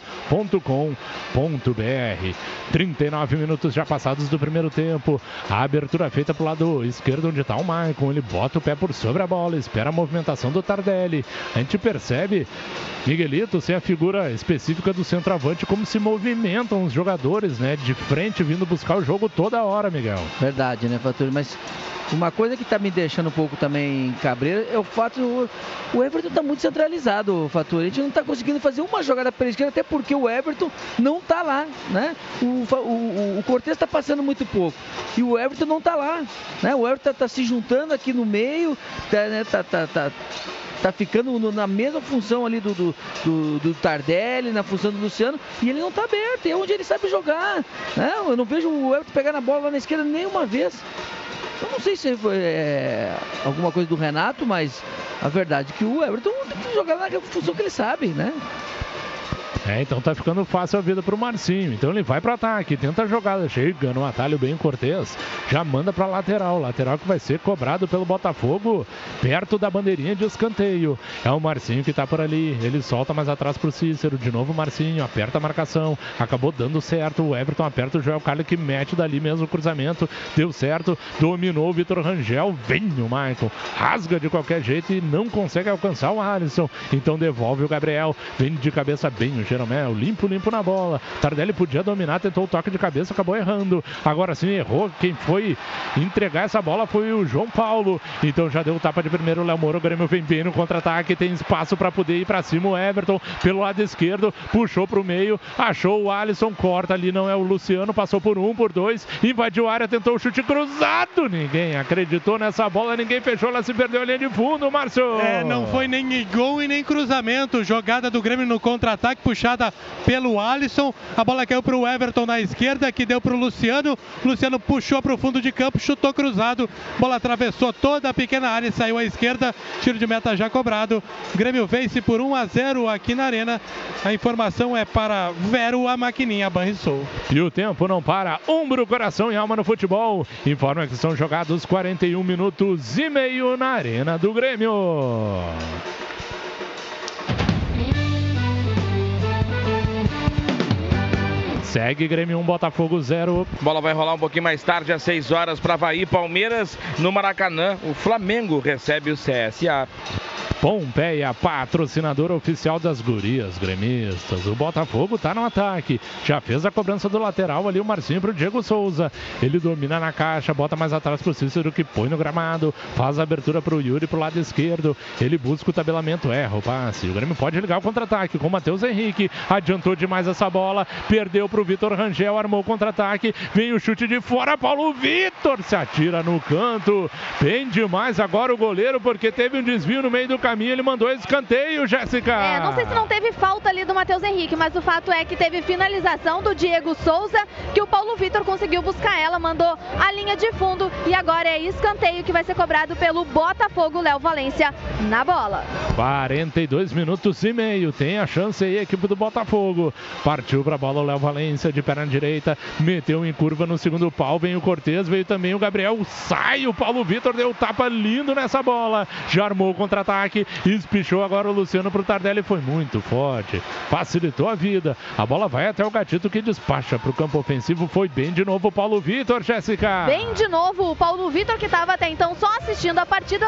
39 minutos já passados do primeiro tempo. A abertura feita pro lado esquerdo onde tá o Maicon. Ele bota o pé por sobre a bola, espera a movimentação do Tardelli. A gente percebe Miguelito sem a figura específica do centroavante, como se movimentam os jogadores, né? De frente, vindo buscar o jogo toda hora, Miguel. Verdade, né, Faturi? Mas uma coisa que tá me deixando um pouco também cabreiro é o fato o, Everton tá muito centralizado, Faturi. A gente não tá conseguindo fazer uma jogada pela esquerda, até porque o Everton não tá lá, né? O, o, o Cortez tá passando muito pouco e o Everton não tá lá, né? O Everton tá, tá se juntando aqui no meio, tá, né, tá, tá, tá tá ficando no, na mesma função ali do, do, do, do, Tardelli, na função do Luciano, e ele não tá aberto, é onde ele sabe jogar. Né? Eu não vejo o Everton pegar na bola lá na esquerda nenhuma vez. Eu não sei se foi é, alguma coisa do Renato, mas a verdade é que o Everton tem que jogar na função que ele sabe, né? É, então tá ficando fácil a vida pro Marcinho. Então ele vai pro ataque, tenta a jogada, chega no atalho bem Cortez, já manda pra lateral. Lateral que vai ser cobrado pelo Botafogo, perto da bandeirinha de escanteio. É o Marcinho que tá por ali. Ele solta mais atrás pro Cícero. De novo o Marcinho, aperta a marcação. Acabou dando certo. O Everton aperta o Joel Carlos que mete dali mesmo o cruzamento. Deu certo, dominou o Vitor Rangel. Vem o Michael, rasga de qualquer jeito e não consegue alcançar o Alisson. Então devolve o Gabriel. Vem de cabeça bem o Jeromel, limpo, limpo na bola. Tardelli podia dominar, tentou o toque de cabeça, acabou errando. Agora sim errou. Quem foi entregar essa bola foi o João Paulo. Então já deu o tapa de primeiro. O Léo Moro, o Grêmio vem bem no contra-ataque. Tem espaço para poder ir para cima. O Everton pelo lado esquerdo, puxou para o meio, achou o Alisson, corta ali. Não é o Luciano, passou por um, por dois, invadiu a área, tentou o chute cruzado. Ninguém acreditou nessa bola, ninguém fechou, ela se perdeu a linha de fundo, Márcio. É, não foi nem gol e nem cruzamento. Jogada do Grêmio no contra-ataque, puxada pelo Alisson. A bola caiu para o Everton na esquerda, que deu para o Luciano. Luciano puxou para o fundo de campo, chutou cruzado. Bola atravessou toda a pequena área e saiu à esquerda. Tiro de meta já cobrado. Grêmio vence por 1 a 0 aqui na Arena. A informação é para Vero, a maquininha Banrisul. E o tempo não para. Umbro, coração e alma no futebol. Informa que são jogados 41 minutos e meio na Arena do Grêmio. Segue Grêmio 1, Botafogo 0. Bola vai rolar um pouquinho mais tarde, às 6 horas, para Havaí, Palmeiras. No Maracanã, o Flamengo recebe o CSA. Pompeia, patrocinador oficial das gurias gremistas. O Botafogo tá no ataque. Já fez a cobrança do lateral ali o Marcinho pro Diego Souza. Ele domina na caixa, bota mais atrás pro Cícero que põe no gramado. Faz a abertura pro Yuri pro lado esquerdo. Ele busca o tabelamento, erra o passe. O Grêmio pode ligar o contra-ataque com o Matheus Henrique. Adiantou demais essa bola. Perdeu pro Vitor Rangel, armou o contra-ataque. Vem o chute de fora. Paulo Vitor se atira no canto. Bem demais agora o goleiro porque teve um desvio no meio do caminho ele mandou escanteio, Jéssica. É, não sei se não teve falta ali do Matheus Henrique, mas o fato é que teve finalização do Diego Souza, que o Paulo Vitor conseguiu buscar ela, mandou a linha de fundo e agora é escanteio que vai ser cobrado pelo Botafogo, Léo Valência, na bola. 42 minutos e meio, tem a chance aí a equipe do Botafogo. Partiu pra bola o Léo Valência de perna direita, meteu em curva no segundo pau, vem o Cortez, veio também o Gabriel, sai o Paulo Vitor, deu tapa lindo nessa bola, já armou o contra-ataque, espichou agora o Luciano pro Tardelli, foi muito forte, facilitou a vida. A bola vai até o Gatito que despacha pro campo ofensivo, foi bem de novo o Paulo Vitor, Jéssica. Bem de novo o Paulo Vitor que estava até então só assistindo a partida.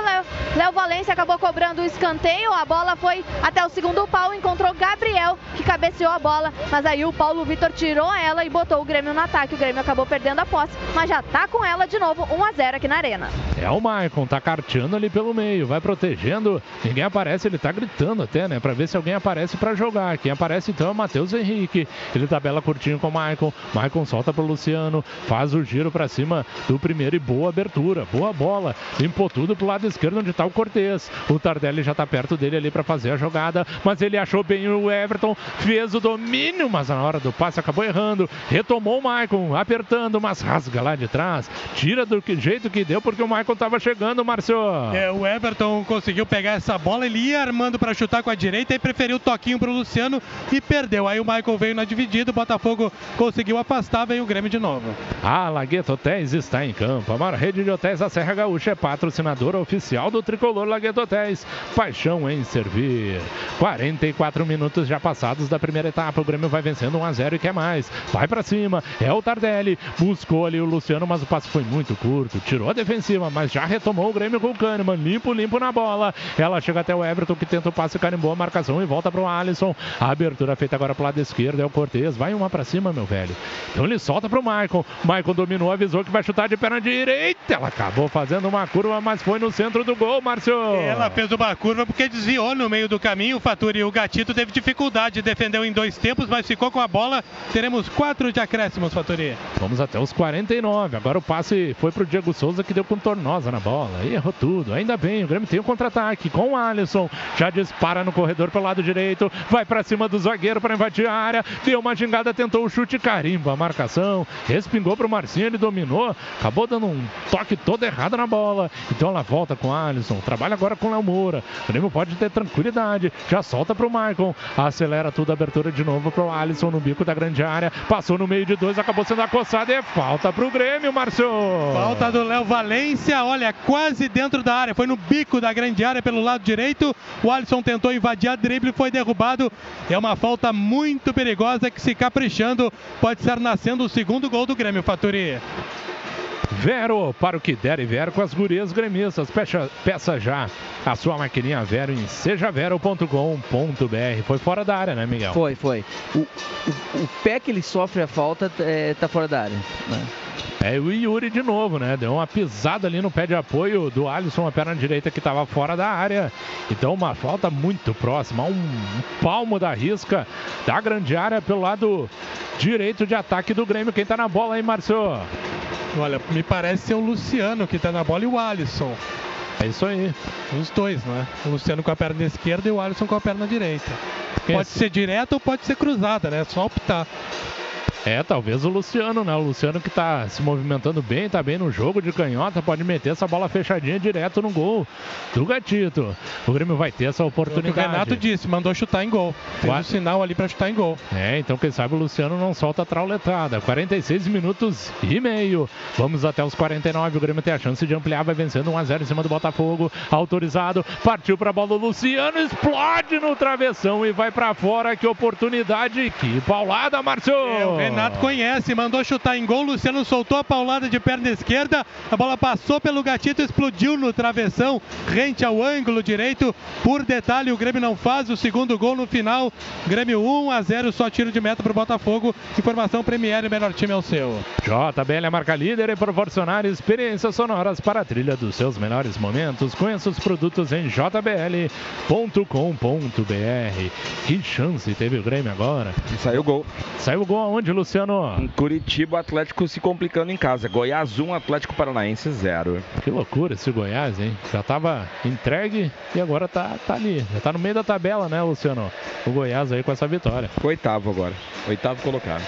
Léo Valência acabou cobrando o escanteio, a bola foi até o segundo pau, encontrou Gabriel que cabeceou a bola, mas aí o Paulo Vitor tirou ela e botou o Grêmio no ataque. O Grêmio acabou perdendo a posse, mas já tá com ela de novo, 1 a 0 aqui na Arena. É o Maicon, tá carteando ali pelo meio, vai protegendo Ninguém aparece, ele tá gritando até, né? Pra ver se alguém aparece pra jogar. Quem aparece então é o Matheus Henrique. Ele tabela curtinho com o Maicon. Maicon solta pro Luciano, faz o giro pra cima do primeiro e boa abertura, boa bola. Limpou tudo pro lado esquerdo onde tá o Cortez. O Tardelli já tá perto dele ali pra fazer a jogada, mas ele achou bem o Everton, fez o domínio, mas na hora do passe acabou errando. Retomou o Maicon, apertando, mas rasga lá de trás. Tira do que- jeito que deu, porque o Maicon tava chegando, Márcio. É, o Everton conseguiu pegar essa bola, ele ia armando para chutar com a direita e preferiu o toquinho pro Luciano e perdeu. Aí o Michael veio na dividida, o Botafogo conseguiu afastar, veio o Grêmio de novo. A Lagueto Hotéis está em campo. A maior rede de hotéis da Serra Gaúcha é patrocinadora oficial do tricolor Lagueto Hotéis. Paixão em servir. 44 minutos já passados da primeira etapa. O Grêmio vai vencendo 1 a 0 e quer mais. Vai para cima. É o Tardelli. Buscou ali o Luciano, mas o passe foi muito curto. Tirou a defensiva, mas já retomou o Grêmio com o Kahneman. Limpo, limpo na bola. Ela chega até o Everton que tenta o passe, carimbou a marcação e volta para o Alisson. A abertura feita agora pro lado esquerdo é o Cortez. Vai uma para cima, meu velho. Então ele solta pro Maicon. Maicon dominou, avisou que vai chutar de perna direita. Ela acabou fazendo uma curva, mas foi no centro do gol, Márcio. Ela fez uma curva porque desviou no meio do caminho. O Faturi, o Gatito, teve dificuldade, defendeu em dois tempos, mas ficou com a bola. Teremos quatro de acréscimos, Faturi. Vamos até os 49. Agora o passe foi pro Diego Souza que deu com tornosa na bola. E errou tudo. Ainda bem, o Grêmio tem o contra-ataque com o Alisson. Já dispara no corredor pelo lado direito. Vai para cima do zagueiro para invadir a área. Deu uma gingada, tentou o chute, carimba a marcação. Respingou pro Marcinho, ele dominou. Acabou dando um toque todo errado na bola. Então ela volta com o Alisson. Trabalha agora com o Léo Moura. O Grêmio pode ter tranquilidade. Já solta pro Maicon. Acelera tudo, abertura de novo pro Alisson no bico da grande área. Passou no meio de dois, acabou sendo acossado. E é falta pro Grêmio, Márcio. Falta do Léo Valência, olha, quase dentro da área. Foi no bico da grande área pelo lado direito. O Alisson tentou invadir a drible, foi derrubado. É uma falta muito perigosa que se caprichando pode estar nascendo o segundo gol do Grêmio, Faturi. Vero, para o que der e Vero com as gurias gremistas. Peça, peça já a sua maquininha Vero em sejavero.com.br. Foi fora da área, né, Miguel? Foi, foi. O, o, o pé que ele sofre a falta é, tá fora da área. né? É o Yuri de novo, né? Deu uma pisada ali no pé de apoio do Alisson, a perna direita que estava fora da área. Então uma falta muito próxima, um, um palmo da risca da grande área pelo lado direito de ataque do Grêmio. Quem tá na bola aí, Márcio? Olha, me parece ser o Luciano que tá na bola e o Alisson. É isso aí. Os dois, né? O Luciano com a perna esquerda e o Alisson com a perna direita. Pode Esse- ser direta ou pode ser cruzada, né? Só optar. É, talvez o Luciano, né? O Luciano que tá se movimentando bem, tá bem no jogo de canhota, pode meter essa bola fechadinha direto no gol do Gatito. O Grêmio vai ter essa O que o oportunidade. Renato disse, mandou chutar em gol. Fez Qua- o sinal ali pra chutar em gol. É, então quem sabe o Luciano não solta a trauletada. 46 minutos e meio. Vamos até os 49. O Grêmio tem a chance de ampliar, vai vencendo 1x0 em cima do Botafogo. Autorizado, partiu pra bola. O Luciano explode no travessão e vai pra fora. Que oportunidade, que paulada, Márcio! O Renato conhece, mandou chutar em gol. Luciano soltou a paulada de perna esquerda. A bola passou pelo gatito, explodiu no travessão, rente ao ângulo direito. Por detalhe, o Grêmio não faz o segundo gol no final. Grêmio 1 a 0, só tiro de meta pro Botafogo. Informação Premier, o melhor time é o seu. JBL é marca líder em proporcionar experiências sonoras para a trilha dos seus melhores momentos. Conheça os produtos em jbl.com.br. Que chance teve o Grêmio agora. E saiu gol. Saiu o gol aonde, Luciano? Em Curitiba, o Atlético se complicando em casa. Goiás 1, Atlético Paranaense 0. Que loucura esse Goiás, hein? Já estava entregue e agora tá, tá ali. Já tá no meio da tabela, né, Luciano? O Goiás aí com essa vitória. Oitavo agora. Oitavo colocado.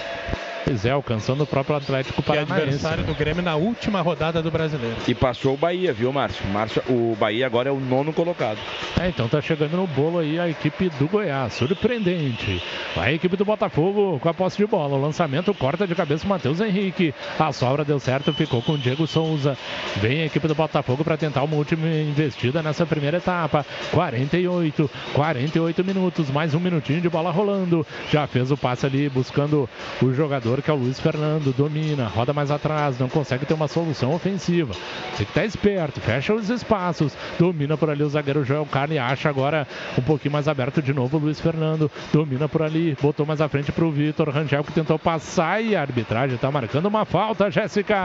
Pois é, alcançando o próprio Atlético Que é Paranaense. adversário do Grêmio na última rodada do Brasileiro. E passou o Bahia, viu, Márcio? Márcio? O Bahia agora é o nono colocado. É, então tá chegando no bolo aí a equipe do Goiás. Surpreendente. Vai a equipe do Botafogo com a posse de bola. O lançamento corta de cabeça o Matheus Henrique. A sobra deu certo, ficou com o Diego Souza. Vem a equipe do Botafogo para tentar uma última investida nessa primeira etapa. 48, 48 minutos, mais um minutinho de bola rolando. Já fez o passe ali buscando o jogador que é o Luiz Fernando. Domina, roda mais atrás, não consegue ter uma solução ofensiva. Tem que estar esperto, fecha os espaços. Domina por ali o zagueiro Joel Carne. Acha agora um pouquinho mais aberto de novo o Luiz Fernando. Domina por ali, botou mais à frente pro Vitor Rangel que tentou passar e a arbitragem tá marcando uma falta, Jéssica.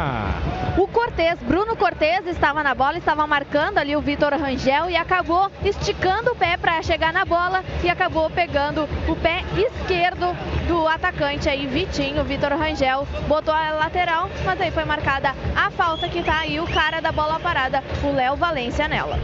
O Cortez. Bruno Cortez estava na bola, estava marcando ali o Vitor Rangel e acabou esticando o pé para chegar na bola e acabou pegando o pé esquerdo do atacante aí, Vitinho. Vitor Rangel botou a lateral, mas aí foi marcada a falta que tá aí o cara da bola parada, o Léo Valência nela.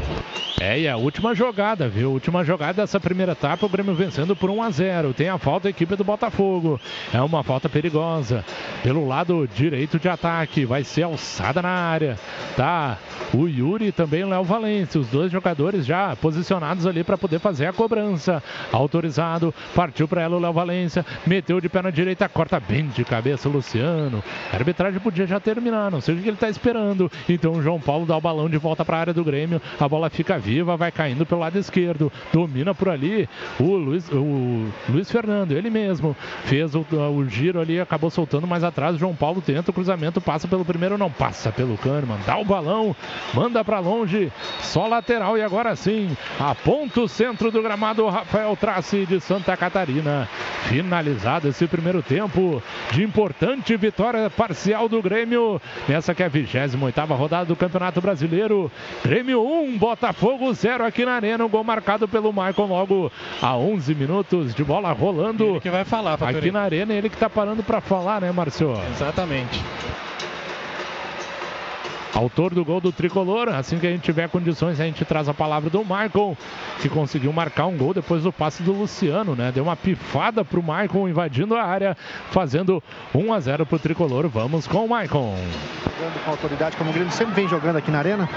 É, e a última jogada, viu? Última jogada dessa primeira etapa, o Grêmio vencendo por 1 a 0. Tem a falta a equipe do Botafogo. É uma falta perigosa. Pelo lado direito de ataque, vai ser alçada na área. Tá o Yuri e também o Léo Valência, os dois jogadores já posicionados ali para poder fazer a cobrança. Autorizado, partiu para ela o Léo Valência, meteu de pé na direita, corta bem de cabeça o Luciano. A arbitragem podia já terminar, não sei o que ele está esperando. Então o João Paulo dá o balão de volta para a área do Grêmio, a bola fica viva, vai caindo pelo lado esquerdo, domina por ali o Luiz, o Luiz Fernando, ele mesmo fez o, o giro ali, acabou soltando mais atrás. João Paulo tenta o cruzamento, passa pelo primeiro, não passa pelo Kahneman, dá o balão, manda para longe, só lateral e agora sim, aponta o centro do gramado, Rafael Trace de Santa Catarina. Finalizado esse primeiro tempo de importante vitória parcial do Grêmio nessa que é a 28 rodada do Campeonato Brasileiro. Grêmio 1, Botafogo 0 aqui na Arena. Um gol marcado pelo Maicon logo a 11 minutos de bola rolando. Ele que vai falar, Aqui na Arena, ele que está parando para falar, né, Marcio? Exatamente. Autor do gol do tricolor. Assim que a gente tiver condições, a gente traz a palavra do Michael, que conseguiu marcar um gol depois do passe do Luciano, né? Deu uma pifada pro Michael invadindo a área, fazendo 1 a 0 pro tricolor. Vamos com o Michael. Jogando com autoridade, como o Grêmio sempre vem jogando aqui na arena.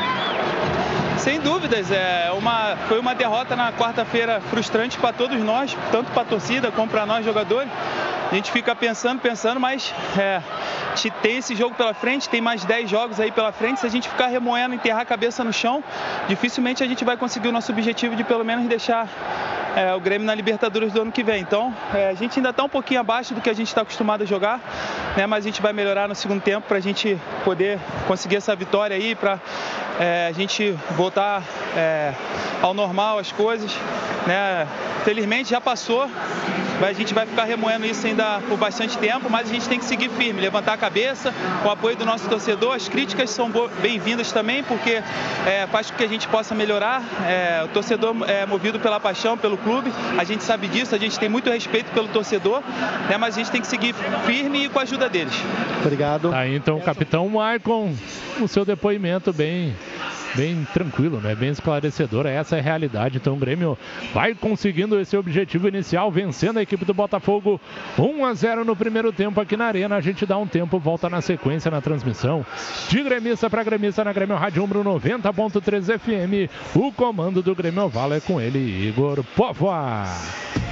Sem dúvidas, é uma, foi uma derrota na quarta-feira frustrante para todos nós, tanto para a torcida como para nós jogadores. A gente fica pensando, pensando, mas é, tem esse jogo pela frente, tem mais 10 jogos aí pela frente. Se a gente ficar remoendo, enterrar a cabeça no chão, dificilmente a gente vai conseguir o nosso objetivo de pelo menos deixar é, o Grêmio na Libertadores do ano que vem. Então, é, a gente ainda está um pouquinho abaixo do que a gente está acostumado a jogar, né, mas a gente vai melhorar no segundo tempo para a gente poder conseguir essa vitória aí, para é, a gente voltar é, ao normal as coisas. Né? Felizmente já passou, mas a gente vai ficar remoendo isso ainda por bastante tempo, mas a gente tem que seguir firme, levantar a cabeça, com o apoio do nosso torcedor. As críticas são bem-vindas também, porque é, faz com que a gente possa melhorar. É, o torcedor é movido pela paixão, pelo clube, a gente sabe disso, a gente tem muito respeito pelo torcedor, né, mas a gente tem que seguir firme e com a ajuda deles. Obrigado. Tá aí então o capitão Maicon, o seu depoimento bem bem tranquilo, né? Bem esclarecedor. Essa é a realidade. Então o Grêmio vai conseguindo esse objetivo inicial, vencendo a equipe do Botafogo 1 a 0 no primeiro tempo aqui na Arena. A gente dá um tempo, volta na sequência na transmissão de gremista para gremista na Grêmio Rádio Umbro 90.3 FM. O comando do Grêmio Oval é com ele, Igor Povoa.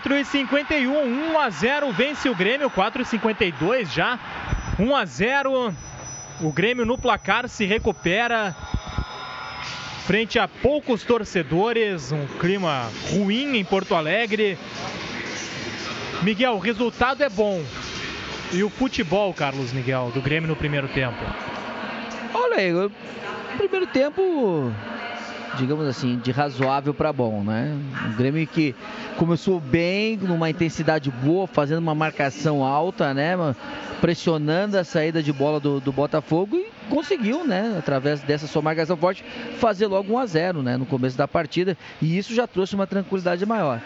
4 e 51, 1 a 0 vence o Grêmio, 4 e 52 já. 1 a 0. O Grêmio no placar se recupera frente a poucos torcedores, um clima ruim em Porto Alegre. Miguel, o resultado é bom. E o futebol, Carlos Miguel, do Grêmio no primeiro tempo? Olha, aí, primeiro tempo digamos assim, de razoável para bom, né? Um Grêmio que começou bem, numa intensidade boa, fazendo uma marcação alta, né? Pressionando a saída de bola do, do Botafogo e conseguiu, né? Através dessa sua marcação forte, fazer logo 1 a 0 né? No começo da partida. E isso já trouxe uma tranquilidade maior.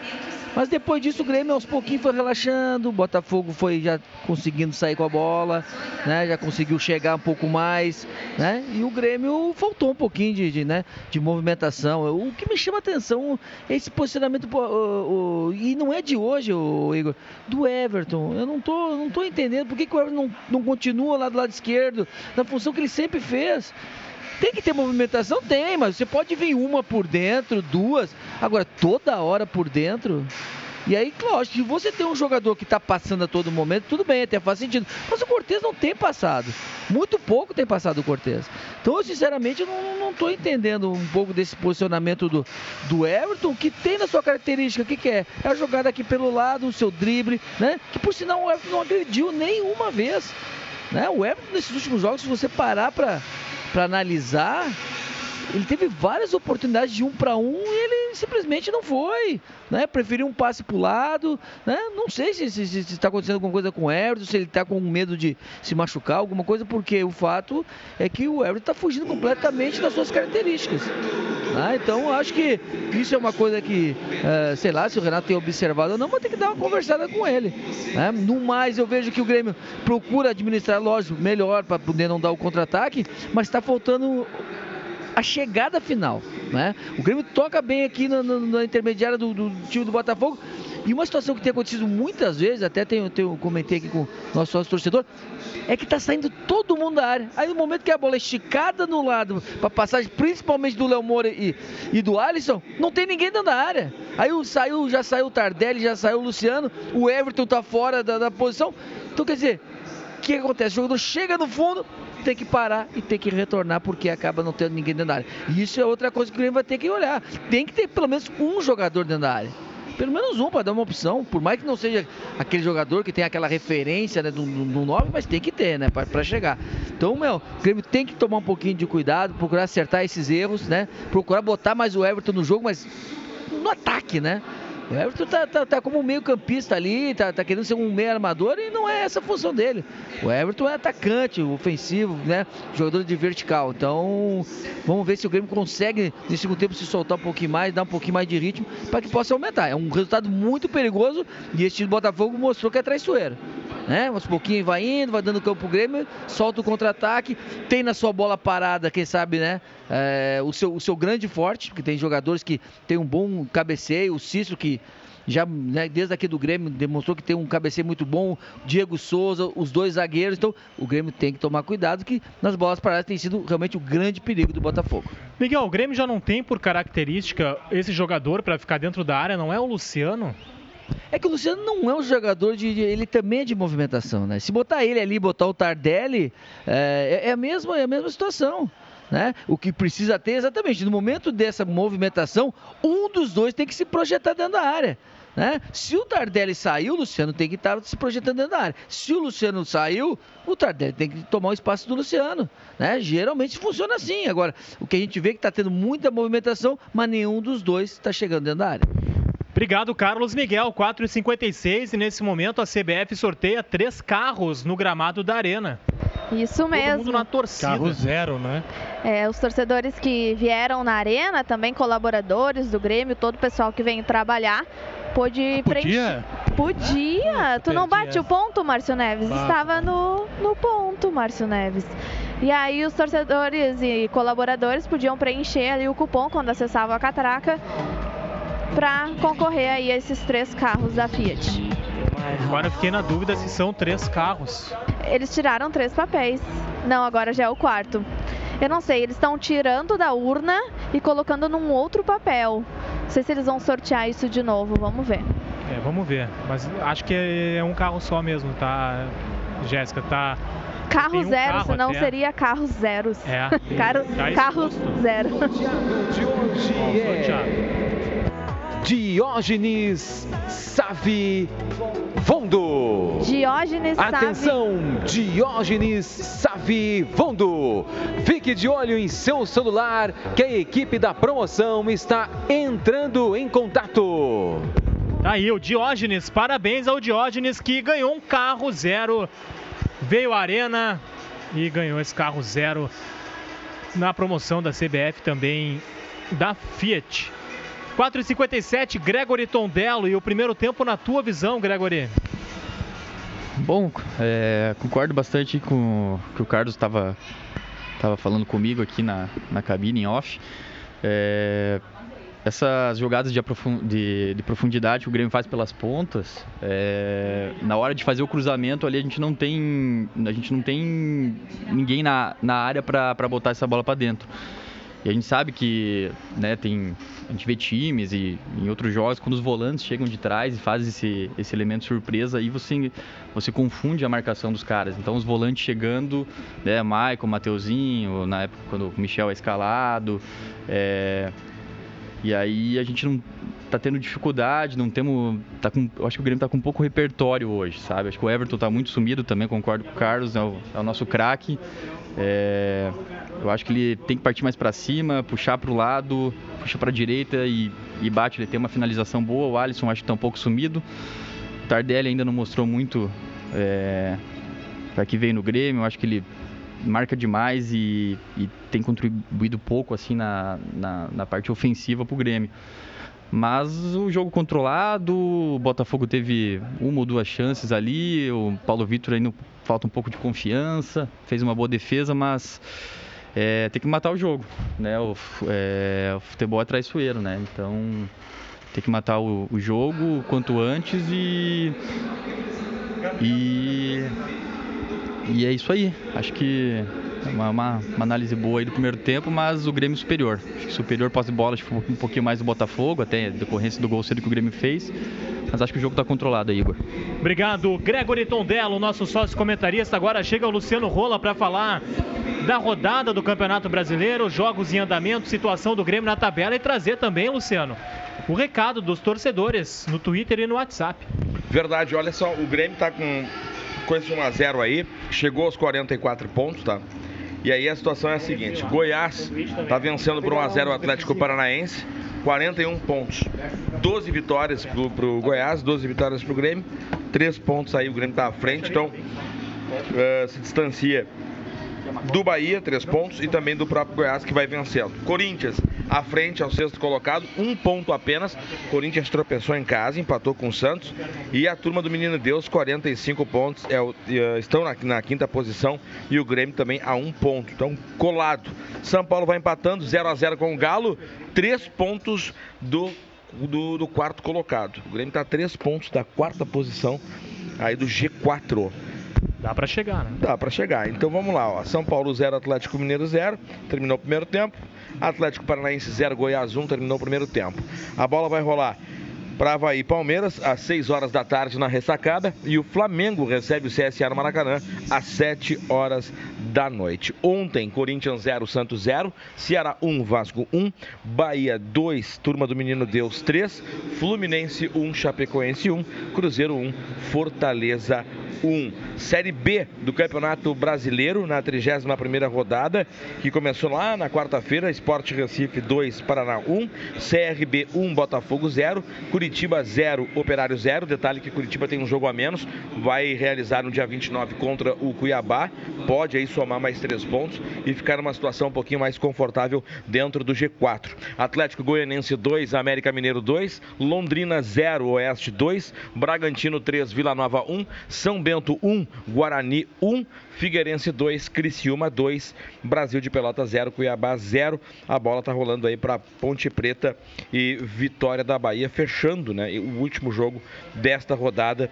Mas depois disso o Grêmio aos pouquinhos foi relaxando, o Botafogo foi já conseguindo sair com a bola, né? Já conseguiu chegar um pouco mais, né? E o Grêmio faltou um pouquinho de, de né? de movimentação. O que me chama atenção é esse posicionamento o, o, e não é de hoje, o Igor, do Everton. Eu não tô, não tô entendendo por que, que o Everton não, não continua lá do lado esquerdo, na função que ele sempre fez. Tem que ter movimentação? Tem, mas você pode vir uma por dentro, duas. Agora, toda hora por dentro. E aí, lógico, se você tem um jogador que está passando a todo momento, tudo bem, até faz sentido. Mas o Cortez não tem passado. Muito pouco tem passado o Cortez. Então, eu, sinceramente, eu não estou entendendo um pouco desse posicionamento do, do Everton, que tem na sua característica, o que, que é? É a jogada aqui pelo lado, o seu drible, né? Que por sinal o Everton não agrediu nenhuma vez. Né? O Everton nesses últimos jogos, se você parar para analisar, ele teve várias oportunidades de um para um e ele simplesmente não foi, né? Preferiu um passe pro lado, né? Não sei se está se, se tá acontecendo alguma coisa com o Everton, se ele está com medo de se machucar, alguma coisa, porque o fato é que o Everton está fugindo completamente das suas características. Né? Então acho que isso é uma coisa que, uh, sei lá, se o Renato tem observado ou não, vou ter que dar uma conversada com ele. Né? No mais, eu vejo que o Grêmio procura administrar, lógico, melhor para poder não dar o contra-ataque, mas está faltando a chegada final. Né? O Grêmio toca bem aqui na, na, na intermediária do, do, time do Botafogo. E uma situação que tem acontecido muitas vezes, até tenho, tenho comentei aqui com o nosso sócio torcedor, é que está saindo todo mundo da área. Aí no momento que a bola é esticada no lado, para passagem principalmente do Léo Moura e, e do Alisson, não tem ninguém dentro da área. Aí saiu, já saiu o Tardelli, já saiu o Luciano, o Everton está fora da, da posição. Então quer dizer, o que acontece? O jogador chega no fundo, tem que parar e tem que retornar porque acaba não tendo ninguém dentro da área. Isso é outra coisa que o Grêmio vai ter que olhar. Tem que ter pelo menos um jogador dentro da área. Pelo menos um para dar uma opção, por mais que não seja aquele jogador que tem aquela referência né, do, do 9, mas tem que ter, né, para chegar. Então, meu, o Grêmio tem que tomar um pouquinho de cuidado, procurar acertar esses erros, né, procurar botar mais o Everton no jogo, mas no ataque, né? O Everton tá, tá, tá como meio campista ali, tá, tá, querendo ser um meio armador e não é essa a função dele. O Everton é atacante, ofensivo, né? Jogador de vertical. Então, vamos ver se o Grêmio consegue, nesse segundo tempo, se soltar um pouquinho mais, dar um pouquinho mais de ritmo para que possa aumentar. É um resultado muito perigoso e do Botafogo mostrou que é traiçoeiro né? Uns pouquinho vai indo, vai dando campo pro Grêmio, solta o contra-ataque, tem na sua bola parada, quem sabe, né? É, o, seu, o seu grande forte, porque tem jogadores que tem um bom cabeceio, o Cícero que já né, desde aqui do Grêmio demonstrou que tem um cabeceio muito bom, Diego Souza, os dois zagueiros, então o Grêmio tem que tomar cuidado que nas bolas paradas tem sido realmente o grande perigo do Botafogo. Miguel, o Grêmio já não tem por característica esse jogador para ficar dentro da área, não é o Luciano? É que o Luciano não é um jogador de. Ele também é de movimentação, né? Se botar ele ali, botar o Tardelli, é, é, a, mesma, é a mesma situação. Né? O que precisa ter exatamente no momento dessa movimentação, um dos dois tem que se projetar dentro da área. Né? Se o Tardelli saiu, o Luciano tem que estar se projetando dentro da área. Se o Luciano saiu, o Tardelli tem que tomar o espaço do Luciano. Né? Geralmente funciona assim. Agora, o que a gente vê é que está tendo muita movimentação, mas nenhum dos dois está chegando dentro da área. Obrigado, Carlos Miguel. 4h56 e nesse momento a CBF sorteia três carros no gramado da Arena. Isso mesmo. Todo mundo na torcida. Carro zero, né? É, os torcedores que vieram na arena, também colaboradores do Grêmio, todo o pessoal que vem trabalhar, pôde preencher. Podia. Tu não bate o ponto, Márcio Neves? Bah. Estava no, no ponto, Márcio Neves. E aí os torcedores e colaboradores podiam preencher ali o cupom quando acessavam a catraca para concorrer aí a esses três carros da Fiat. Agora eu fiquei na dúvida se são três carros. Eles tiraram três papéis. Não, agora já é o quarto. Eu não sei, eles estão tirando da urna e colocando num outro papel. Não sei se eles vão sortear isso de novo, vamos ver. É, vamos ver. Mas acho que é um carro só mesmo, tá? Jéssica, tá. Carro um zero, carro senão até. seria carros zeros. É. Carro, tá carro zero. de hoje é Diógenes Savivondo. Diógenes Atenção, Diógenes Savivondo. Fique de olho em seu celular que a equipe da promoção está entrando em contato. Tá aí o Diógenes, parabéns ao Diógenes que ganhou um carro zero. Veio à Arena e ganhou esse carro zero na promoção da CBF também da Fiat. 4h57, Gregory Tondello. E o primeiro tempo na tua visão, Gregory? Bom, é, concordo bastante com o que o Carlos estava tava falando comigo aqui na, na cabine, em off. É, essas jogadas de, de, de, profundidade que o Grêmio faz pelas pontas, é, na hora de fazer o cruzamento ali a gente não tem, a gente não tem ninguém na, na área para botar essa bola para dentro. E a gente sabe que né, tem, a gente vê times e em outros jogos, quando os volantes chegam de trás e fazem esse, esse elemento surpresa, aí você, você confunde a marcação dos caras. Então os volantes chegando, né, Michael, Mateuzinho, na época quando o Michel é escalado, é, e aí a gente não tá tendo dificuldade, não temos. Tá com, acho que o Grêmio tá com um pouco repertório hoje, sabe? Acho que o Everton tá muito sumido também, concordo com o Carlos, é o, é o nosso craque. É, eu acho que ele tem que partir mais para cima, puxar para o lado, puxa para a direita e, e, bate. Ele tem uma finalização boa. O Alisson acho que está um pouco sumido. O Tardelli ainda não mostrou muito é, para que veio no Grêmio. Eu acho que ele marca demais e, e tem contribuído pouco assim na, na, na parte ofensiva para o Grêmio. Mas o jogo controlado, o Botafogo teve uma ou duas chances ali, o Paulo Vitor ainda falta um pouco de confiança, fez uma boa defesa, mas é, tem que matar o jogo, né? O, é, o futebol é traiçoeiro, né? Então tem que matar o, o jogo quanto antes e, e e é isso aí. Acho que uma, uma, uma, análise boa aí do primeiro tempo, mas o Grêmio superior. Acho que superior posse de bola, acho que um pouquinho mais do Botafogo, até decorrência do gol cedo que o Grêmio fez. Mas acho que o jogo está controlado aí, Igor. Obrigado, Gregory Tondello, nosso sócio comentarista. Agora chega o Luciano Rola para falar da rodada do Campeonato Brasileiro, jogos em andamento, situação do Grêmio na tabela e trazer também, Luciano, o recado dos torcedores no Twitter e no WhatsApp. Verdade, olha só, o Grêmio está com, com esse 1x0 aí, chegou aos 44 pontos, tá? E aí a situação é a seguinte: Goiás está vencendo por 1x0 o Atlético Paranaense, 41 pontos. 12 vitórias para o Goiás, 12 vitórias para o Grêmio, 3 pontos aí, o Grêmio está à frente, então uh, se distancia do Bahia, 3 pontos, e também do próprio Goiás que vai vencendo. Corinthians à frente ao sexto colocado, um ponto apenas. Corinthians tropeçou em casa, empatou com o Santos. E a turma do Menino Deus, 45 pontos, é, é, estão na, na, quinta posição. E o Grêmio também a um ponto. Então, colado. São Paulo vai empatando 0 a 0 com o Galo, três pontos do, do, do quarto colocado. O Grêmio está a três pontos da quarta posição aí do G4. Dá para chegar, né? Dá para chegar. Então vamos lá, ó. São Paulo 0, Atlético Mineiro 0. Terminou o primeiro tempo. Atlético Paranaense 0, Goiás 1, terminou o primeiro tempo. A bola vai rolar para Havaí Palmeiras às 6 horas da tarde na ressacada e o Flamengo recebe o CSA no Maracanã às 7 horas da noite. Ontem, Corinthians 0, Santos 0, Ceará 1, Vasco 1, Bahia 2, Turma do Menino Deus 3, Fluminense 1, Chapecoense 1, Cruzeiro 1, Fortaleza 1. Série B do Campeonato Brasileiro na 31ª rodada, que começou lá na quarta-feira, Esporte Recife 2, Paraná 1, CRB 1, Botafogo 0, Curitiba 0, Operário 0. Detalhe que Curitiba tem um jogo a menos, vai realizar no dia 29 contra o Cuiabá, pode aí somar mais três pontos e ficar numa situação um pouquinho mais confortável dentro do G4. Atlético Goianense 2, América Mineiro 2, Londrina 0, Oeste 2, Bragantino 3, Vila Nova 1, São Bento 1, Guarani 1, Figueirense 2, Criciúma 2, Brasil de Pelota 0, Cuiabá 0. A bola tá rolando aí para Ponte Preta e Vitória da Bahia, fechando né, o último jogo desta rodada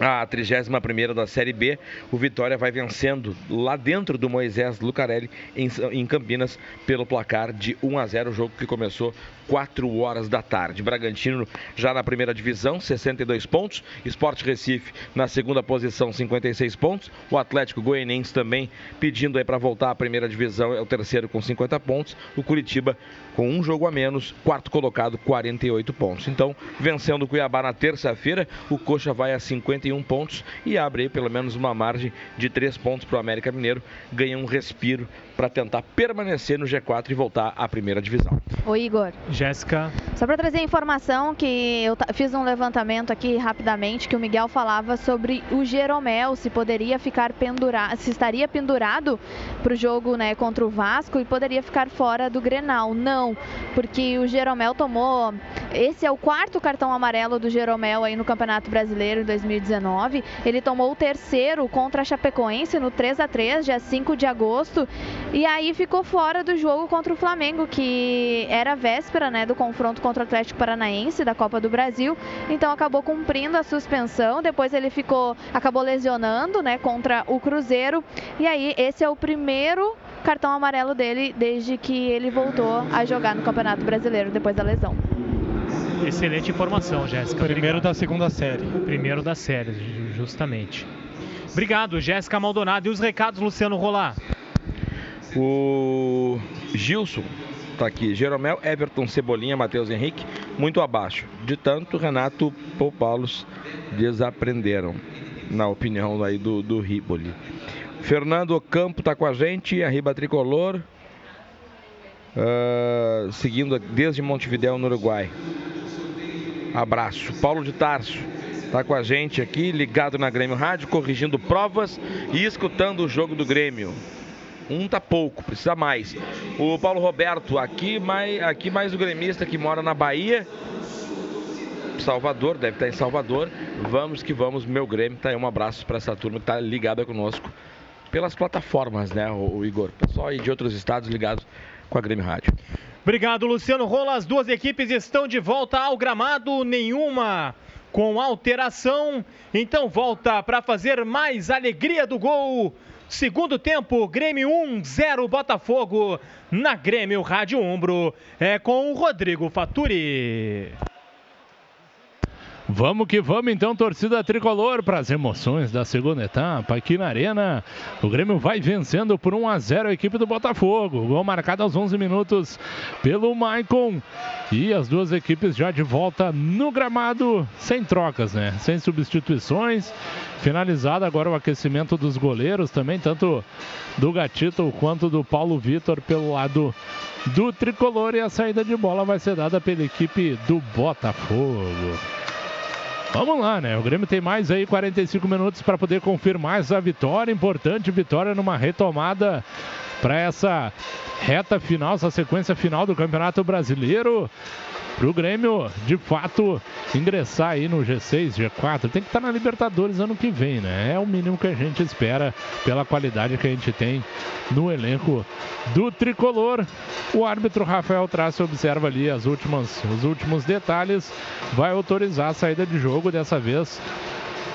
a 31 da Série B. O Vitória vai vencendo lá dentro do Moisés Lucarelli, em, Campinas, pelo placar de 1 a 0. O jogo que começou 4 horas da tarde. Bragantino já na primeira divisão, 62 pontos. Esporte Recife na segunda posição, 56 pontos. O Atlético Goianiense também pedindo aí para voltar à primeira divisão, é o terceiro com 50 pontos. O Curitiba com um jogo a menos, quarto colocado, 48 pontos. Então, vencendo o Cuiabá na terça-feira, o Coxa vai a 51 pontos e abre aí pelo menos uma margem de 3 pontos para o América Mineiro. Ganha um respiro para tentar permanecer no G4 e voltar à primeira divisão. Ô Igor. Jéssica. Só para trazer informação que eu fiz um levantamento aqui rapidamente que o Miguel falava sobre o Jeromel, se poderia ficar pendurado, se estaria pendurado para o jogo né, contra o Vasco e poderia ficar fora do Grenal. Não, porque o Jeromel tomou. Esse é o quarto cartão amarelo do Jeromel aí no Campeonato Brasileiro em 2019. Ele tomou o terceiro contra a Chapecoense no 3 a 3 dia 5 de agosto. E aí ficou fora do jogo contra o Flamengo, que era véspera né, do confronto contra o Atlético Paranaense da Copa do Brasil. Então acabou cumprindo a suspensão. Depois ele ficou, acabou lesionando né, contra o Cruzeiro. E aí esse é o primeiro cartão amarelo dele desde que ele voltou a jogar no Campeonato Brasileiro depois da lesão. Excelente informação, Jéssica. Primeiro da segunda série. Primeiro da série, justamente. Obrigado, Jéssica Maldonado. E os recados, Luciano Rolar? O Gilson tá aqui. Jeromel, Everton, Cebolinha, Matheus Henrique, muito abaixo. De tanto, Renato Paul Paulos desaprenderam, na opinião aí do, do Riboli. Fernando Campo tá com a gente, Arriba Tricolor. Uh, seguindo desde Montevidéu, no Uruguai. Abraço. Paulo de Tarso tá com a gente aqui, ligado na Grêmio Rádio, corrigindo provas e escutando o jogo do Grêmio. Um tá pouco, precisa mais. O Paulo Roberto, aqui mais, aqui mais o gremista que mora na Bahia. Salvador, deve estar em Salvador. Vamos que vamos, meu Grêmio. Tá aí um abraço para essa turma que tá ligada conosco pelas plataformas, né, o, o Igor? Pessoal aí de outros estados ligados com a Grêmio Rádio. Obrigado, Luciano Rola. As duas equipes estão de volta ao gramado, nenhuma com alteração. Então volta para fazer mais alegria do gol. Segundo tempo, Grêmio 1, 0 Botafogo na Grêmio Rádio Umbro. É com o Rodrigo Faturi. Vamos que vamos então, torcida tricolor, para as emoções da segunda etapa aqui na Arena. O Grêmio vai vencendo por 1 a 0 a equipe do Botafogo. Gol marcado aos 11 minutos pelo Maicon. E as duas equipes já de volta no gramado, sem trocas, né? Sem substituições. Finalizado agora o aquecimento dos goleiros também, tanto do Gatito quanto do Paulo Vitor pelo lado do tricolor. E a saída de bola vai ser dada pela equipe do Botafogo. Vamos lá, né? O Grêmio tem mais aí 45 minutos para poder confirmar essa vitória. Importante vitória numa retomada para essa reta final, essa sequência final do Campeonato Brasileiro para o Grêmio, de fato, ingressar aí no G6, G4. Tem que estar tá na Libertadores ano que vem, né? É o mínimo que a gente espera pela qualidade que a gente tem no elenco do tricolor. O árbitro Rafael Trace observa ali as últimas, os últimos detalhes, vai autorizar a saída de jogo dessa vez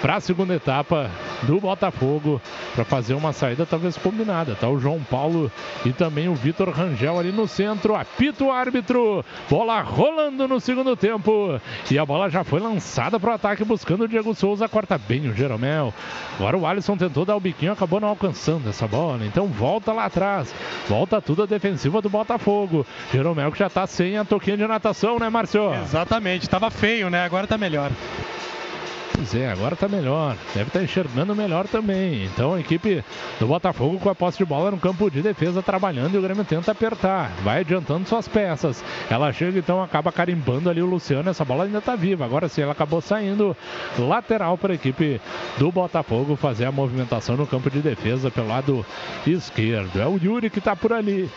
para a segunda etapa do Botafogo para fazer uma saída talvez combinada. Tá o João Paulo e também o Vitor Rangel ali no centro. Apita o árbitro. Bola rolando no segundo tempo. E a bola já foi lançada para o ataque buscando o Diego Souza. Corta bem o Jeromel. Agora o Alisson tentou dar o biquinho, acabou não alcançando essa bola. Então volta lá atrás. Volta tudo a defensiva do Botafogo. Jeromel que já está sem a toquinha de natação, né, Márcio? Exatamente. Estava feio, né? Agora está melhor. Pois é, agora está melhor. Deve estar tá enxergando melhor também. Então a equipe do Botafogo com a posse de bola no campo de defesa trabalhando e o Grêmio tenta apertar. Vai adiantando suas peças. Ela chega então, acaba carimbando ali o Luciano. Essa bola ainda está viva. Agora sim, ela acabou saindo lateral para a equipe do Botafogo fazer a movimentação no campo de defesa pelo lado esquerdo. É o Yuri que está por ali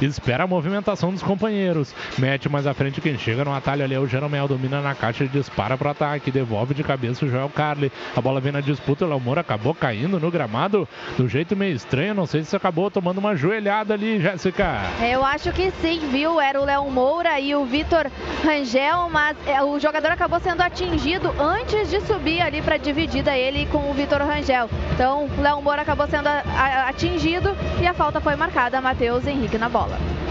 espera a movimentação dos companheiros. Mete mais à frente quem chega no atalho ali é o Jeromel, domina na caixa e dispara para o ataque, devolve de cabeça o Joel Carli. A bola vem na disputa, o Léo Moura acabou caindo no gramado do jeito meio estranho. Não sei se acabou tomando uma joelhada ali, Jéssica. Eu acho que sim, viu? Era o Léo Moura e o Vitor Rangel, mas é, o jogador acabou sendo atingido antes de subir ali para dividida ele com o Vitor Rangel. Então, o Léo Moura acabou sendo atingido e a falta foi marcada. Matheus Henrique na bola bola.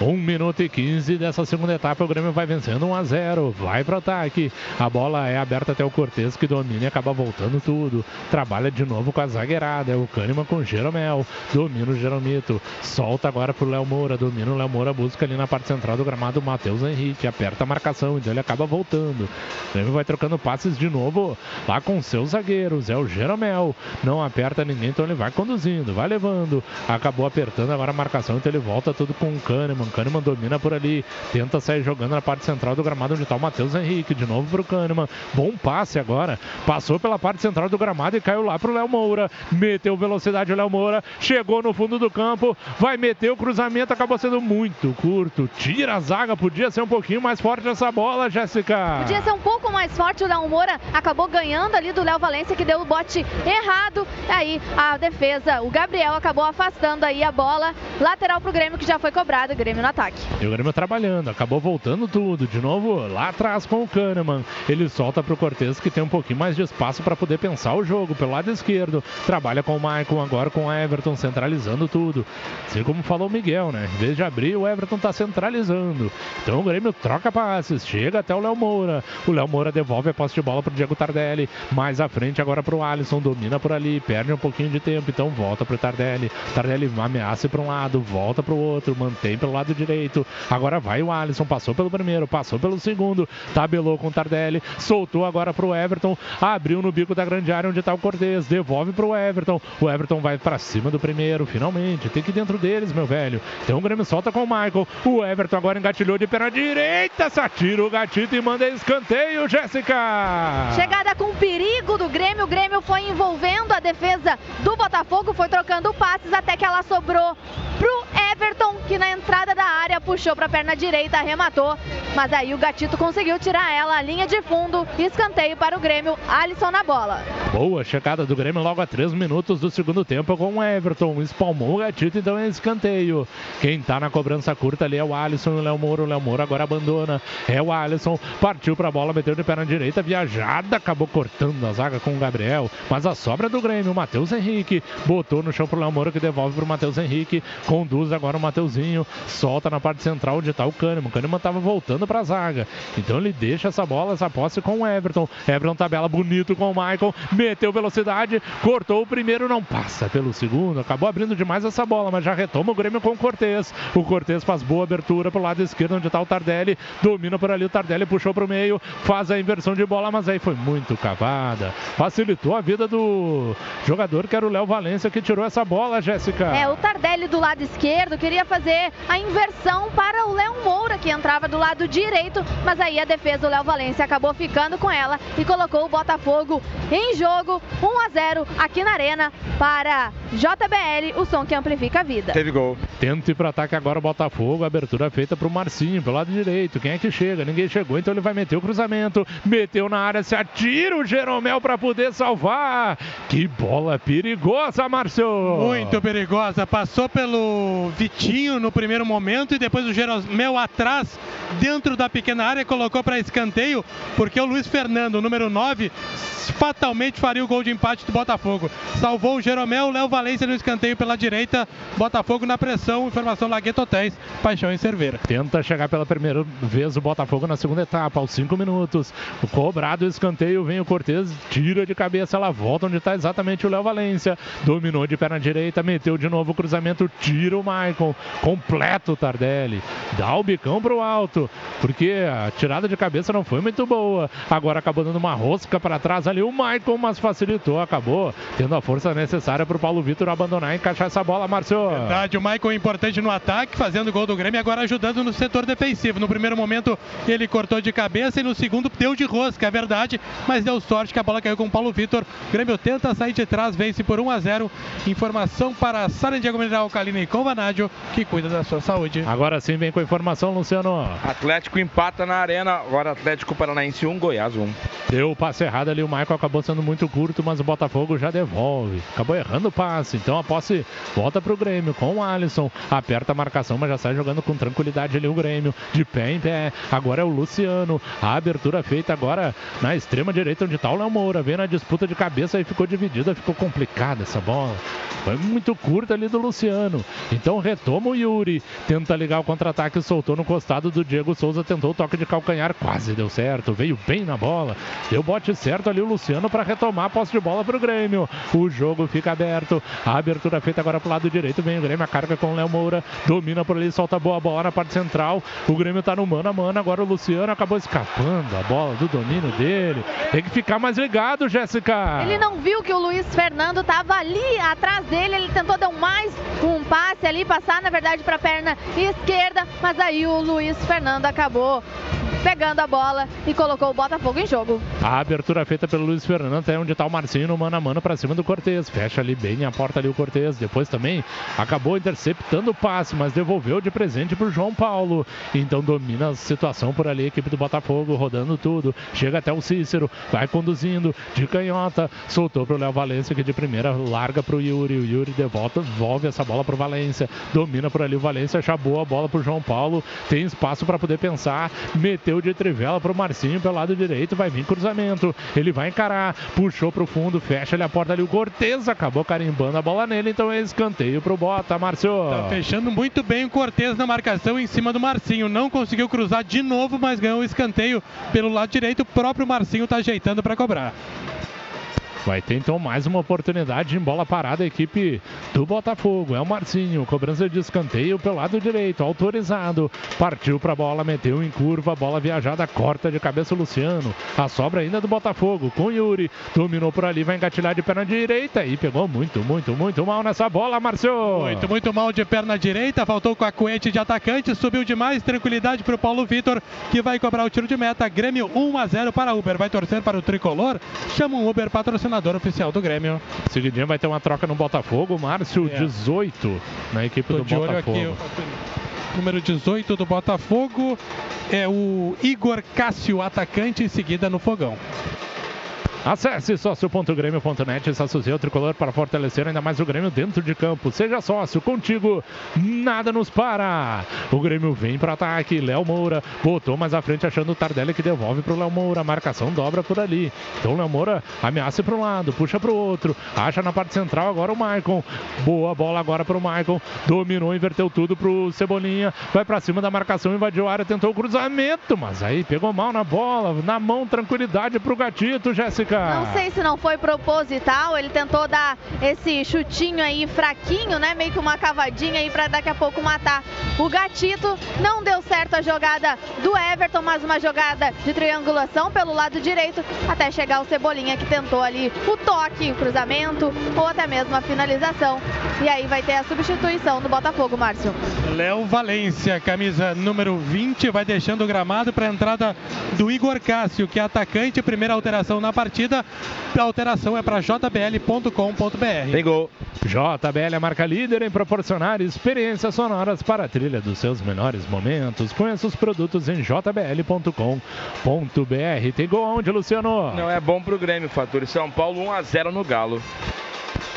1 minuto e 15 dessa segunda etapa. O Grêmio vai vencendo 1 a 0. Vai para o ataque. A bola é aberta até o Cortez que domina e acaba voltando tudo. Trabalha de novo com a zagueirada. É o Kahneman com o Jeromel. Domina o Jeromito. Solta agora pro Léo Moura. Domina o Léo Moura. Busca ali na parte central do gramado o Matheus Henrique. Aperta a marcação. Então ele acaba voltando. O Grêmio vai trocando passes de novo lá com seus zagueiros. É o Jeromel. Não aperta ninguém, então ele vai conduzindo. Vai levando. Acabou apertando agora a marcação. Então ele volta tudo com o Kahneman. Kahneman domina por ali, tenta sair jogando na parte central do gramado onde está o Matheus Henrique, de novo para o Kahneman, bom passe agora, passou pela parte central do gramado e caiu lá para o Léo Moura, meteu velocidade o Léo Moura, chegou no fundo do campo, vai meter o cruzamento, acabou sendo muito curto, tira a zaga, podia ser um pouquinho mais forte essa bola, Jéssica. Podia ser um pouco mais forte, o Léo Moura acabou ganhando ali do Léo Valência que deu o bote errado, aí a defesa, o Gabriel acabou afastando aí a bola, lateral para o Grêmio que já foi cobrado, Grêmio Grêmio no ataque. E o Grêmio trabalhando, acabou voltando tudo. De novo, lá atrás com o Kahneman. Ele solta pro Cortez que tem um pouquinho mais de espaço para poder pensar o jogo pelo lado esquerdo. Trabalha com o Maicon, agora com o Everton, centralizando tudo. Assim como falou o Miguel, né? Em vez de abrir, o Everton tá centralizando. Então o Grêmio troca passes, chega até o Léo Moura. O Léo Moura devolve a posse de bola pro Diego Tardelli. Mais à frente agora pro Alisson, domina por ali, perde um pouquinho de tempo, então volta pro Tardelli. Tardelli ameaça para um lado, volta pro outro, mantém pelo lado direito. Agora vai o Alisson, passou pelo primeiro, passou pelo segundo, tabelou com o Tardelli, soltou agora pro Everton, abriu no bico da grande área onde tá o Cortez, devolve pro Everton. O Everton vai para cima do primeiro, finalmente. Tem que ir dentro deles, meu velho. Então o Grêmio solta com o Michael. O Everton agora engatilhou de perna direita, satira o gatito e manda escanteio, Jéssica. Chegada com perigo do Grêmio, o Grêmio foi envolvendo a defesa do Botafogo, foi trocando passes até que ela sobrou pro Everton, que na entrada da área puxou para a perna direita, arrematou, mas aí o Gatito conseguiu tirar ela linha de fundo, escanteio para o Grêmio, Alisson na bola. Boa chegada do Grêmio logo a 3 minutos do segundo tempo com o Everton, espalmou o Gatito, então é escanteio. Quem tá na cobrança curta ali é o Alisson e o Léo Moro, o Léo Moro agora abandona, é o Alisson, partiu para a bola, meteu de perna direita, viajada, acabou cortando a zaga com o Gabriel, mas a sobra do Grêmio, o Matheus Henrique, botou no chão pro Léo Moro que devolve pro Matheus Henrique, conduz agora o Mateuzinho, solta na parte central onde está o Kahneman. O Kahneman estava voltando para a zaga. Então ele deixa essa bola, essa posse com o Everton. Everton tabela bonito com o Michael, meteu velocidade, cortou o primeiro, não passa pelo segundo. Acabou abrindo demais essa bola, mas já retoma o Grêmio com o Cortez. O Cortez faz boa abertura pro lado esquerdo onde está o Tardelli. Domina por ali, o Tardelli puxou para o meio, faz a inversão de bola, mas aí foi muito cavada. Facilitou a vida do jogador que era o Léo Valência que tirou essa bola, Jéssica. É, o Tardelli do lado esquerdo queria fazer a inversão para o Léo Moura, que entrava do lado direito, mas aí a defesa do Léo Valência acabou ficando com ela e colocou o Botafogo em jogo 1 a 0 aqui na Arena para JBL, o som que amplifica a vida. Teve gol. Tenta ir para ataque agora o Botafogo, abertura feita para o Marcinho, pelo lado direito. Quem é que chega? Ninguém chegou, então ele vai meter o cruzamento. Meteu na área, se atira o Jeromel para poder salvar. Que bola perigosa, Márcio! Muito perigosa. Passou pelo Vitinho no primeiro momento e depois o Jeromel atrás, dentro da pequena área, colocou para escanteio, porque o Luiz Fernando, número 9, fatalmente faria o gol de empate do Botafogo. Salvou o Jeromel, Léo Valência no escanteio pela direita, Botafogo na pressão, informação Lagueto Hotéis, Paixão e Cerveira. Tenta chegar pela primeira vez o Botafogo na segunda etapa, aos 5 minutos. Cobrado o escanteio, vem o Cortez, tira de cabeça, ela volta onde está exatamente o Léo Valência. Dominou de perna direita, meteu de novo o cruzamento, tira o Maicon, completo o Tardelli. Dá o bicão pro alto, porque a tirada de cabeça não foi muito boa. Agora acabou dando uma rosca para trás ali o Maicon, mas facilitou, acabou tendo a força necessária para o Paulo Vitor abandonar e encaixar essa bola, Márcio. Verdade, o Maicon é importante no ataque, fazendo gol do Grêmio, agora ajudando no setor defensivo. No primeiro momento ele cortou de cabeça e no segundo deu de rosca, é verdade, mas deu sorte que a bola caiu com o Paulo Vitor. O Grêmio tenta sair de trás, vence por 1 a 0. Informação para Sara Diego Mineral Alcalina e Convanádio, que cuida da sua saúde. Agora sim vem com a informação, Luciano. Atlético empata na arena, agora Atlético Paranaense 1, Goiás 1. Deu o passe errado ali, o Michael acabou sendo muito curto, mas o Botafogo já devolve. Acabou errando o passe, então a posse volta para o Grêmio com o Alisson. Aperta a marcação, mas já sai jogando com tranquilidade ali o Grêmio. De pé em pé. Agora é o Luciano. A abertura feita agora na extrema direita, onde está o Léo Moura. Vem na disputa de cabeça e ficou dividida, ficou complicada essa bola. Foi muito curta ali do Luciano. Então retoma o Yuri. Tenta ligar o contra-ataque, soltou no costado do Diego Souza. Tentou o toque de calcanhar, quase deu certo. Veio bem na bola. Deu bote certo ali o Luciano para retomar a posse de bola para o Grêmio. O jogo fica aberto. A abertura feita agora para o lado direito. Vem o Grêmio, a carga com o Léo Moura. Domina por ali, solta boa bola na parte central. O Grêmio está no mano a mano. Agora o Luciano acabou escapando a bola do domínio dele. Tem que ficar mais ligado, Jéssica. Ele não viu que o Luiz Fernando estava ali atrás dele. Ele tentou dar mais um passe ali, passar na verdade para a perna esquerda. Mas aí o Luiz Fernando acabou pegando a bola e colocou o Botafogo em jogo. A abertura feita pelo Luiz Fernando, até onde está o Marcinho no mano a mano para cima do Cortez. Fecha ali bem a porta ali o Cortez. Depois também acabou interceptando o passe, mas devolveu de presente para o João Paulo. Então domina a situação por ali, a equipe do Botafogo, rodando tudo. Chega até o Cícero, vai conduzindo de canhota. Soltou para o Léo Valência, que de primeira larga para o Yuri. O Yuri devolve, devolve essa bola para o Valência. Domina por ali o Valência, acabou a bola para o João Paulo. Tem espaço para poder pensar. Meteu de trivela para o Marcinho pelo lado direito. Vai vir cruzamento. Ele vai encarar. Puxou para o fundo, fecha ali a porta ali. O Cortez acabou carimbando a bola nele. Então é escanteio para o Bota, Márcio. Tá fechando muito bem o Cortez na marcação em cima do Marcinho. Não conseguiu cruzar de novo, mas ganhou o escanteio pelo lado direito. O próprio Marcinho tá ajeitando para cobrar. Vai ter então mais uma oportunidade em bola parada a equipe do Botafogo. É o Marcinho, cobrança de escanteio pelo lado direito, autorizado. Partiu para a bola, meteu em curva, bola viajada, corta de cabeça o Luciano. A sobra ainda do Botafogo com Yuri. Dominou por ali, vai engatilhar de perna direita e pegou muito, muito, muito mal nessa bola, Marcio. Muito, muito mal de perna direita, faltou com a coete de atacante, subiu demais, tranquilidade para o Paulo Vitor, que vai cobrar o tiro de meta. Grêmio 1 a 0 para Uber. Vai torcer para o tricolor. Chama um Uber patrocinador oficial do Grêmio. Seguidinho vai ter uma troca no Botafogo. Márcio, É. 18 na equipe Tô do de olho Botafogo. aqui. o Número 18 do Botafogo é o Igor Cássio, atacante, em seguida no fogão. Acesse sócio.grêmio.net e se associe ao tricolor para fortalecer ainda mais o Grêmio dentro de campo. Seja sócio, contigo, nada nos para. O Grêmio vem para ataque. Léo Moura botou mais à frente, achando o Tardelli que devolve para o Léo Moura. A marcação dobra por ali. Então Léo Moura ameaça para um lado, puxa para o outro. Acha na parte central agora o Maicon. Boa bola agora para o Maicon. Dominou, inverteu tudo para o Cebolinha. Vai para cima da marcação, invadiu a área, tentou o cruzamento, mas aí pegou mal na bola. Na mão, tranquilidade para o Gatito, Jéssica. Não sei se não foi proposital, ele tentou dar esse chutinho aí fraquinho, né? Meio que uma cavadinha aí pra daqui a pouco matar o gatito. Não deu certo a jogada do Everton, mas uma jogada de triangulação pelo lado direito até chegar o Cebolinha que tentou ali o toque, o cruzamento ou até mesmo a finalização. E aí vai ter a substituição do Botafogo, Márcio. Léo Valência, camisa número 20, vai deixando o gramado para a entrada do Igor Cássio, que é atacante. Primeira alteração na partida. A alteração é para jbl.com.br. Tem gol. JBL é a marca líder em proporcionar experiências sonoras para a trilha dos seus melhores momentos. Conheça os produtos em jbl.com.br. Tem gol onde, Luciano? Não é bom pro Grêmio, Fatura. São Paulo 1 a 0 no Galo.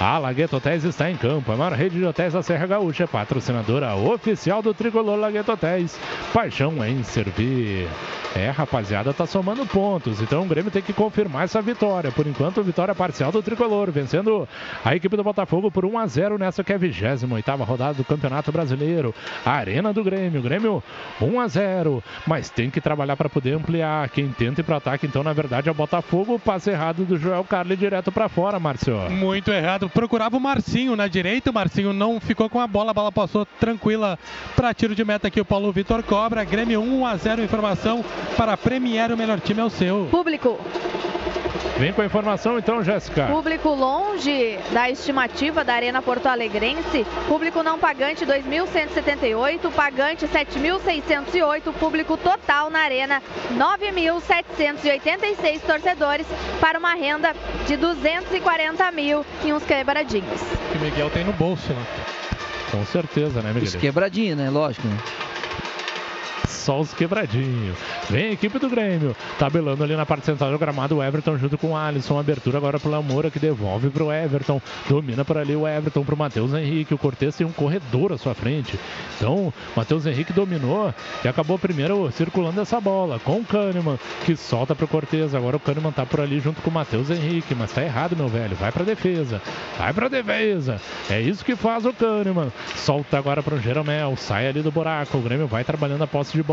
A Lagueto Hotéis está em campo. A maior rede de hotéis da Serra Gaúcha, patrocinadora oficial do tricolor Lagueto Hotéis. Paixão em servir. É, rapaziada, tá somando pontos. Então o Grêmio tem que confirmar essa vitória. Por enquanto, vitória parcial do tricolor, vencendo a equipe do Botafogo por 1 a 0 nessa que é a 28 rodada do Campeonato Brasileiro. Arena do Grêmio. Grêmio 1 a 0, mas tem que trabalhar para poder ampliar. Quem tenta ir para ataque, então, na verdade, é o Botafogo. O passe errado do Joel Carli direto para fora, Márcio. Muito errado. Procurava o Marcinho na direita. O Marcinho não ficou com a bola. A bola passou tranquila para tiro de meta aqui. O Paulo Vitor cobra. Grêmio 1 a 0. Informação para Premier. O melhor time é o seu. Público. Vem com a informação então, Jéssica. Público longe da estimativa da Arena Porto Alegrense. Público não pagante 2.178, pagante 7.608, público total na Arena 9.786 torcedores para uma renda de 240 mil e uns quebradinhos. Que o Miguel tem no bolso, né? Com certeza, né, Miguel? Os quebradinhos, né? Lógico. Né? Só os quebradinhos. Vem a equipe do Grêmio. Tabelando ali na parte central do gramado. O Everton junto com o Alisson. Abertura agora pro Lamoura que devolve pro Everton. Domina por ali o Everton pro Matheus Henrique. O Cortez tem um corredor à sua frente. Então, Matheus Henrique dominou e acabou primeiro circulando essa bola com o Kahneman que solta pro Cortez. Agora o Kahneman tá por ali junto com o Matheus Henrique. Mas tá errado, meu velho. Vai pra defesa. Vai pra defesa. É isso que faz o Kahneman. Solta agora pro Jeromel. Sai ali do buraco. O Grêmio vai trabalhando a posse de bola.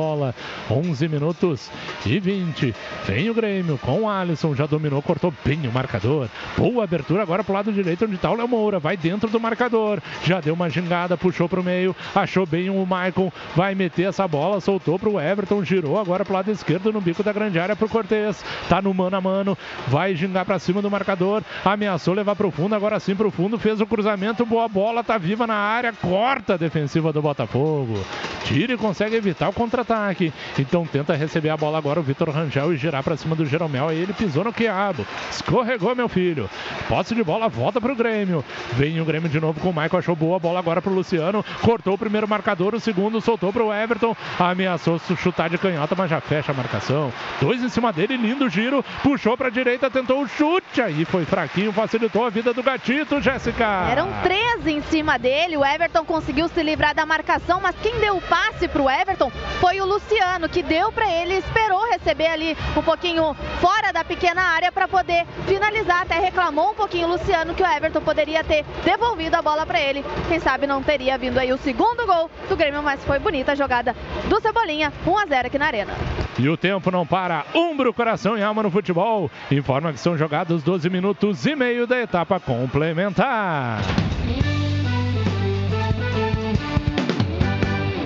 11 minutos e 20. Vem o Grêmio com o Alisson. Já dominou, cortou bem o marcador. Boa abertura agora pro lado direito, onde tá o Léo Moura. Vai dentro do marcador. Já deu uma gingada, puxou pro meio. Achou bem o Maicon. Vai meter essa bola, soltou pro Everton. Girou agora pro lado esquerdo no bico da grande área pro Cortez. Tá no mano a mano. Vai gingar pra cima do marcador. Ameaçou levar pro fundo. Agora sim pro fundo. Fez o cruzamento. Boa bola. Tá viva na área. Corta a defensiva do Botafogo. tira e consegue evitar o contra-ataque. Então tenta receber a bola agora o Vitor Rangel e girar para cima do Jeromel. Aí ele pisou no quiabo. Escorregou, meu filho. Posse de bola, volta pro Grêmio. Vem o Grêmio de novo com o Michael. Achou boa bola agora pro Luciano. Cortou o primeiro marcador, o segundo soltou pro Everton. Ameaçou chutar de canhota, mas já fecha a marcação. Dois em cima dele, lindo giro. Puxou pra direita, tentou o chute. Aí foi fraquinho, facilitou a vida do gatito, Jéssica. Eram três em cima dele. O Everton conseguiu se livrar da marcação, mas quem deu o passe pro Everton foi o Luciano, que deu para ele, esperou receber ali um pouquinho fora da pequena área para poder finalizar. Até reclamou um pouquinho o Luciano que o Everton poderia ter devolvido a bola para ele. Quem sabe não teria vindo aí o segundo gol do Grêmio, mas foi bonita a jogada do Cebolinha. 1 a 0 aqui na Arena. E o tempo não para. Umbro, coração e alma no futebol. Informa que são jogados 12 minutos e meio da etapa complementar.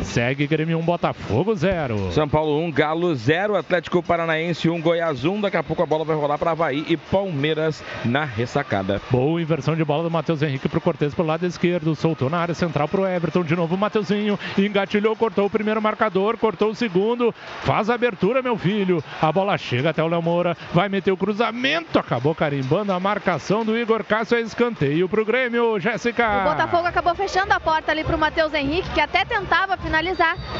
Segue Grêmio 1, Botafogo 0. São Paulo 1, Galo 0, Atlético Paranaense 1, Goiás 1. Daqui a pouco a bola vai rolar para Havaí e Palmeiras na ressacada. Boa inversão de bola do Matheus Henrique pro Cortez pro lado esquerdo. Soltou na área central pro Everton. De novo o Mateuzinho. Engatilhou, cortou o primeiro marcador, cortou o segundo. Faz a abertura, meu filho. A bola chega até o Léo Moura. Vai meter o cruzamento. Acabou carimbando a marcação do Igor Cássio. É escanteio pro Grêmio, Jéssica. O Botafogo acabou fechando a porta ali pro Matheus Henrique, que até tentava finalizar.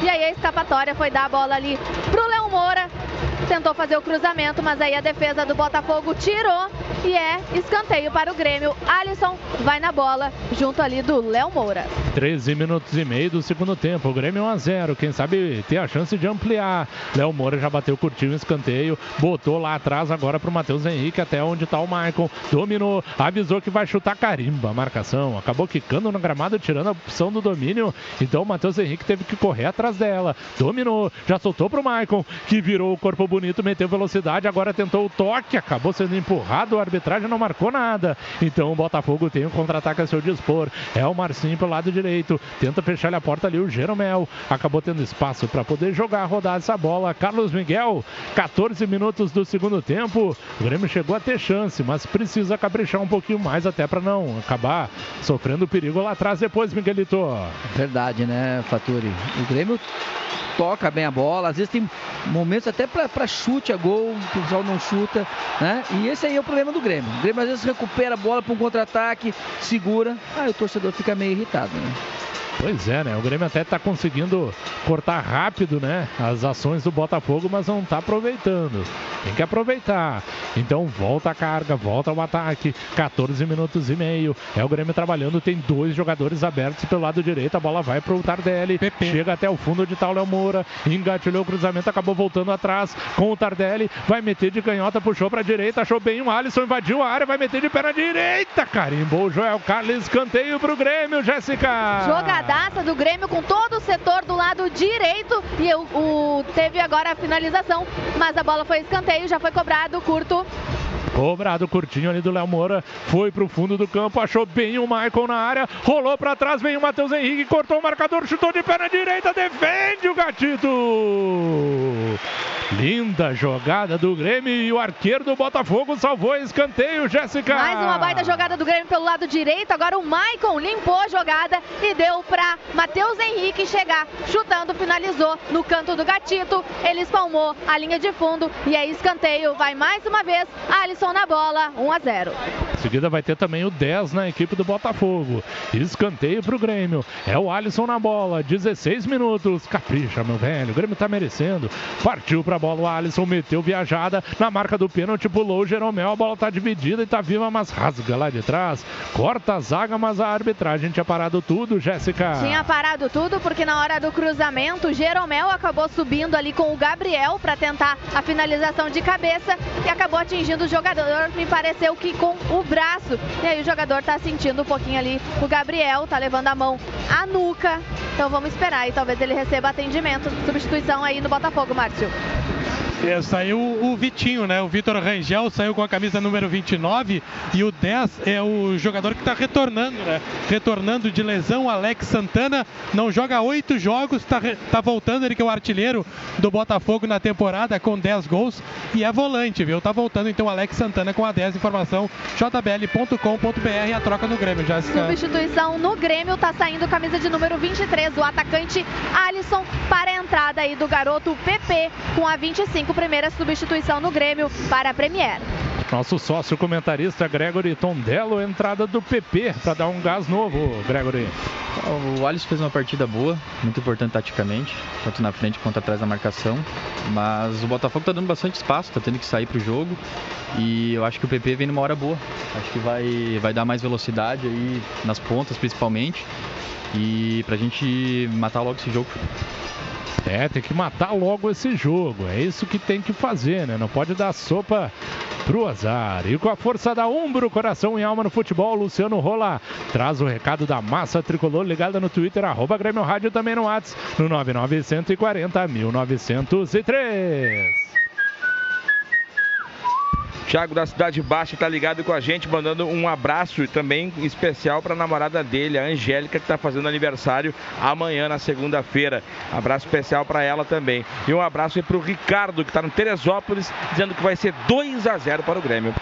E aí a escapatória foi dar a bola ali pro Léo Moura. Tentou fazer o cruzamento, mas aí a defesa do Botafogo tirou e é escanteio para o Grêmio. Alisson vai na bola junto ali do Léo Moura. 13 minutos e meio do segundo tempo. O Grêmio 1 a 0. Quem sabe ter a chance de ampliar. Léo Moura já bateu curtinho o escanteio. Botou lá atrás agora para o Matheus Henrique, até onde está o Maicon. Dominou, avisou que vai chutar carimba a marcação. Acabou quicando no gramado, tirando a opção do domínio. Então o Matheus Henrique teve que correr atrás dela. Dominou, já soltou para o Maicon, que virou o corpo bonito, meteu velocidade. Agora tentou o toque, acabou sendo empurrado. A arbitragem não marcou nada. Então o Botafogo tem um contra-ataque a seu dispor. É o Marcinho pelo lado direito. Tenta fechar a porta ali o Jeromel. Acabou tendo espaço para poder jogar, rodar essa bola. Carlos Miguel, 14 minutos do segundo tempo. O Grêmio chegou a ter chance, mas precisa caprichar um pouquinho mais até para não acabar sofrendo perigo lá atrás depois, Miguelito. Verdade, né, Faturi? O Grêmio toca bem a bola, às vezes tem momentos até para chute a gol, o pessoal não chuta, né? E esse aí é o problema do Grêmio. O Grêmio às vezes recupera a bola para um contra-ataque, segura, aí o torcedor fica meio irritado, né? Pois é, né? O Grêmio até está conseguindo cortar rápido, né? As ações do Botafogo, mas não está aproveitando. Tem que aproveitar. Então volta a carga, volta o ataque. 14 minutos e meio. É o Grêmio trabalhando. Tem dois jogadores abertos pelo lado direito. A bola vai para o Tardelli. Pepe. Chega até o fundo de Tal Léo Moura. Engatilhou o cruzamento, acabou voltando atrás com o Tardelli. Vai meter de canhota, puxou para a direita. Achou bem o Alisson, invadiu a área. Vai meter de perna direita. Carimbou o Joel Carlos. Escanteio para o Grêmio, Jéssica. Jogadaça do Grêmio com todo o setor do lado direito e o, o- teve agora a finalização, mas a bola foi escanteio, já foi cobrado curto. Cobrado curtinho ali do Léo Moura. Foi pro fundo do campo, achou bem o Michael na área. Rolou pra trás, vem o Matheus Henrique, cortou o marcador, chutou de perna direita, defende o Gatito. Linda jogada do Grêmio e o arqueiro do Botafogo salvou escanteio, Jéssica. Mais uma baita jogada do Grêmio pelo lado direito. Agora o Maicon limpou a jogada e deu para Matheus Henrique chegar chutando, finalizou no canto do Gatito. Ele espalmou a linha de fundo e é escanteio. Vai mais uma vez Alisson na bola, 1 a 0. Em seguida vai ter também o 10 na equipe do Botafogo. Escanteio pro Grêmio. É o Alisson na bola. 16 minutos. Capricha, meu velho. O Grêmio tá merecendo. Partiu pra bola o Alisson. Meteu viajada. Na marca do pênalti pulou o Jeromel. A bola tá dividida e tá viva, mas rasga lá de trás. Corta a zaga, mas a arbitragem tinha parado tudo, Jéssica. Tinha parado tudo porque na hora do cruzamento, o Jeromel acabou subindo ali com o Gabriel para tentar a finalização de cabeça e acabou atingindo o jogador, me pareceu que com o braço. E aí o jogador tá sentindo um pouquinho ali o Gabriel, tá levando a mão à nuca. Então vamos esperar e talvez ele receba atendimento, substituição aí no Botafogo, Márcio. É, saiu o Vitinho, né? O Vitor Rangel saiu com a camisa número 29 e o 10 é o jogador que está retornando, né? Retornando de lesão, Alex Santana. Não joga oito jogos, está tá voltando. Ele que é o artilheiro do Botafogo na temporada com 10 gols e é volante, viu? Tá voltando então Alex Santana com a 10. Informação jbl.com.br. A troca no Grêmio, já Substituição no Grêmio, tá saindo camisa de número 23, o atacante Alisson para a entrada aí do garoto PP com a 25, primeira substituição no Grêmio para a Premier. Nosso sócio comentarista Gregory Tondello, entrada do PP para dar um gás novo, Gregory. O Alisson fez uma partida boa, muito importante taticamente, tanto na frente quanto atrás da marcação. Mas o Botafogo está dando bastante espaço, está tendo que sair para o jogo. E eu acho que o PP vem numa hora boa. Acho que vai, vai dar mais velocidade aí nas pontas, principalmente. E para a gente matar logo esse jogo. É, tem que matar logo esse jogo. É isso que tem que fazer, né? Não pode dar sopa pro azar. E com a força da Umbro, coração e alma no futebol, Luciano Rola traz o recado da massa tricolor ligada no Twitter, arroba Grêmio Rádio também no WhatsApp, no 99140 1903. Thiago da Cidade Baixa está ligado com a gente, mandando um abraço também especial para a namorada dele, a Angélica, que está fazendo aniversário amanhã, na segunda-feira. Abraço especial para ela também. E um abraço para o Ricardo, que está no Teresópolis, dizendo que vai ser 2 a 0 para o Grêmio.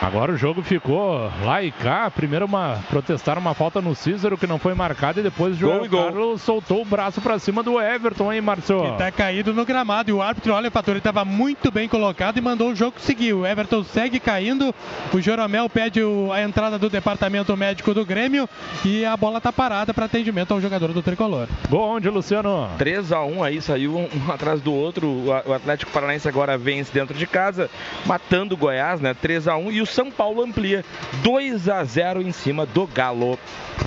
Agora o jogo ficou lá e cá. Primeiro uma, protestaram uma falta no Cícero que não foi marcada e depois o João Carlos soltou o braço para cima do Everton, hein, Marcelo? Que tá caído no gramado e o árbitro, olha, Fator, ele estava muito bem colocado e mandou o jogo seguir. O Everton segue caindo, o Joromel pede o, a entrada do departamento médico do Grêmio e a bola tá parada para atendimento ao jogador do Tricolor. Gol onde, Luciano? 3 a 1 aí, saiu um, um atrás do outro. O Atlético Paranaense agora vence dentro de casa, matando o Goiás, né? 3 a 1 e o são Paulo amplia 2 a 0 em cima do Galo.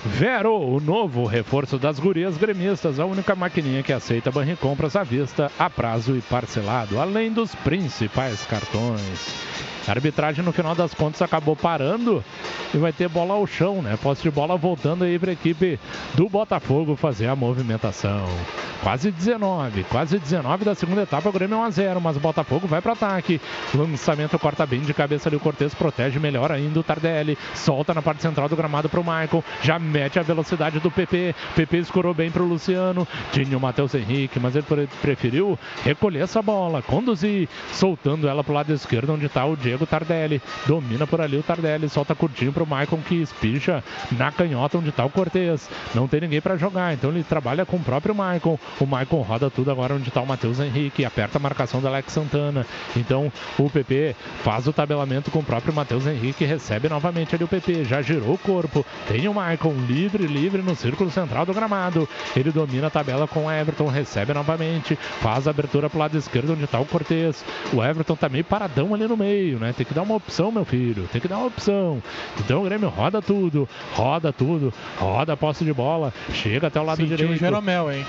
Vero, o novo reforço das gurias gremistas, a única maquininha que aceita banco compras à vista, a prazo e parcelado, além dos principais cartões. A arbitragem, no final das contas, acabou parando e vai ter bola ao chão, né? Posse de bola voltando aí para a equipe do Botafogo fazer a movimentação. Quase 19, quase 19 da segunda etapa, o Grêmio 1 a 0, mas o Botafogo vai para ataque. Lançamento corta bem de cabeça ali, o Cortez protege melhor ainda o Tardelli. Solta na parte central do gramado para o Michael, já mete a velocidade do PP. PP escorou bem para o Luciano. Tinha o Matheus Henrique, mas ele preferiu recolher essa bola, conduzir, soltando ela para o lado esquerdo, onde está o Diego Tardelli. Domina por ali o Tardelli, solta curtinho para o Maicon que espicha na canhota onde está o Cortez. Não tem ninguém para jogar, então ele trabalha com o próprio Maicon. O Maicon roda tudo agora onde está o Matheus Henrique, aperta a marcação do Alex Santana. Então o PP faz o tabelamento com o próprio Matheus Henrique, recebe novamente ali o PP, já girou o corpo. Tem o Maicon livre, livre no círculo central do gramado. Ele domina a tabela com o Everton, recebe novamente, faz a abertura para o lado esquerdo onde está o Cortez. O Everton tá meio paradão ali no meio, né? Tem que dar uma opção, meu filho. Tem que dar uma opção. Então o Grêmio roda tudo, roda tudo, roda a posse de bola, chega até o lado Sentiu direito. o Jeromel, hein?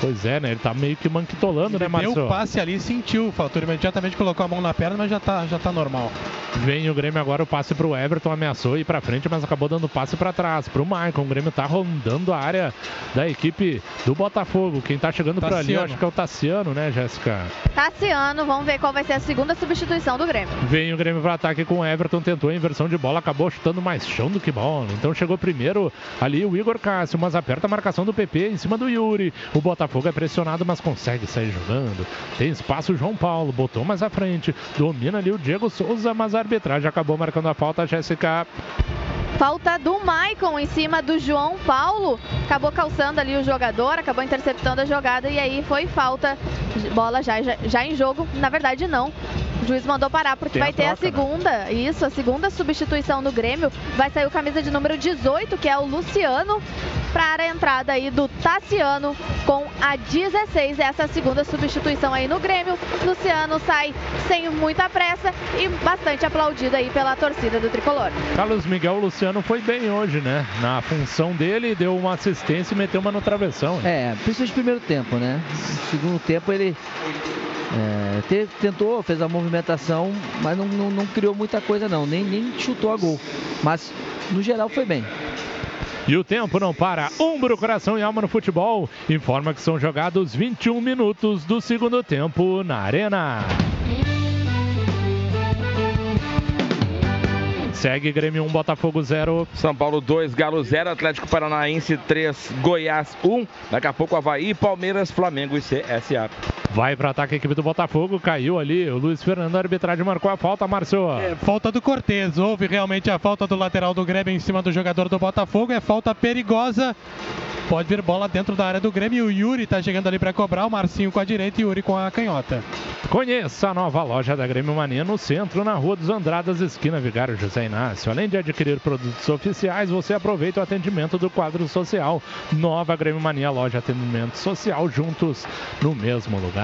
Pois é, né? Ele tá meio que manquitolando, né, Marcelo? Deu o passe ali, sentiu. Faltou imediatamente colocou a mão na perna, mas já tá, já tá normal. Vem o Grêmio agora, o passe pro Everton, ameaçou ir pra frente, mas acabou dando passe para trás, pro Maicon. O Grêmio tá rondando a área da equipe do Botafogo. Quem tá chegando por ali, eu acho que é o Tassiano, né, Jéssica? Tassiano, vamos ver qual vai ser a segunda substituição do Grêmio. Vem o Grêmio para ataque com o Everton, tentou a inversão de bola, acabou chutando mais chão do que bola. Então chegou primeiro ali o Igor Cássio, mas aperta a marcação do PP em cima do Yuri. O Botafogo é pressionado, mas consegue sair jogando. Tem espaço o João Paulo, botou mais à frente, domina ali o Diego Souza, mas a arbitragem acabou marcando a falta, Jéssica. Falta do Maicon em cima do João Paulo. Acabou calçando ali o jogador, acabou interceptando a jogada e aí foi falta. Bola já, já, já em jogo. Na verdade, não. O juiz mandou parar porque Tem vai a ter a né? segunda. Isso, a segunda substituição no Grêmio. Vai sair o camisa de número 18, que é o Luciano, para a entrada aí do Tassiano com a 16. Essa é a segunda substituição aí no Grêmio. Luciano sai sem muita pressa e bastante aplaudido aí pela torcida do tricolor. Carlos Miguel Luciano foi bem hoje, né? Na função dele, deu uma assistência e meteu uma no travessão. né? É, principalmente no primeiro tempo, né? No segundo tempo ele é, te- tentou, fez a movimentação, mas não, não- não criou muita coisa não, nem, nem chutou a gol. Mas no geral foi bem. E o tempo não para. Umbro, coração e alma no futebol. Informa que são jogados 21 minutos do segundo tempo na Arena. Segue Grêmio 1, Botafogo 0. São Paulo 2, Galo 0, Atlético Paranaense 3, Goiás 1. Daqui a pouco Havaí, Palmeiras, Flamengo e CSA. Vai para ataque a equipe do Botafogo, caiu ali. O Luiz Fernando, a arbitragem marcou a falta, Márcio. É, falta do Cortez. Houve realmente a falta do lateral do Grêmio em cima do jogador do Botafogo. É falta perigosa. Pode vir bola dentro da área do Grêmio. O Yuri tá chegando ali para cobrar. O Marcinho com a direita e o Yuri com a canhota. Conheça a nova loja da Grêmio Mania no centro, na Rua dos Andradas, esquina Vigário José Inácio. Além de adquirir produtos oficiais, você aproveita o atendimento do quadro social. Nova Grêmio Mania, loja atendimento social, juntos no mesmo lugar.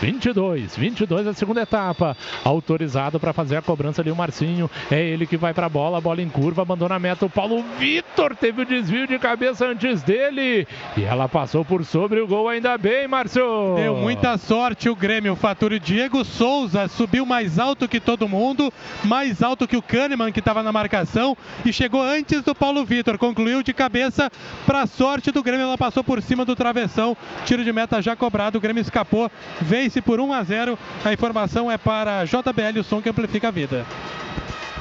22, 22 a segunda etapa. Autorizado para fazer a cobrança ali o Marcinho. É ele que vai para a bola, bola em curva, abandona a meta. O Paulo Vitor teve o desvio de cabeça antes dele. E ela passou por sobre o gol, ainda bem, Márcio. Deu muita sorte o Grêmio. O Diego Souza subiu mais alto que todo mundo, mais alto que o Kahneman, que estava na marcação, e chegou antes do Paulo Vitor. Concluiu de cabeça para sorte do Grêmio. Ela passou por cima do travessão. Tiro de meta já cobrado. O Grêmio escapou. Vence por 1 a 0. A informação é para JBL, o som que amplifica a vida.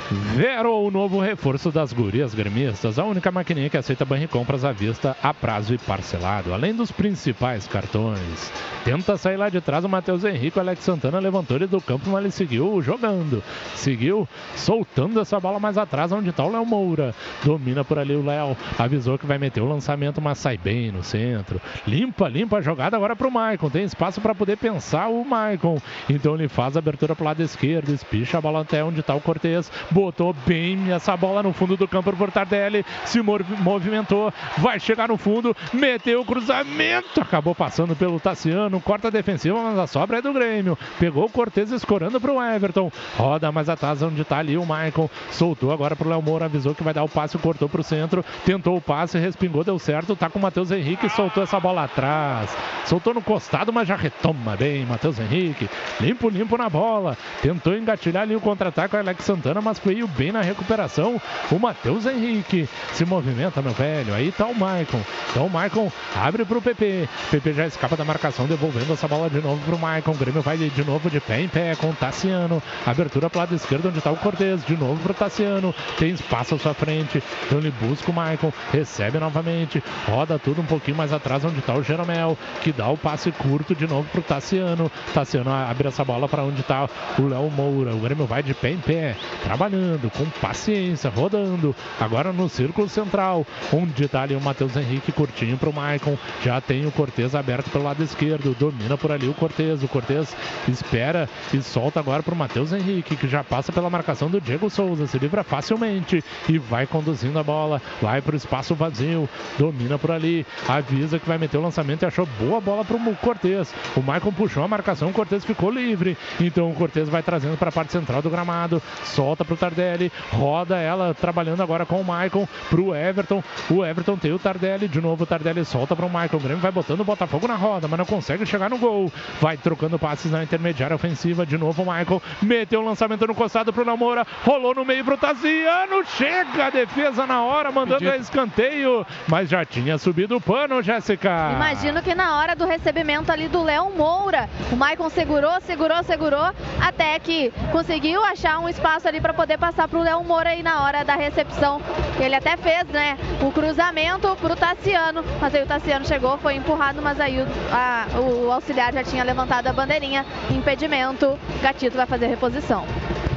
Vero, o novo reforço das gurias gremistas, a única maquininha que aceita compras à vista, a prazo e parcelado, além dos principais cartões. Tenta sair lá de trás o Matheus Henrique, o Alex Santana levantou ele do campo, mas ele seguiu jogando. Seguiu soltando essa bola mais atrás, onde está o Léo Moura. Domina por ali o Léo, avisou que vai meter o lançamento, mas sai bem no centro. Limpa, limpa a jogada agora para o Maicon. Tem espaço para poder pensar o Maicon. Então ele faz a abertura para o lado esquerdo, espicha a bola até onde está o Cortez botou bem essa bola no fundo do campo por Tardelli, se movimentou, vai chegar no fundo, meteu o cruzamento, acabou passando pelo Tassiano, corta defensiva, mas a sobra é do Grêmio. Pegou o Cortez escorando para o Everton, roda mais atrás onde está ali o Michael, soltou agora para o Léo Moura, avisou que vai dar o passe, cortou para o centro, tentou o passe, respingou, deu certo, tá com o Matheus Henrique, soltou essa bola atrás, soltou no costado, mas já retoma bem, Matheus Henrique, limpo, limpo na bola, tentou engatilhar ali o contra-ataque o Alex Santana, mas veio bem na recuperação. O Matheus Henrique se movimenta, meu velho. Aí tá o Maicon. Então o Maicon abre pro PP. PP já escapa da marcação, devolvendo essa bola de novo pro Maicon. O Grêmio vai de novo de pé em pé com o Tassiano. Abertura pro lado esquerdo, onde tá o Cortez. De novo pro Tassiano. Tem espaço à sua frente. Então ele busca o Maicon. Recebe novamente. Roda tudo um pouquinho mais atrás, onde tá o Jeromel. Que dá o passe curto de novo pro Tassiano. Tassiano abre essa bola para onde tá o Léo Moura. O Grêmio vai de pé em pé. Trabalhando com paciência, rodando. Agora no círculo central, onde está ali o Matheus Henrique curtinho para o Maicon. Já tem o Cortez aberto pelo lado esquerdo, domina por ali o Cortez. O Cortez espera e solta agora para o Matheus Henrique, que já passa pela marcação do Diego Souza, se livra facilmente e vai conduzindo a bola, vai para o espaço vazio, domina por ali, avisa que vai meter o lançamento e achou boa bola para o Cortez. O Maicon puxou a marcação, o Cortez ficou livre, então o Cortez vai trazendo para a parte central do gramado, solta para o Tardelli, roda ela trabalhando agora com o Maicon pro Everton. O Everton tem o Tardelli, de novo o Tardelli solta para o Maicon. O Grêmio vai botando o Botafogo na roda, mas não consegue chegar no gol. Vai trocando passes na intermediária ofensiva, de novo o Maicon meteu o lançamento no costado pro Namora, rolou no meio pro Taziano, chega a defesa na hora, mandando a escanteio, mas já tinha subido o pano, Jéssica. Imagino que na hora do recebimento ali do Léo Moura, o Maicon segurou, segurou, segurou, até que conseguiu achar um espaço ali para poder passar para o Léo Moura aí na hora da recepção. Ele até fez, né, o cruzamento para o Tassiano, mas aí o Tassiano chegou, foi empurrado, mas aí o, a, o auxiliar já tinha levantado a bandeirinha, impedimento, Gatito vai fazer reposição.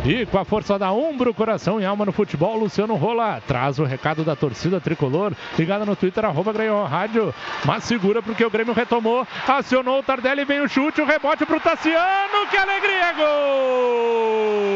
E com a força da Umbro, coração e alma no futebol, Luciano Rola traz o recado da torcida tricolor, ligada no Twitter, arroba Grêmio Rádio, mas segura porque o Grêmio retomou, acionou o Tardelli, vem o chute, o rebote pro Tassiano, que alegria, gol!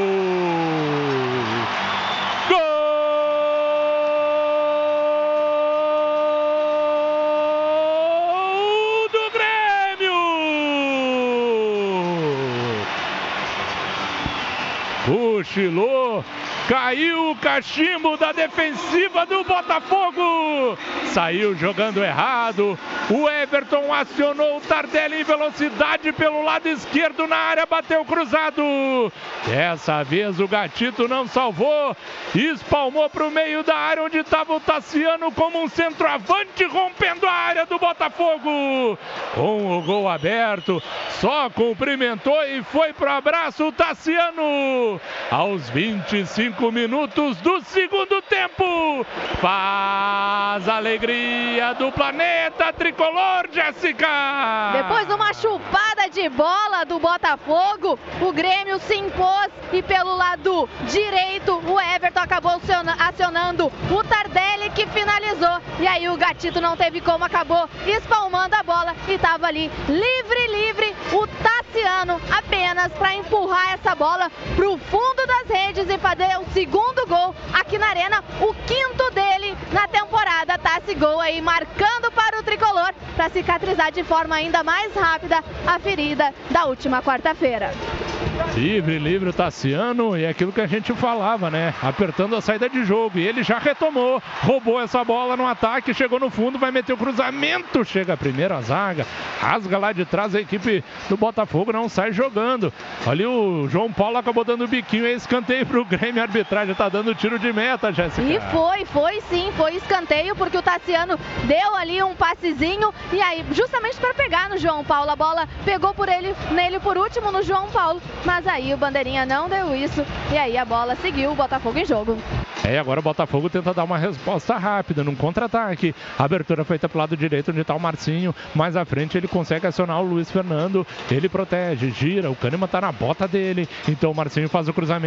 Cochilou, caiu o cachimbo da defensiva do Botafogo. Saiu jogando errado. O Everton acionou o Tardelli em velocidade pelo lado esquerdo na área, bateu cruzado. Dessa vez o Gatito não salvou. Espalmou para o meio da área onde estava o Tassiano como um centroavante rompendo a área do Botafogo. Com o gol aberto, só cumprimentou e foi pro abraço o Tassiano. Aos 20 25 minutos do segundo tempo. Faz alegria do planeta tricolor, Jéssica. Depois de uma chupada de bola do Botafogo, o Grêmio se impôs e pelo lado direito o Everton acabou aciona- acionando o Tardelli que finalizou. E aí o Gatito não teve como, acabou espalmando a bola e estava ali livre, livre o Tassiano apenas para empurrar essa bola pro fundo das redes e fazer o segundo gol aqui na arena, o quinto dele na temporada. Tassi gol aí marcando para o tricolor para cicatrizar de forma ainda mais rápida a ferida da última quarta-feira. Livre, livre o Tassiano e é aquilo que a gente falava, né? Apertando a saída de jogo. E ele já retomou, roubou essa bola no ataque, chegou no fundo, vai meter o cruzamento. Chega a zaga, rasga lá de trás a equipe do Botafogo, não sai jogando. Ali o João Paulo acabou dando o biquinho, é escanteio pro Grêmio. A arbitragem tá dando tiro de meta, Jéssica. E foi, foi sim, foi escanteio, porque o Tassiano deu ali um passezinho e aí, justamente para pegar no João Paulo, a bola pegou por ele, nele por último no João Paulo, mas aí o Bandeirinha não deu isso e aí a bola seguiu o Botafogo em jogo. É, agora o Botafogo tenta dar uma resposta rápida num contra-ataque. Abertura feita pro lado direito, onde tá o Marcinho. Mais à frente ele consegue acionar o Luiz Fernando. Ele protege, gira. O Kahneman tá na bota dele. Então o Marcinho faz o cruzamento.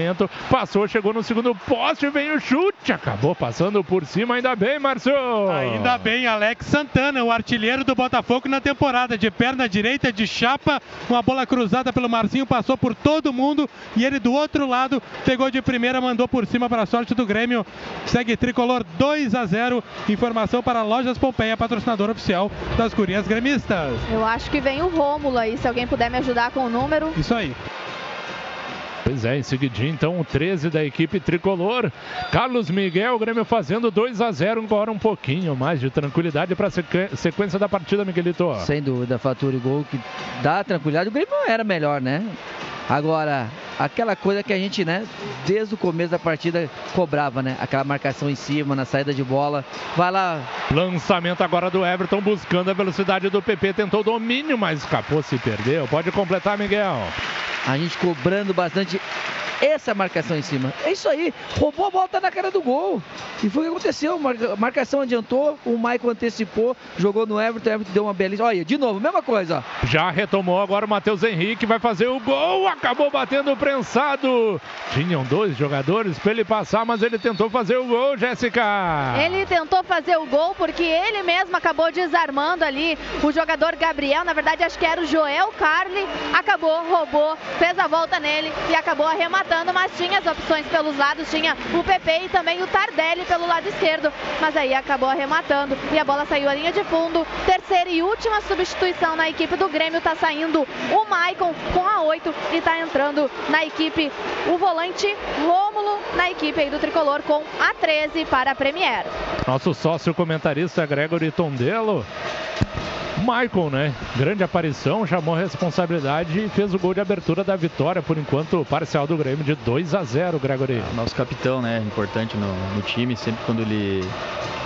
Passou, chegou no segundo poste, vem o chute. Acabou passando por cima, ainda bem, Márcio. Ainda bem, Alex Santana, o artilheiro do Botafogo na temporada, de perna direita, de chapa, uma bola cruzada pelo Marcinho, passou por todo mundo e ele do outro lado pegou de primeira, mandou por cima para a sorte do Grêmio. Segue tricolor 2 a 0. Informação para Lojas Pompeia, patrocinador oficial das Gurias Gremistas. Eu acho que vem o Rômulo aí, se alguém puder me ajudar com o número. Isso aí. Pois é, em seguidinho, então, o 13 da equipe tricolor. Carlos Miguel, o Grêmio fazendo 2 a 0 agora um pouquinho mais de tranquilidade para a sequência da partida, Miguelito. Sem dúvida, fatura e gol que dá tranquilidade. O Grêmio era melhor, né? Agora, aquela coisa que a gente, né, desde o começo da partida cobrava, né? Aquela marcação em cima, na saída de bola. Vai lá. Lançamento agora do Everton buscando a velocidade do PP. Tentou domínio, mas escapou, se perdeu. Pode completar, Miguel. A gente cobrando bastante essa marcação em cima. É isso aí. Roubou a bola, tá na cara do gol. E foi o que aconteceu. Marca- Marcação adiantou, o Michael antecipou, jogou no Everton, Everton deu uma belíssima. Olha, de novo, mesma coisa. Já retomou agora o Matheus Henrique, vai fazer o gol, acabou batendo o prensado. Tinham dois jogadores para ele passar, mas ele tentou fazer o gol, Jéssica. Ele tentou fazer o gol porque ele mesmo acabou desarmando ali o jogador Gabriel. Na verdade, acho que era o Joel Carli. Acabou, roubou, fez a volta nele e acabou arrematando. Mas tinha as opções pelos lados, tinha o PP e também o Tardelli pelo lado esquerdo. Mas aí acabou arrematando e a bola saiu à linha de fundo. Terceira e última substituição na equipe do Grêmio. Tá saindo o Maicon com a 8 e tá entrando na equipe o volante Rômulo na equipe aí do Tricolor com a 13 para a Premier. Nosso sócio comentarista Gregory Tondelo. Michael, né? Grande aparição, chamou a responsabilidade e fez o gol de abertura da vitória, por enquanto, parcial do Grêmio de 2 a 0, Gregory. Nosso capitão, né? Importante no, no time, sempre quando ele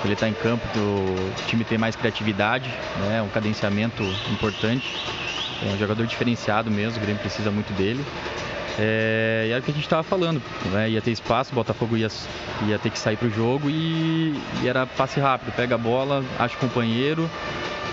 ele está em campo, o time tem mais criatividade, né? Um cadenciamento importante. É um jogador diferenciado mesmo, o Grêmio precisa muito dele. É, e era o que a gente estava falando, né? ia ter espaço, o Botafogo ia, ia ter que sair para o jogo e, e era passe rápido, pega a bola, acha o companheiro.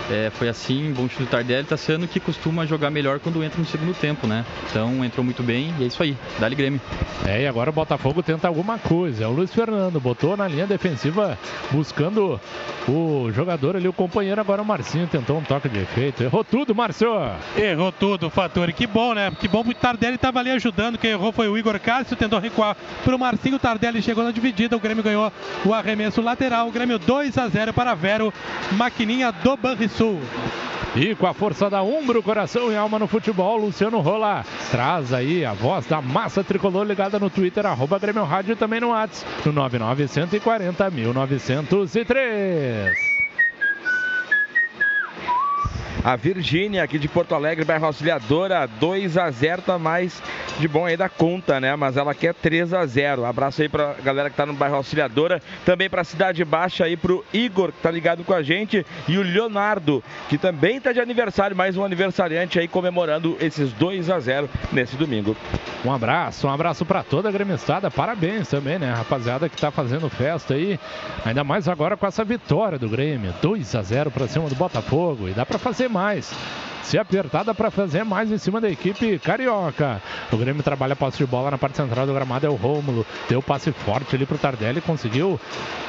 É, foi assim, bom chute do Tardelli, tá sendo que costuma jogar melhor quando entra no segundo tempo, né? Então entrou muito bem e é isso aí, dá-lhe Grêmio. É, e agora o Botafogo tenta alguma coisa. É o Luiz Fernando, botou na linha defensiva buscando o jogador ali, o companheiro. Agora o Marcinho tentou um toque de efeito. Errou tudo, Márcio. Errou tudo, Fatori. Que bom, né? Que bom o Tardelli estava ali ajudando. Quem errou foi o Igor Cássio, tentou recuar para o Marcinho. O Tardelli chegou na dividida. O Grêmio ganhou o arremesso lateral. O Grêmio 2 a 0 para Vero, maquininha do Banrisul. E com a força da Umbro, coração e alma no futebol, Luciano Rola traz aí a voz da massa tricolor ligada no Twitter, arroba Grêmio Rádio e também no WhatsApp, no 99140 1903. A Virgínia, aqui de Porto Alegre, bairro Auxiliadora, 2 a 0 tá mais de bom aí da conta, né? Mas ela quer 3 a 0 Abraço aí pra galera que tá no bairro Auxiliadora. Também pra Cidade Baixa aí pro Igor, que tá ligado com a gente. E o Leonardo, que também tá de aniversário, mais um aniversariante aí comemorando esses 2 a 0 nesse domingo. Um abraço, um abraço para toda a gremistada. Parabéns também, né, rapaziada que tá fazendo festa aí. Ainda mais agora com essa vitória do Grêmio, 2 a 0 para cima do Botafogo e dá para fazer mais se apertada para fazer mais em cima da equipe carioca. O Grêmio trabalha posse de bola na parte central do gramado, é o Rômulo. Deu passe forte ali pro Tardelli, conseguiu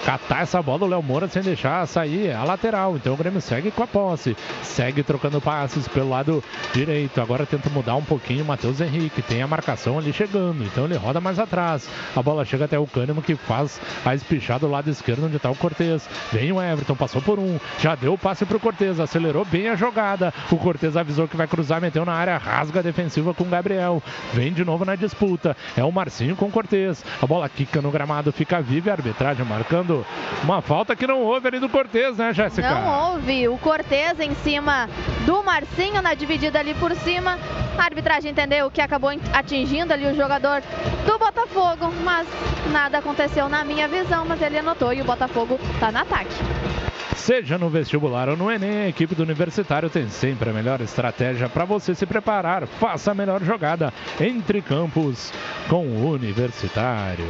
catar essa bola o Léo Moura sem deixar sair a lateral. Então o Grêmio segue com a posse, segue trocando passes pelo lado direito. Agora tenta mudar um pouquinho o Matheus Henrique, tem a marcação ali chegando, então ele roda mais atrás. A bola chega até o Cânimo que faz a espichada do lado esquerdo onde está o Cortez. Vem o Everton, passou por um, já deu o passe pro Cortez, acelerou bem a jogada. O Cortez avisou que vai cruzar, meteu na área, rasga a defensiva com o Gabriel. Vem de novo na disputa. É o Marcinho com o Cortez. A bola quica no gramado, fica viva a arbitragem marcando uma falta que não houve ali do Cortez, né, Jéssica? Não houve. O Cortez em cima do Marcinho, na dividida ali por cima. A arbitragem entendeu que acabou atingindo ali o jogador do Botafogo, mas nada aconteceu na minha visão, mas ele anotou e o Botafogo está no ataque. Seja no vestibular ou no Enem, a equipe do Universitário tem sempre a melhor estratégia para você se preparar. Faça a melhor jogada entre campos com o Universitário.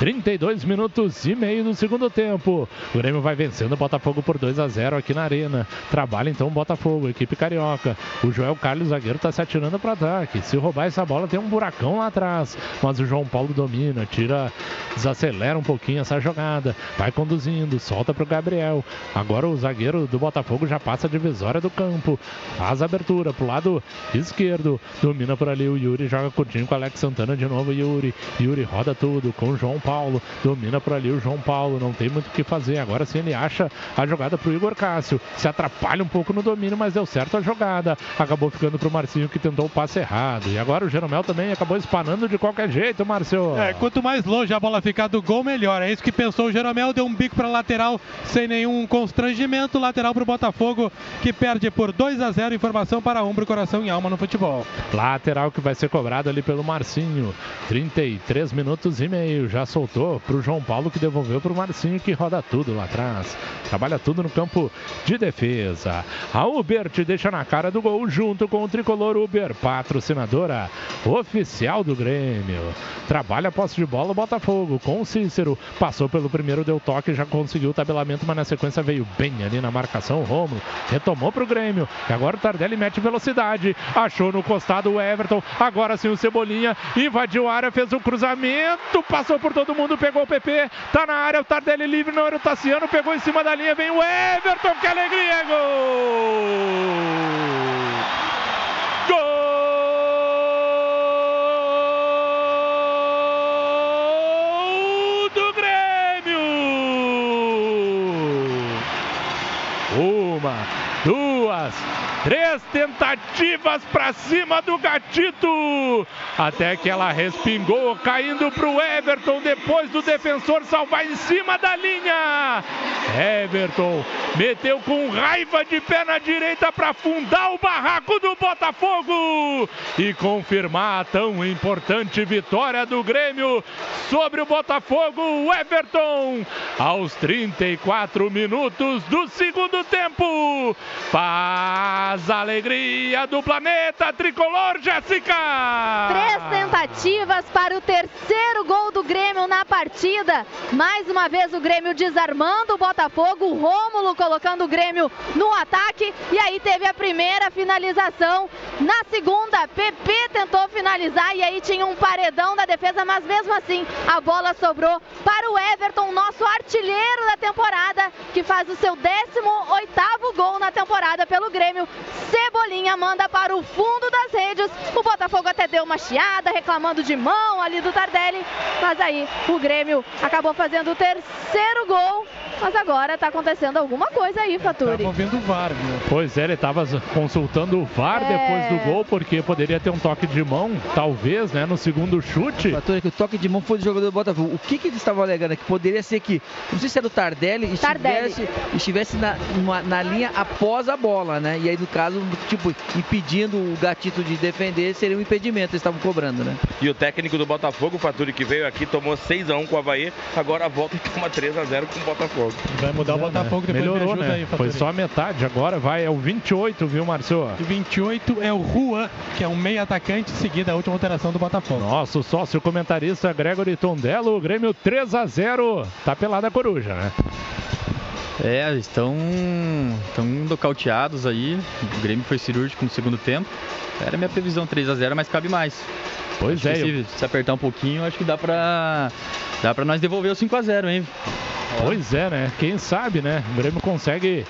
32 minutos e meio do segundo tempo. O Grêmio vai vencendo o Botafogo por 2 a 0 aqui na Arena. Trabalha então o Botafogo, equipe carioca. O Joel Carlos, zagueiro, está se atirando para ataque. Se roubar essa bola, tem um buracão lá atrás. Mas o João Paulo domina, tira, desacelera um pouquinho essa jogada. Vai conduzindo, solta para o Gabriel. Agora o zagueiro do Botafogo já passa a divisória do campo. Faz a abertura pro lado esquerdo. Domina por ali o Yuri, joga curtinho com o Alex Santana de novo. Yuri, Yuri roda tudo com o João Paulo. Domina por ali o João Paulo. Não tem muito o que fazer. Agora sim ele acha a jogada pro Igor Cássio. Se atrapalha um pouco no domínio, mas deu certo a jogada. Acabou ficando pro Marcinho que tentou o passe errado. E agora o Jeromel também acabou espanando de qualquer jeito, Márcio. É, quanto mais longe a bola ficar do gol, melhor. É isso que pensou o Jeromel. Deu um bico pra lateral sem nenhum constrangimento. Lateral pro Botafogo que perde por 2 a 0. Informação para ombro, coração e alma no futebol. Lateral que vai ser cobrado ali pelo Marcinho. 33 minutos e meio. Já soltou para o João Paulo que devolveu para o Marcinho que roda tudo lá atrás. Trabalha tudo no campo de defesa. A Uber te deixa na cara do gol junto com o tricolor Uber, patrocinadora oficial do Grêmio. Trabalha a posse de bola o Botafogo com o Cícero. Passou pelo primeiro, deu toque, já conseguiu o tabelamento, mas na sequência veio bem ali na marcação. Romulo retomou para o Grêmio. E agora o Tardelli mete velocidade. Achou no costado o Everton. Agora sim o Cebolinha invadiu a área, fez o um cruzamento, passou por todo mundo, pegou o PP, tá na área, o Tardelli livre, não era o Tassiano, pegou em cima da linha, vem o Everton, que alegria! Gol Uma, duas, Três tentativas para cima do Gatito. Até que ela respingou, caindo para o Everton. Depois do defensor salvar em cima da linha. Everton meteu com raiva de pé na direita para afundar o barraco do Botafogo. E confirmar a tão importante vitória do Grêmio sobre o Botafogo. Everton, aos 34 minutos do segundo tempo. Para faz a alegria do planeta tricolor, Jéssica! Três tentativas para o terceiro gol do Grêmio na partida. Mais uma vez o Grêmio desarmando o Botafogo, o Rômulo colocando o Grêmio no ataque. E aí teve a primeira finalização. Na segunda, PP tentou finalizar e aí tinha um paredão da defesa, mas mesmo assim a bola sobrou para o Everton, nosso artilheiro da temporada, que faz o seu 18º gol na temporada pelo Grêmio. Cebolinha manda para o fundo das redes. O Botafogo até deu uma chiada, reclamando de mão ali do Tardelli. Mas aí o Grêmio acabou fazendo o terceiro gol Mas agora tá acontecendo alguma coisa aí, Faturi. Tava ouvindo o VAR, viu? Pois é, ele estava consultando o VAR É. depois do gol, porque poderia ter um toque de mão, talvez, né, no segundo chute. Fator que o toque de mão foi do jogador do Botafogo. O que, que eles estavam alegando aqui? Poderia ser que, não sei se era o Tardelli, Tardelli. estivesse, estivesse na, numa- na linha após a bola, né? E aí, no caso, tipo, impedindo o gatito de defender, seria um impedimento, eles estavam cobrando, né? E o técnico do Botafogo, o Faturi, que veio aqui, tomou 6x1 com o Havaí, agora volta e toma 3x0 com o Botafogo. Vai mudar o Botafogo depois Melhorou, me ajuda né? aí, Foi só a metade, agora vai, é o 28, viu, Marcio? E 28 é o Juan, que é um meio atacante, seguida a última alteração do Botafogo. Nosso sócio comentarista Gregory Tondello, o Grêmio 3 a 0 Tá pelada a coruja, né? É, estão, estão nocauteados aí. O Grêmio foi cirúrgico no segundo tempo. Era minha previsão 3 a 0 mas cabe mais. Pois Acho é, que eu- Se, se apertar um pouquinho, acho que dá pra, dá pra nós devolver o 5 a 0 hein? Pois é, né? Quem sabe, né? O Grêmio consegue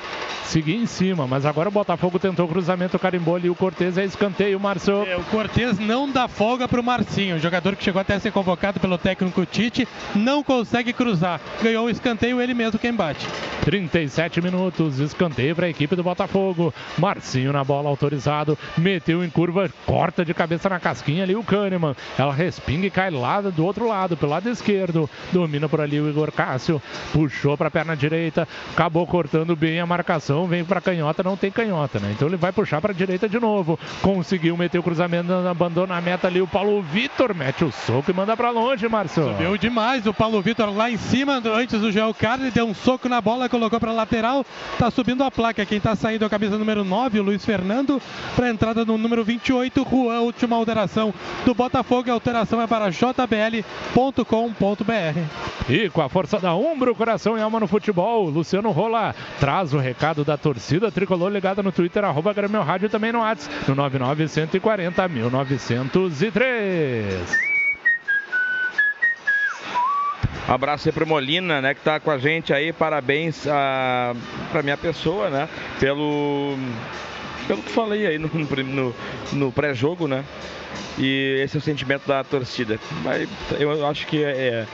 seguir em cima, mas agora o Botafogo tentou o cruzamento, carimbou ali o Cortez, é escanteio, Marcio. É, o Cortez não dá folga pro Marcinho, o jogador que chegou até a ser convocado pelo técnico Tite, não consegue cruzar. Ganhou o escanteio, ele mesmo quem bate. 37 minutos, escanteio para a equipe do Botafogo. Marcinho na bola, autorizado, meteu em curva, corta de cabeça na casquinha ali o Kahneman. Ela respinga e cai lá do outro lado, pelo lado esquerdo. Domina por ali o Igor Cássio, puxou para a perna direita, acabou cortando bem a marcação, vem para canhota, não tem canhota, né? Então ele vai puxar para a direita de novo. Conseguiu meter o cruzamento, abandona a meta ali o Paulo Vitor, mete o soco e manda para longe, Marcio. Subiu demais o Paulo Vitor lá em cima, antes do Joel Carli, deu um soco na bola, colocou para lateral, tá subindo a placa. Quem tá saindo é a camisa número 9, o Luiz Fernando, para entrada no número 28, Juan, última alteração do Botafogo. A alteração é para jbl.com.br. E com a força da Umbro, coração e alma no futebol, Luciano Rola traz o recado da torcida tricolor ligada no Twitter, arroba Grêmio Rádio e também no WhatsApp, no 99140 1903. Um abraço aí pro Molina, né, que tá com a gente aí. Parabéns a, pra minha pessoa, né? Pelo. Pelo que falei aí no, no, no pré-jogo, né? E esse é o sentimento da torcida. Mas eu acho que é,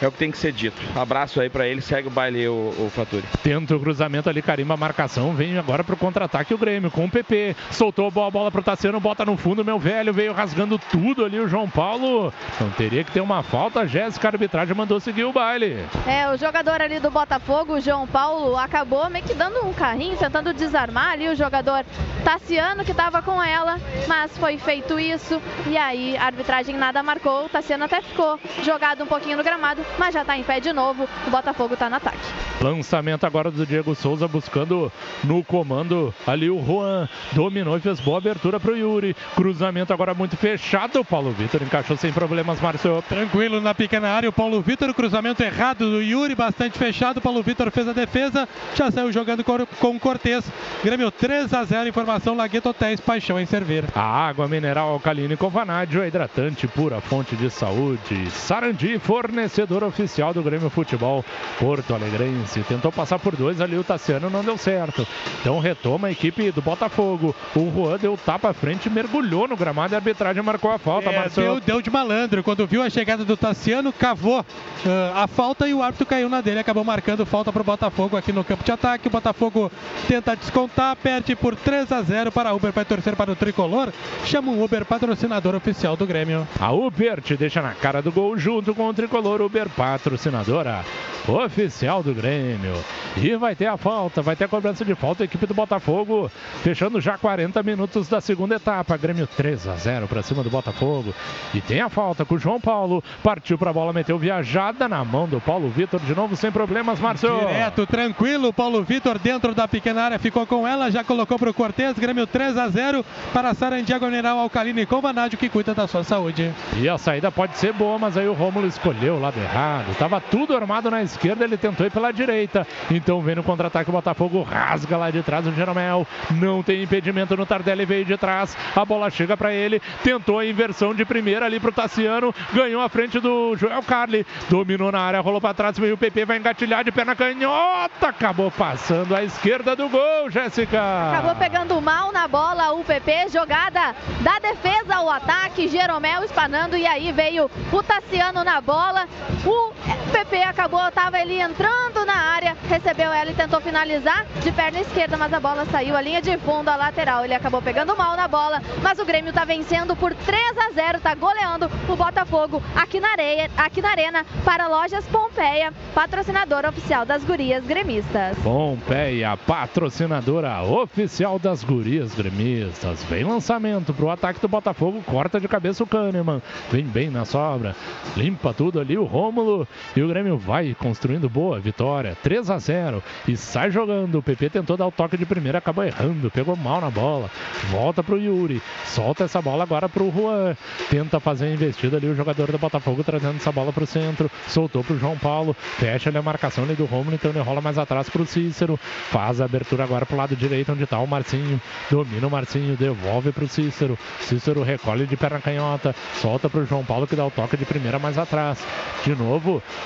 é o que tem que ser dito. Abraço aí pra ele, segue o baile o, o Faturi. Tenta o cruzamento ali, carimba a marcação, vem agora pro contra-ataque o Grêmio com o PP. Soltou a bola, bola pro Tassiano, bota no fundo, meu velho, veio rasgando tudo ali o João Paulo. Não teria que ter uma falta, Jéssica, a arbitragem mandou seguir o baile. É, o jogador ali do Botafogo, o João Paulo, acabou meio que dando um carrinho, tentando desarmar ali o jogador Tassiano que estava com ela, mas foi feito isso e aí a arbitragem nada marcou. O Tassiano até ficou jogado um pouquinho no gramado, mas já está em pé de novo. O Botafogo está no ataque. Lançamento agora do Diego Souza buscando no comando ali o Juan. Dominou e fez boa abertura pro Yuri. Cruzamento agora muito fechado. O Paulo Vitor encaixou sem problemas, Márcio. Tranquilo na pequena área, o Paulo Vitor, cruzamento errado do Yuri, bastante fechado. Paulo Vitor fez a defesa, já saiu jogando com o Cortez. Grêmio 3 a 0, informação Lagueto Hotéis, paixão em servir. A água mineral alcalina com vanádio é hidratante, pura fonte de saúde. Sarandi, fornecedor oficial do Grêmio Futebol Porto Alegrense. Tentou passar por dois ali, o Tassiano não deu certo. Então retoma a equipe do Botafogo. O Juan deu tapa à frente, mergulhou no gramado e a arbitragem marcou a falta, É, deu, deu de malandro. Quando viu a chegada do Tassiano, cavou ah, a falta e o árbitro caiu na dele. Acabou marcando falta para o Botafogo aqui no campo de ataque. O Botafogo tenta descontar, perde por 3 a 0 para a Uber. Vai torcer para o tricolor. Chama o Uber, patrocinador oficial do Grêmio. A Uber te deixa na cara do gol junto com o tricolor Uber, patrocinadora oficial do Grêmio. E vai ter a falta, vai ter a cobrança de falta. A equipe do Botafogo fechando já 40 minutos da segunda etapa. Grêmio 3 a 0 para cima do Botafogo. E tem a falta com o João Paulo. Partiu para a bola, meteu viajada na mão do Paulo Vitor. De novo sem problemas, Márcio. Direto, tranquilo. Paulo Vitor dentro da pequena área ficou com ela, já colocou para o Cortez. Grêmio 3 a 0 para Sarandiago Mineral Alcalino com Vanádio que cuida da sua saúde. E a saída pode ser boa, mas aí o Rômulo escolheu o lado errado. Tava tudo armado na esquerda, ele tentou ir pela direita. Então vem no contra-ataque o Botafogo, rasga lá de trás o Jeromel. Não tem impedimento no Tardelli, veio de trás. A bola chega para ele, tentou a inversão de primeira ali pro Tassiano, ganhou a frente do Joel Carli. Dominou na área, rolou para trás, veio o PP, vai engatilhar de perna canhota. Acabou passando à esquerda do gol, Jéssica. Acabou pegando mal na bola o PP, jogada da defesa, o ataque, Jeromel espanando e aí veio o Tassiano na bola. O PP acabou, estava ali entrando na área, recebeu ela e tentou finalizar de perna esquerda, mas a bola saiu a linha de fundo, a lateral. Ele acabou pegando mal na bola, mas o Grêmio está vencendo por 3 a 0, está goleando o Botafogo aqui na areia, aqui na arena para Lojas Pompeia, patrocinadora oficial das Gurias Gremistas. Pompeia, patrocinadora oficial das Gurias Gremistas. Vem lançamento pro ataque do Botafogo, corta de cabeça o Kahneman. Vem bem na sobra, limpa tudo ali o Rômulo e o Grêmio vai construindo boa vitória, 3 a 0 e sai jogando. O PP tentou dar o toque de primeira, acabou errando, pegou mal na bola. Volta pro Yuri, solta essa bola agora pro Juan. Tenta fazer a investida ali o jogador do Botafogo trazendo essa bola pro centro, soltou pro João Paulo, fecha ali a marcação ali do Rômulo, então ele rola mais atrás pro Cícero. Faz a abertura agora pro lado direito onde tá o Marcinho. Domina o Marcinho, devolve pro Cícero. Cícero recolhe de perna canhota, solta pro João Paulo que dá o toque de primeira mais atrás. De novo,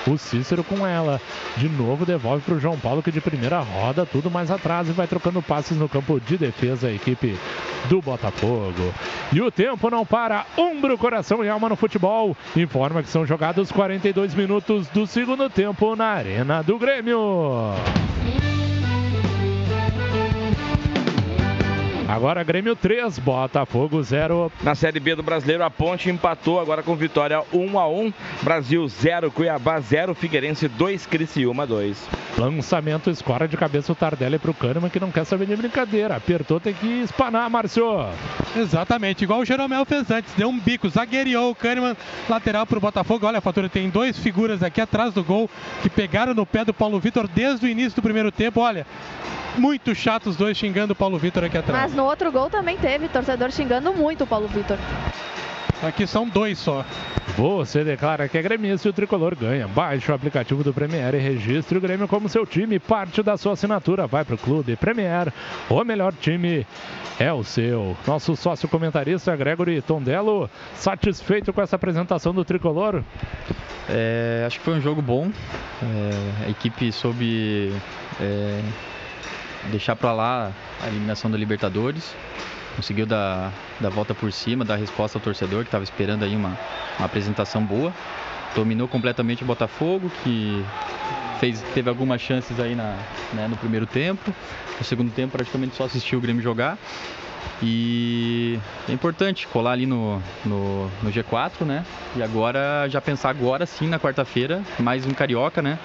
o Cícero com ela. De novo devolve para o João Paulo que de primeira roda tudo mais atrás e vai trocando passes no campo de defesa a equipe do Botafogo. E o tempo não para. Umbro, coração e alma no futebol. Informa que são jogados 42 minutos do segundo tempo na Arena do Grêmio. Agora Grêmio 3, Botafogo 0. Na Série B do Brasileiro, a Ponte empatou agora com vitória 1 a 1. Brasil 0, Cuiabá 0, Figueirense 2, Criciúma 2. Lançamento, escora de cabeça o Tardelli pro Kahneman que não quer saber de brincadeira. Apertou, tem que espanar, Márcio. Exatamente, igual o Jeromel fez antes. Deu um bico, zagueiriou o Kahneman, lateral pro Botafogo. Olha, a fatura tem dois figuras aqui atrás do gol que pegaram no pé do Paulo Vitor desde o início do primeiro tempo. Olha, muito chato os dois xingando o Paulo Vitor aqui atrás. Mas no outro gol também teve torcedor xingando muito o Paulo Vitor. Aqui são dois só. Você declara que é gremista e o tricolor ganha. Baixe o aplicativo do Premier e registre o Grêmio como seu time. Parte da sua assinatura vai para o Clube Premier. O melhor time é o seu. Nosso sócio comentarista Gregory Tondello, satisfeito com essa apresentação do tricolor? É, acho que foi um jogo bom. É, a equipe soube é, deixar para lá a eliminação da Libertadores. Conseguiu dar, dar volta por cima, dar resposta ao torcedor que estava esperando aí uma, uma apresentação boa. Dominou completamente o Botafogo, que fez, teve algumas chances aí na, né, no primeiro tempo. No segundo tempo praticamente só assistiu o Grêmio jogar. E é importante colar ali no, no, no, G4, né? E agora já pensar agora sim na quarta-feira, mais um carioca, né?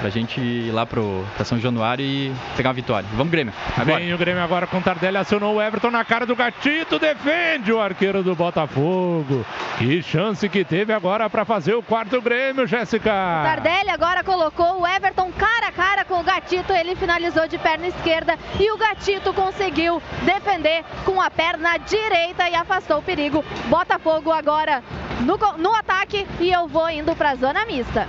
Pra gente ir lá pro, pra São Januário e pegar uma vitória. Vamos, Grêmio. Agora. Vem o Grêmio agora com o Tardelli, acionou o Everton na cara do Gatito, defende o arqueiro do Botafogo. Que chance que teve agora para fazer o quarto Grêmio, Jéssica. O Tardelli agora colocou o Everton cara a cara com o Gatito, ele finalizou de perna esquerda e o Gatito conseguiu defender com a perna direita e afastou o perigo. Botafogo agora no, no ataque e eu vou indo para a zona mista.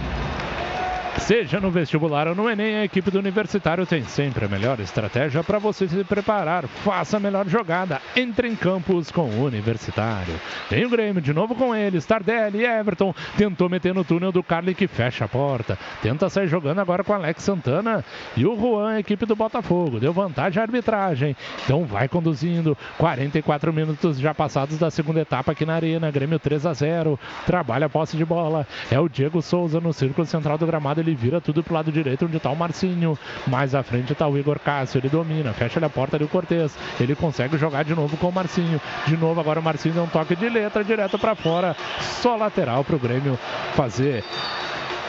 Seja no vestibular ou no Enem, a equipe do Universitário tem sempre a melhor estratégia para você se preparar. Faça a melhor jogada. Entre em campus com o Universitário. Tem o Grêmio de novo com eles. Tardelli, Everton. Tentou meter no túnel do Carly que fecha a porta. Tenta sair jogando agora com Alex Santana. E o Juan, a equipe do Botafogo. Deu vantagem à arbitragem. Então vai conduzindo. 44 minutos já passados da segunda etapa aqui na Arena. Grêmio 3 a 0. Trabalha a posse de bola. É o Diego Souza no círculo central do gramado. Ele vira tudo pro lado direito, onde tá o Marcinho. Mais à frente tá o Igor Cássio, ele domina, fecha a porta do Cortez. Ele consegue jogar de novo com o Marcinho. De novo agora o Marcinho dá um toque de letra direto para fora. Só lateral pro Grêmio fazer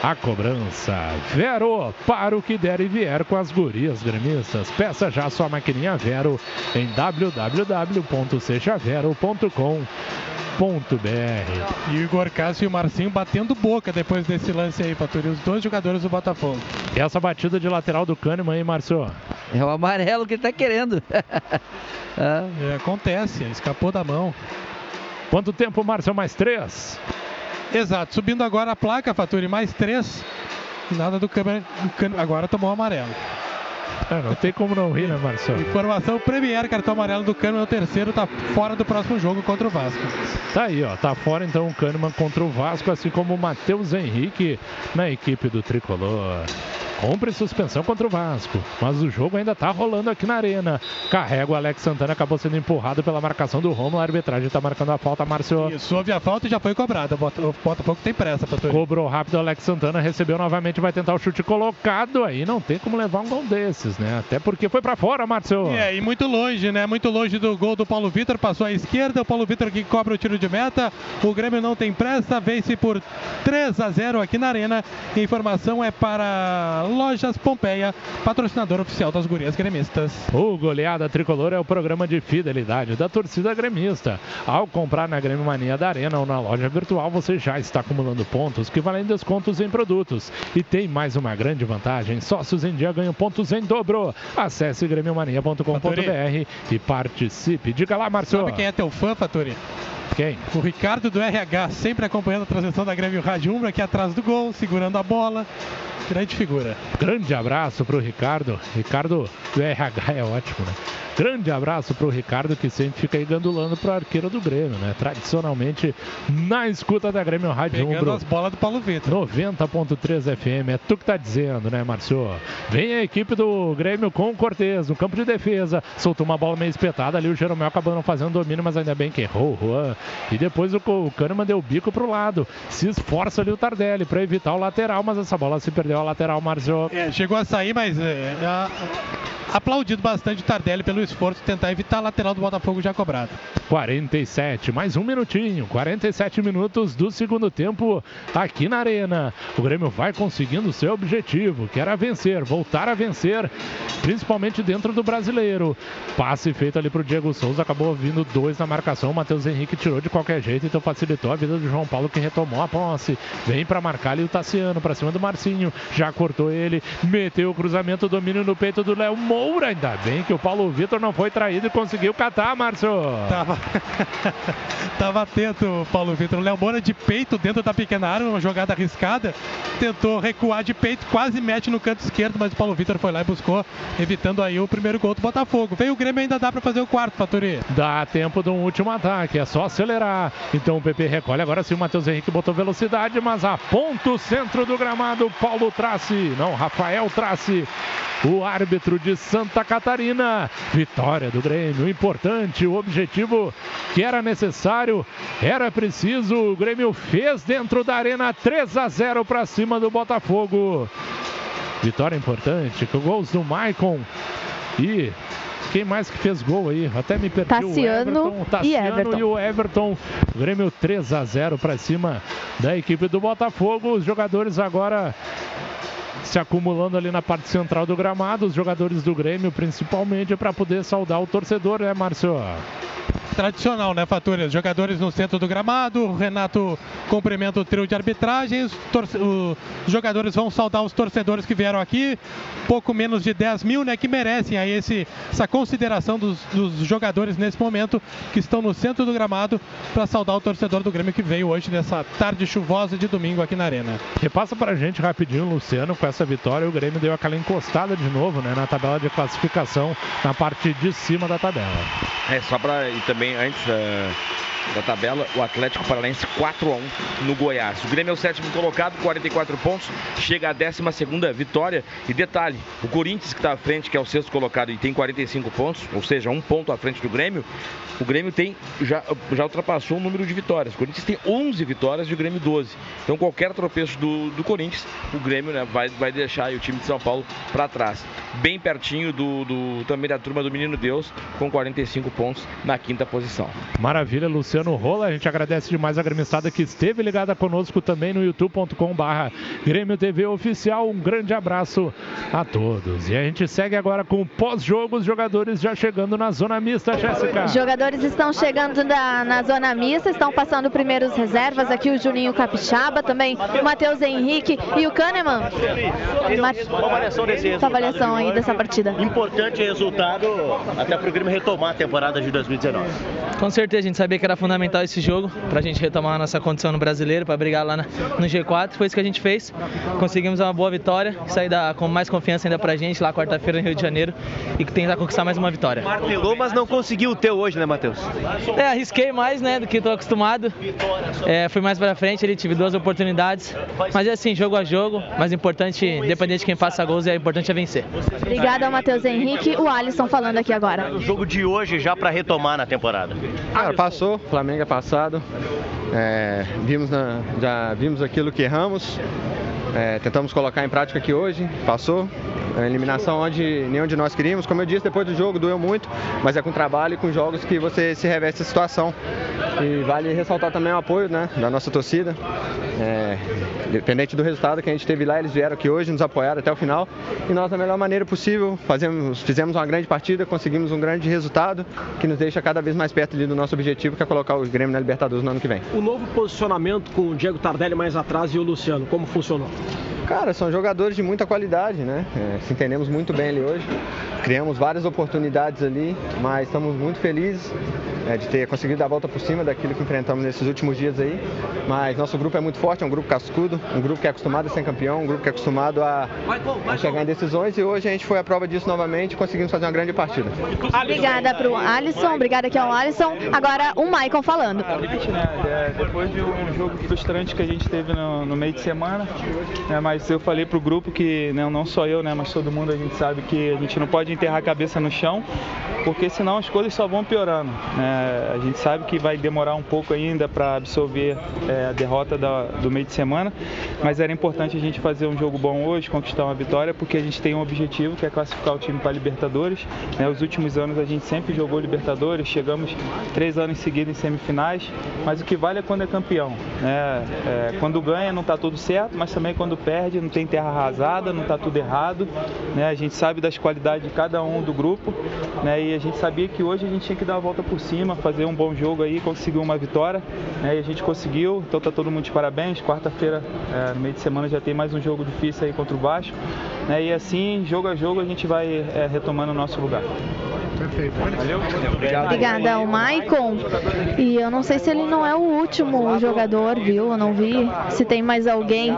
a cobrança. Vero, para o que der e vier com as gurias gremistas. Peça já sua maquininha Vero em www.sejavero.com e o Igor Cássio e o Marcinho batendo boca depois desse lance aí, Faturi, os dois jogadores do Botafogo. E essa batida de lateral do Kahneman aí, Marcio? É o amarelo que ele tá querendo. ah. é, acontece, escapou da mão. Quanto tempo, Márcio? Mais três? Exato, subindo agora a placa, Faturi, mais três. Nada do câmera, agora tomou amarelo. É, não tem como não rir, né, Marcelo? Informação Premier, cartão amarelo do Kahneman, o terceiro, tá fora do próximo jogo contra o Vasco. Tá aí, ó, tá fora então o Kahneman contra o Vasco, assim como o Matheus Henrique na equipe do Tricolor. cumpre suspensão contra o Vasco. Mas o jogo ainda tá rolando aqui na arena. Carrega o Alex Santana, acabou sendo empurrado pela marcação do Romulo. A arbitragem tá marcando a falta, Márcio. Isso, houve a falta e já foi cobrada. O Botafogo tem pressa, Fatori. Cobrou rápido o Alex Santana, recebeu novamente, vai tentar o chute colocado. Aí não tem como levar um gol desses, né? Até porque foi para fora, Márcio. É, e muito longe, né? Muito longe do gol do Paulo Vitor. Passou à esquerda, o Paulo Vitor que cobra o tiro de meta. O Grêmio não tem pressa, vence por 3 a 0 aqui na Arena. Informação é para Lojas Pompeia, patrocinador oficial das gurias gremistas. O Goleada Tricolor é o programa de fidelidade da torcida gremista. Ao comprar na Grêmio Mania da Arena ou na loja virtual, você já está acumulando pontos que valem descontos em produtos. E tem mais uma grande vantagem: sócios em dia ganham pontos em dobro. Acesse grêmiomania.com.br e participe. Diga lá, Marcelo. Sabe quem é teu fã, Faturi? Quem? O Ricardo do RH, sempre acompanhando a transmissão da Grêmio Rádio Umbra, aqui atrás do gol, segurando a bola. Grande figura. Grande abraço pro Ricardo. Ricardo do RH é ótimo, né? Grande abraço pro Ricardo que sempre fica aí gandulando pro arqueiro do Grêmio, né? Tradicionalmente na escuta da Grêmio Rádio Pegando Umbro. as bolas do Paulo Vitor. 90.3 FM, é tu que tá dizendo, né, Márcio? Vem a equipe do Grêmio com o Cortez no campo de defesa. Soltou uma bola meio espetada ali, o Jeromel acabou não fazendo domínio, mas ainda bem que errou o Juan. E depois o, o Kahneman deu o bico pro lado. Se esforça ali o Tardelli para evitar o lateral, mas essa bola se perdeu a lateral, Márcio. É, chegou a sair, mas é, a- aplaudido bastante o Tardelli pelo esforço de tentar evitar a lateral do Botafogo já cobrado. 47, mais um minutinho, 47 minutos do segundo tempo aqui na Arena. O Grêmio vai conseguindo o seu objetivo, que era vencer, voltar a vencer, principalmente dentro do brasileiro. Passe feito ali pro Diego Souza, acabou vindo dois na marcação. O Matheus Henrique tirou de qualquer jeito, então facilitou a vida do João Paulo, que retomou a posse. Vem para marcar ali o Tassiano, para cima do Marcinho, já cortou ele, meteu o cruzamento, domínio no peito do Léo Moura. Ainda bem que o Paulo Vitor não foi traído e conseguiu catar, Márcio. Tava, tava atento o Paulo Vitor. O Léo Moura de peito dentro da pequena área, uma jogada arriscada. Tentou recuar de peito, quase mete no canto esquerdo, mas o Paulo Vitor foi lá e buscou, evitando aí o primeiro gol do Botafogo. Veio o Grêmio ainda dá para fazer o quarto, Faturi. Dá tempo de um último ataque, é só acelerar. Então o PP recolhe agora sim. O Matheus Henrique botou velocidade, mas aponta o centro do gramado. Paulo Trace, não, Rafael Trace, o árbitro de Santa Catarina. Vitória do Grêmio, importante. O objetivo que era necessário, era preciso. O Grêmio fez dentro da arena 3 a 0 para cima do Botafogo. Vitória importante, com gols do Maicon e quem mais que fez gol aí? Até me perdi. Tassiano o Everton, Tassiano e Everton. e o Everton. O Grêmio 3 a 0 para cima da equipe do Botafogo. Os jogadores agora se acumulando ali na parte central do gramado, os jogadores do Grêmio, principalmente para poder saudar o torcedor, né, Márcio? Tradicional, né, Faturi? Os jogadores no centro do gramado, o Renato cumprimenta o trio de arbitragem, os, os jogadores vão saudar os torcedores que vieram aqui, pouco menos de 10 mil, né, que merecem aí esse, essa consideração dos, dos jogadores nesse momento, que estão no centro do gramado, para saudar o torcedor do Grêmio que veio hoje nessa tarde chuvosa de domingo aqui na Arena. Repassa pra gente rapidinho, Luciano, com essa vitória, o Grêmio deu aquela encostada de novo, né, na tabela de classificação, na parte de cima da tabela. É, só para e também antes eh, da tabela, o Atlético Paranaense 4 a 1 no Goiás. O Grêmio é o sétimo colocado, 44 pontos, chega à 12 segunda vitória. E detalhe, o Corinthians que está à frente, que é o sexto colocado e tem 45 pontos, ou seja, um ponto à frente do Grêmio, o Grêmio tem já, já ultrapassou o número de vitórias. O Corinthians tem 11 vitórias e o Grêmio 12. Então qualquer tropeço do, do Corinthians, o Grêmio né, vai, vai deixar o time de São Paulo para trás. Bem pertinho do, do- também da turma do Menino Deus, com 45 pontos na quinta posição. Maravilha, Luciano Rola. A gente agradece demais a gremistada que esteve ligada conosco também no youtube.com/barra Grêmio TV Oficial. Um grande abraço a todos. E a gente segue agora com o pós-jogo, os jogadores já chegando na zona mista, Jéssica. Jogadores estão chegando na, na zona mista, estão passando primeiros reservas. Aqui o Juninho Capixaba, também o Matheus Henrique e o Kahneman. Uma avaliação desse resultado avaliação aí dessa partida. Importante resultado até para o Grêmio retomar a temporada de 2019. Com certeza, a gente sabia que era fundamental esse jogo para a gente retomar a nossa condição no brasileiro, para brigar lá na, no G4. Foi isso que a gente fez. Conseguimos uma boa vitória, sair da, com mais confiança ainda para a gente lá quarta-feira no Rio de Janeiro e tentar conquistar mais uma vitória. Martelou, mas não conseguiu o teu hoje, né, Matheus? É, arrisquei mais, né, do que estou acostumado. É, fui mais para frente, ele tive duas oportunidades. Mas é assim, jogo a jogo. Mas importante, independente de quem faça gols, é importante é vencer. Obrigada, Matheus Henrique. O Alisson falando aqui agora. O jogo de hoje já para retomar na temporada. Cara, passou, Flamengo é passado. É, vimos na, já vimos aquilo que erramos. É, tentamos colocar em prática aqui hoje, passou. A eliminação onde nenhum de nós queríamos. Como eu disse, depois do jogo doeu muito, mas é com trabalho e com jogos que você se reveste a situação. E vale ressaltar também o apoio né, da nossa torcida. É, independente do resultado que a gente teve lá, eles vieram aqui hoje, nos apoiaram até o final. E nós, da melhor maneira possível, fazemos, fizemos uma grande partida, conseguimos um grande resultado que nos deixa cada vez mais perto do nosso objetivo, que é colocar o Grêmio na Libertadores no ano que vem. O novo posicionamento com o Diego Tardelli mais atrás e o Luciano, como funcionou? Cara, são jogadores de muita qualidade, né? É, se entendemos muito bem ali hoje. Criamos várias oportunidades ali, mas estamos muito felizes é, de ter conseguido dar a volta por cima daquilo que enfrentamos nesses últimos dias aí. Mas nosso grupo é muito forte, é um grupo cascudo, um grupo que é acostumado a ser campeão, um grupo que é acostumado a, a chegar em decisões e hoje a gente foi a prova disso novamente e conseguimos fazer uma grande partida. Obrigada pro Alisson, obrigada aqui ao Alisson. Agora o Maicon falando. Depois de um jogo frustrante que a gente teve no, no meio de semana, né, mas eu falei pro grupo que né, não só eu, né, mas todo mundo a gente sabe que a gente não pode enterrar a cabeça no chão, porque senão as coisas só vão piorando. Né? A gente sabe que vai demorar um pouco ainda para absorver é, a derrota da, do meio de semana, mas era importante a gente fazer um jogo bom hoje, conquistar uma vitória, porque a gente tem um objetivo que é classificar o time para Libertadores. Né? Os últimos anos a gente sempre jogou Libertadores, chegamos três anos seguidos em semifinais, mas o que vale é quando é campeão. Né? É, quando ganha não está tudo certo, mas também quando perde não tem terra arrasada, não está tudo errado. Né? A gente sabe das qualidades de cada um do grupo né? e a gente sabia que hoje a gente tinha que dar a volta por cima, fazer um bom jogo aí, conseguir uma vitória né? e a gente conseguiu. Então tá todo mundo de parabéns. Quarta-feira, é, no meio de semana, já tem mais um jogo difícil aí contra o Vasco né? e assim, jogo a jogo, a gente vai é, retomando o nosso lugar. Perfeito. Valeu? Obrigada ao Maicon. E eu não sei se ele não é o último jogador, viu? Eu não vi se tem mais alguém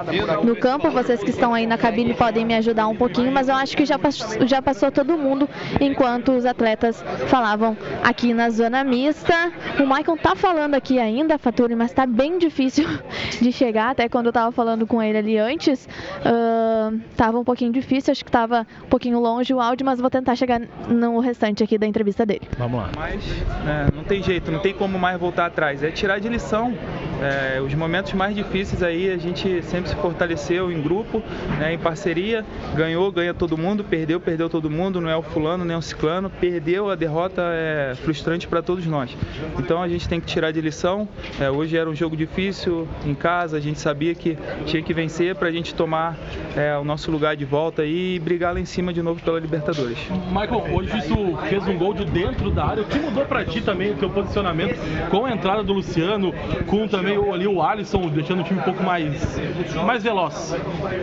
no campo. Vocês que estão aí na cabine podem me ajudar um pouquinho, mas eu acho que já passou, já passou todo mundo enquanto os atletas falavam aqui na zona mista. O Maicon tá falando aqui ainda, Faturi, mas tá bem difícil de chegar. Até quando eu tava falando com ele ali antes, uh, tava um pouquinho difícil, acho que tava um pouquinho longe o áudio, mas vou tentar chegar no restante aqui da entrevista dele. Vamos lá. Mas né, não tem jeito, não tem como mais voltar atrás. É tirar de lição. É, os momentos mais difíceis aí a gente sempre se fortaleceu em grupo, né, em parceria. Ganhou, ganha todo mundo. Perdeu, perdeu todo mundo. Não é o fulano, nem o ciclano. Perdeu, a derrota é frustrante para todos nós. Então a gente tem que tirar de lição. É, hoje era um jogo difícil em casa. A gente sabia que tinha que vencer para a gente tomar é, o nosso lugar de volta e brigar lá em cima de novo pela Libertadores. Michael, hoje tu fez um gol de dentro da área. O que mudou pra ti também o teu posicionamento com a entrada do Luciano, com também ali o Alisson, deixando o time um pouco mais, mais veloz?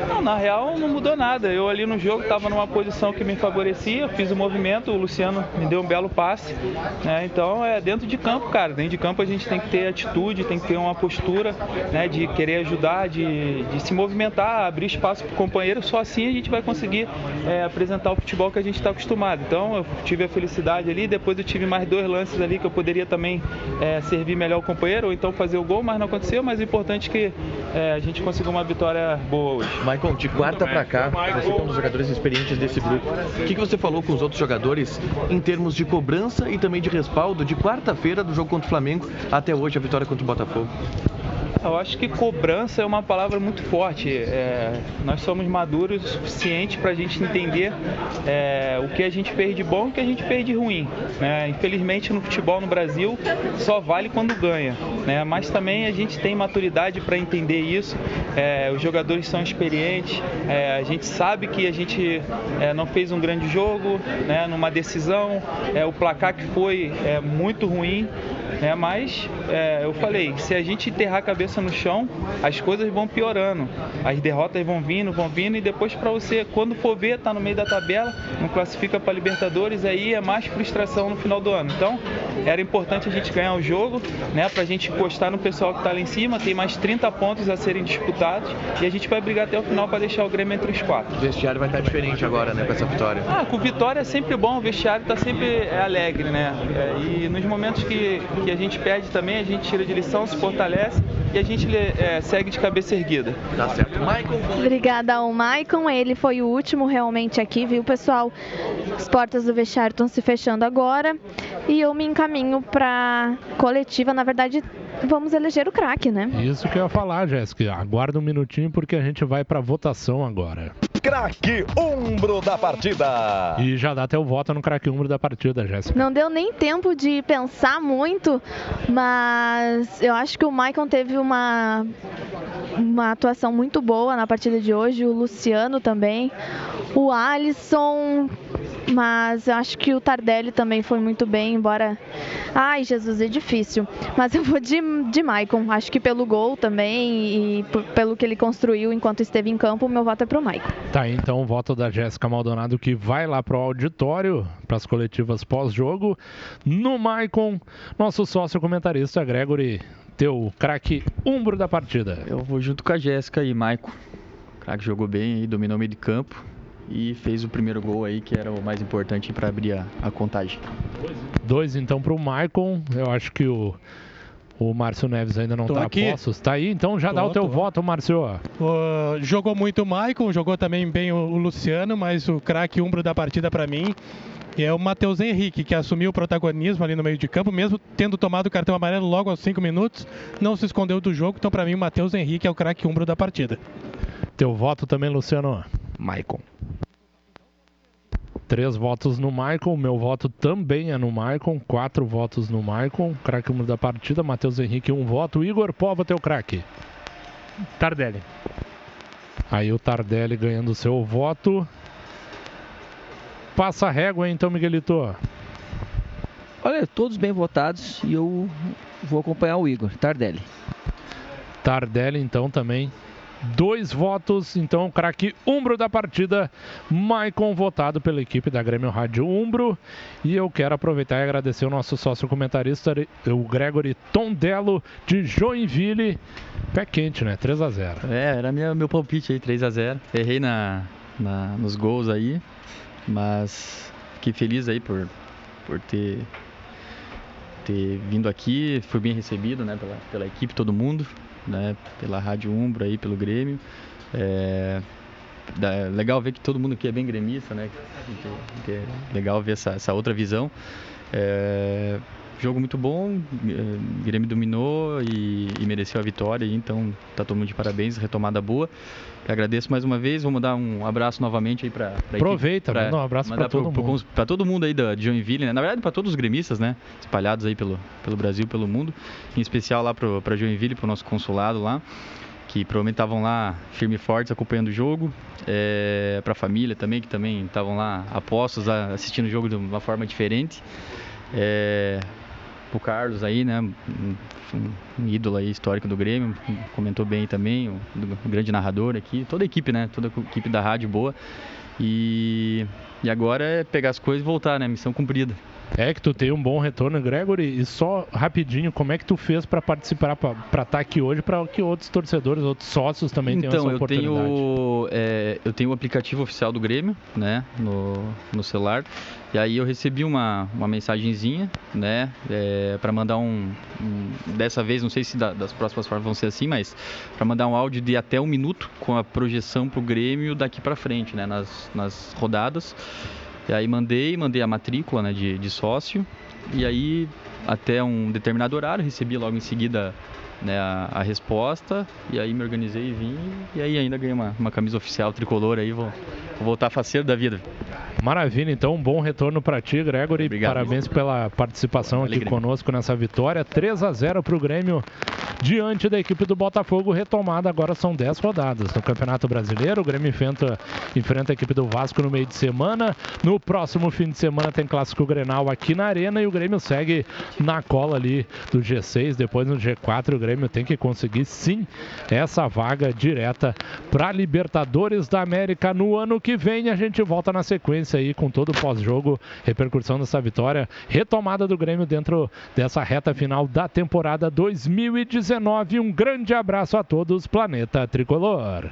Não, na real não mudou nada. Eu ali no jogo estava numa posição que me favorecia, fiz o movimento, o Luciano me deu um belo passe. né? Então é dentro de campo, cara. Dentro de campo a gente tem que ter atitude, tem que ter uma postura né, de querer ajudar, de, de se movimentar, abrir espaço para o companheiro. Só assim a gente vai conseguir é, apresentar o futebol que a gente está acostumado. Então eu tive a felicidade ali, depois eu tive mais dois lances ali que eu poderia também é, servir melhor o companheiro ou então fazer o gol, mas não aconteceu. Mas o importante é que é, a gente conseguiu uma vitória boa hoje. Maicon, de quarta pra cá, você é um dos jogadores experientes desse grupo. O que, que você falou com os outros jogadores em termos de cobrança e também de respaldo de quarta-feira do jogo contra o Flamengo até hoje a vitória contra o Botafogo? Eu acho que cobrança é uma palavra muito forte. É, nós somos maduros o suficiente para a gente entender é, o que a gente fez de bom e o que a gente fez de ruim. né? Infelizmente, no futebol no Brasil, só vale quando ganha. né? Mas também a gente tem maturidade para entender isso. É, os jogadores são experientes. é, a gente sabe que a gente é, não fez um grande jogo, né? numa decisão. é, o placar que foi é, muito ruim. Né? Mas é, eu falei, se a gente enterrar a cabeça no chão, as coisas vão piorando. As derrotas vão vindo, vão vindo e depois para você, quando for ver, tá no meio da tabela, não classifica para Libertadores, aí é mais frustração no final do ano. Então, era importante a gente ganhar o jogo, né, pra gente encostar no pessoal que tá lá em cima, tem mais 30 pontos a serem disputados e a gente vai brigar até o final para deixar o Grêmio entre os quatro. O vestiário vai estar diferente agora, né, com essa vitória. Ah, com vitória é sempre bom, o vestiário tá sempre alegre, né? É, e nos momentos que, que a gente perde também, a gente tira de lição, se fortalece e a gente é, segue de cabeça erguida. Tá certo. Maicon. Obrigada ao Maicon, ele foi o último realmente aqui, viu, pessoal? As portas do vestiário estão se fechando agora e eu me encaminho para coletiva, na verdade, vamos eleger o craque, né? Isso que eu ia falar, Jéssica. Aguarda um minutinho porque a gente vai para votação agora. Craque Umbro da partida. E já dá até o voto no craque Umbro da partida, Jéssica. Não deu nem tempo de pensar muito, mas eu acho que o Maicon teve uma uma atuação muito boa na partida de hoje, o Luciano também, o Alisson, mas eu acho que o Tardelli também foi muito bem, embora. Ai, Jesus, é difícil. Mas eu vou de, de Maicon. Acho que pelo gol também e pelo que ele construiu enquanto esteve em campo, o meu voto é pro Maicon. Tá aí então o voto da Jéssica Maldonado que vai lá pro auditório, para as coletivas pós-jogo. No Maicon, nosso sócio comentarista Gregory, teu craque umbro da partida. Eu vou junto com a Jéssica e Maicon. O craque jogou bem aí, dominou o meio de campo e fez o primeiro gol aí, que era o mais importante para abrir a, a, contagem. Dois então para o Maicon. Eu acho que o, o Márcio Neves ainda não está a postos. Tá aí, então já tô, dá o teu tô. voto, Márcio. Uh, jogou muito o Maicon, jogou também bem o, o Luciano, mas o craque umbro da partida para mim é o Matheus Henrique, que assumiu o protagonismo ali no meio de campo, mesmo tendo tomado o cartão amarelo logo aos 5 minutos, não se escondeu do jogo. Então, para mim, o Matheus Henrique é o craque umbro da partida. Teu voto também, Luciano? Maicon. Três votos no Maicon, meu voto também é no Maicon, quatro votos no Maicon, craque da partida, Matheus Henrique, um voto, Igor Pova, teu craque. Tardelli. Aí o Tardelli ganhando seu voto. Passa a régua então, Miguelito. Olha, todos bem votados e eu vou acompanhar o Igor, Tardelli. Tardelli então também dois votos. Então, o craque Umbro da partida, Maicon, votado pela equipe da Grêmio Rádio Umbro. E eu quero aproveitar e agradecer o nosso sócio comentarista, o Gregory Tondello, de Joinville. Pé quente, né? 3 a 0 É, era minha, meu palpite aí, 3 a 0 Errei na, na, nos gols aí, mas fiquei feliz aí por, por ter ter vindo aqui, fui bem recebido, né, pela, pela equipe, todo mundo né, pela Rádio Umbro aí, pelo Grêmio. É, é legal ver que todo mundo aqui é bem gremista, né? Que, é legal ver essa, essa outra visão. É, jogo muito bom, é, Grêmio dominou e, e, mereceu a vitória, então tá todo mundo de parabéns, retomada boa. Eu agradeço mais uma vez, vamos dar um abraço novamente aí para Aproveita, equipe, um abraço para todo pro, mundo. Para todo mundo aí da, Joinville, né? na verdade para todos os gremistas, né? Espalhados aí pelo, pelo Brasil, pelo mundo, em especial lá para Joinville, para o nosso consulado lá que provavelmente estavam lá firme e fortes acompanhando o jogo, é, para a família também, que também estavam lá apostos, assistindo o jogo de uma forma diferente. É, o Carlos aí, né? Um, um, ídolo aí histórico do Grêmio, comentou bem também, um, um, grande narrador aqui, toda a equipe, né? Toda a equipe da rádio boa. E, e agora é pegar as coisas e voltar, né? Missão cumprida. É que tu tem um bom retorno, Gregory. E só rapidinho, como é que tu fez para participar, para estar tá aqui hoje, para que outros torcedores, outros sócios também então, tenham essa oportunidade? Então, eu tenho, é, eu tenho o aplicativo oficial do Grêmio, né, no, no celular. E aí eu recebi uma, uma mensagenzinha, né, é, para mandar um, um, Dessa vez, não sei se da, das próximas formas vão ser assim, mas para mandar um áudio de até um minuto com a projeção para o Grêmio daqui para frente, né, nas, nas rodadas. E aí mandei, mandei a matrícula né, de, de sócio. E aí, até um determinado horário, recebi logo em seguida né, a, a, resposta. E aí me organizei e vim. E aí ainda ganhei uma, uma camisa oficial tricolor aí. Vou, vou voltar faceiro da vida. Maravilha, então um bom retorno para ti, Gregory. Obrigado. Parabéns pela participação aqui Grêmio. conosco nessa vitória. 3 a 0 para o Grêmio diante da equipe do Botafogo. Retomada agora são 10 rodadas no Campeonato Brasileiro. O Grêmio enfrenta, enfrenta a equipe do Vasco no meio de semana. No próximo fim de semana tem clássico Grenal aqui na Arena e o Grêmio segue na cola ali do G6. Depois no G4 o Grêmio tem que conseguir sim essa vaga direta para Libertadores da América no ano que vem. A gente volta na sequência aí com todo o pós-jogo, repercussão dessa vitória, retomada do Grêmio dentro dessa reta final da temporada 2019. Um grande abraço a todos, Planeta Tricolor.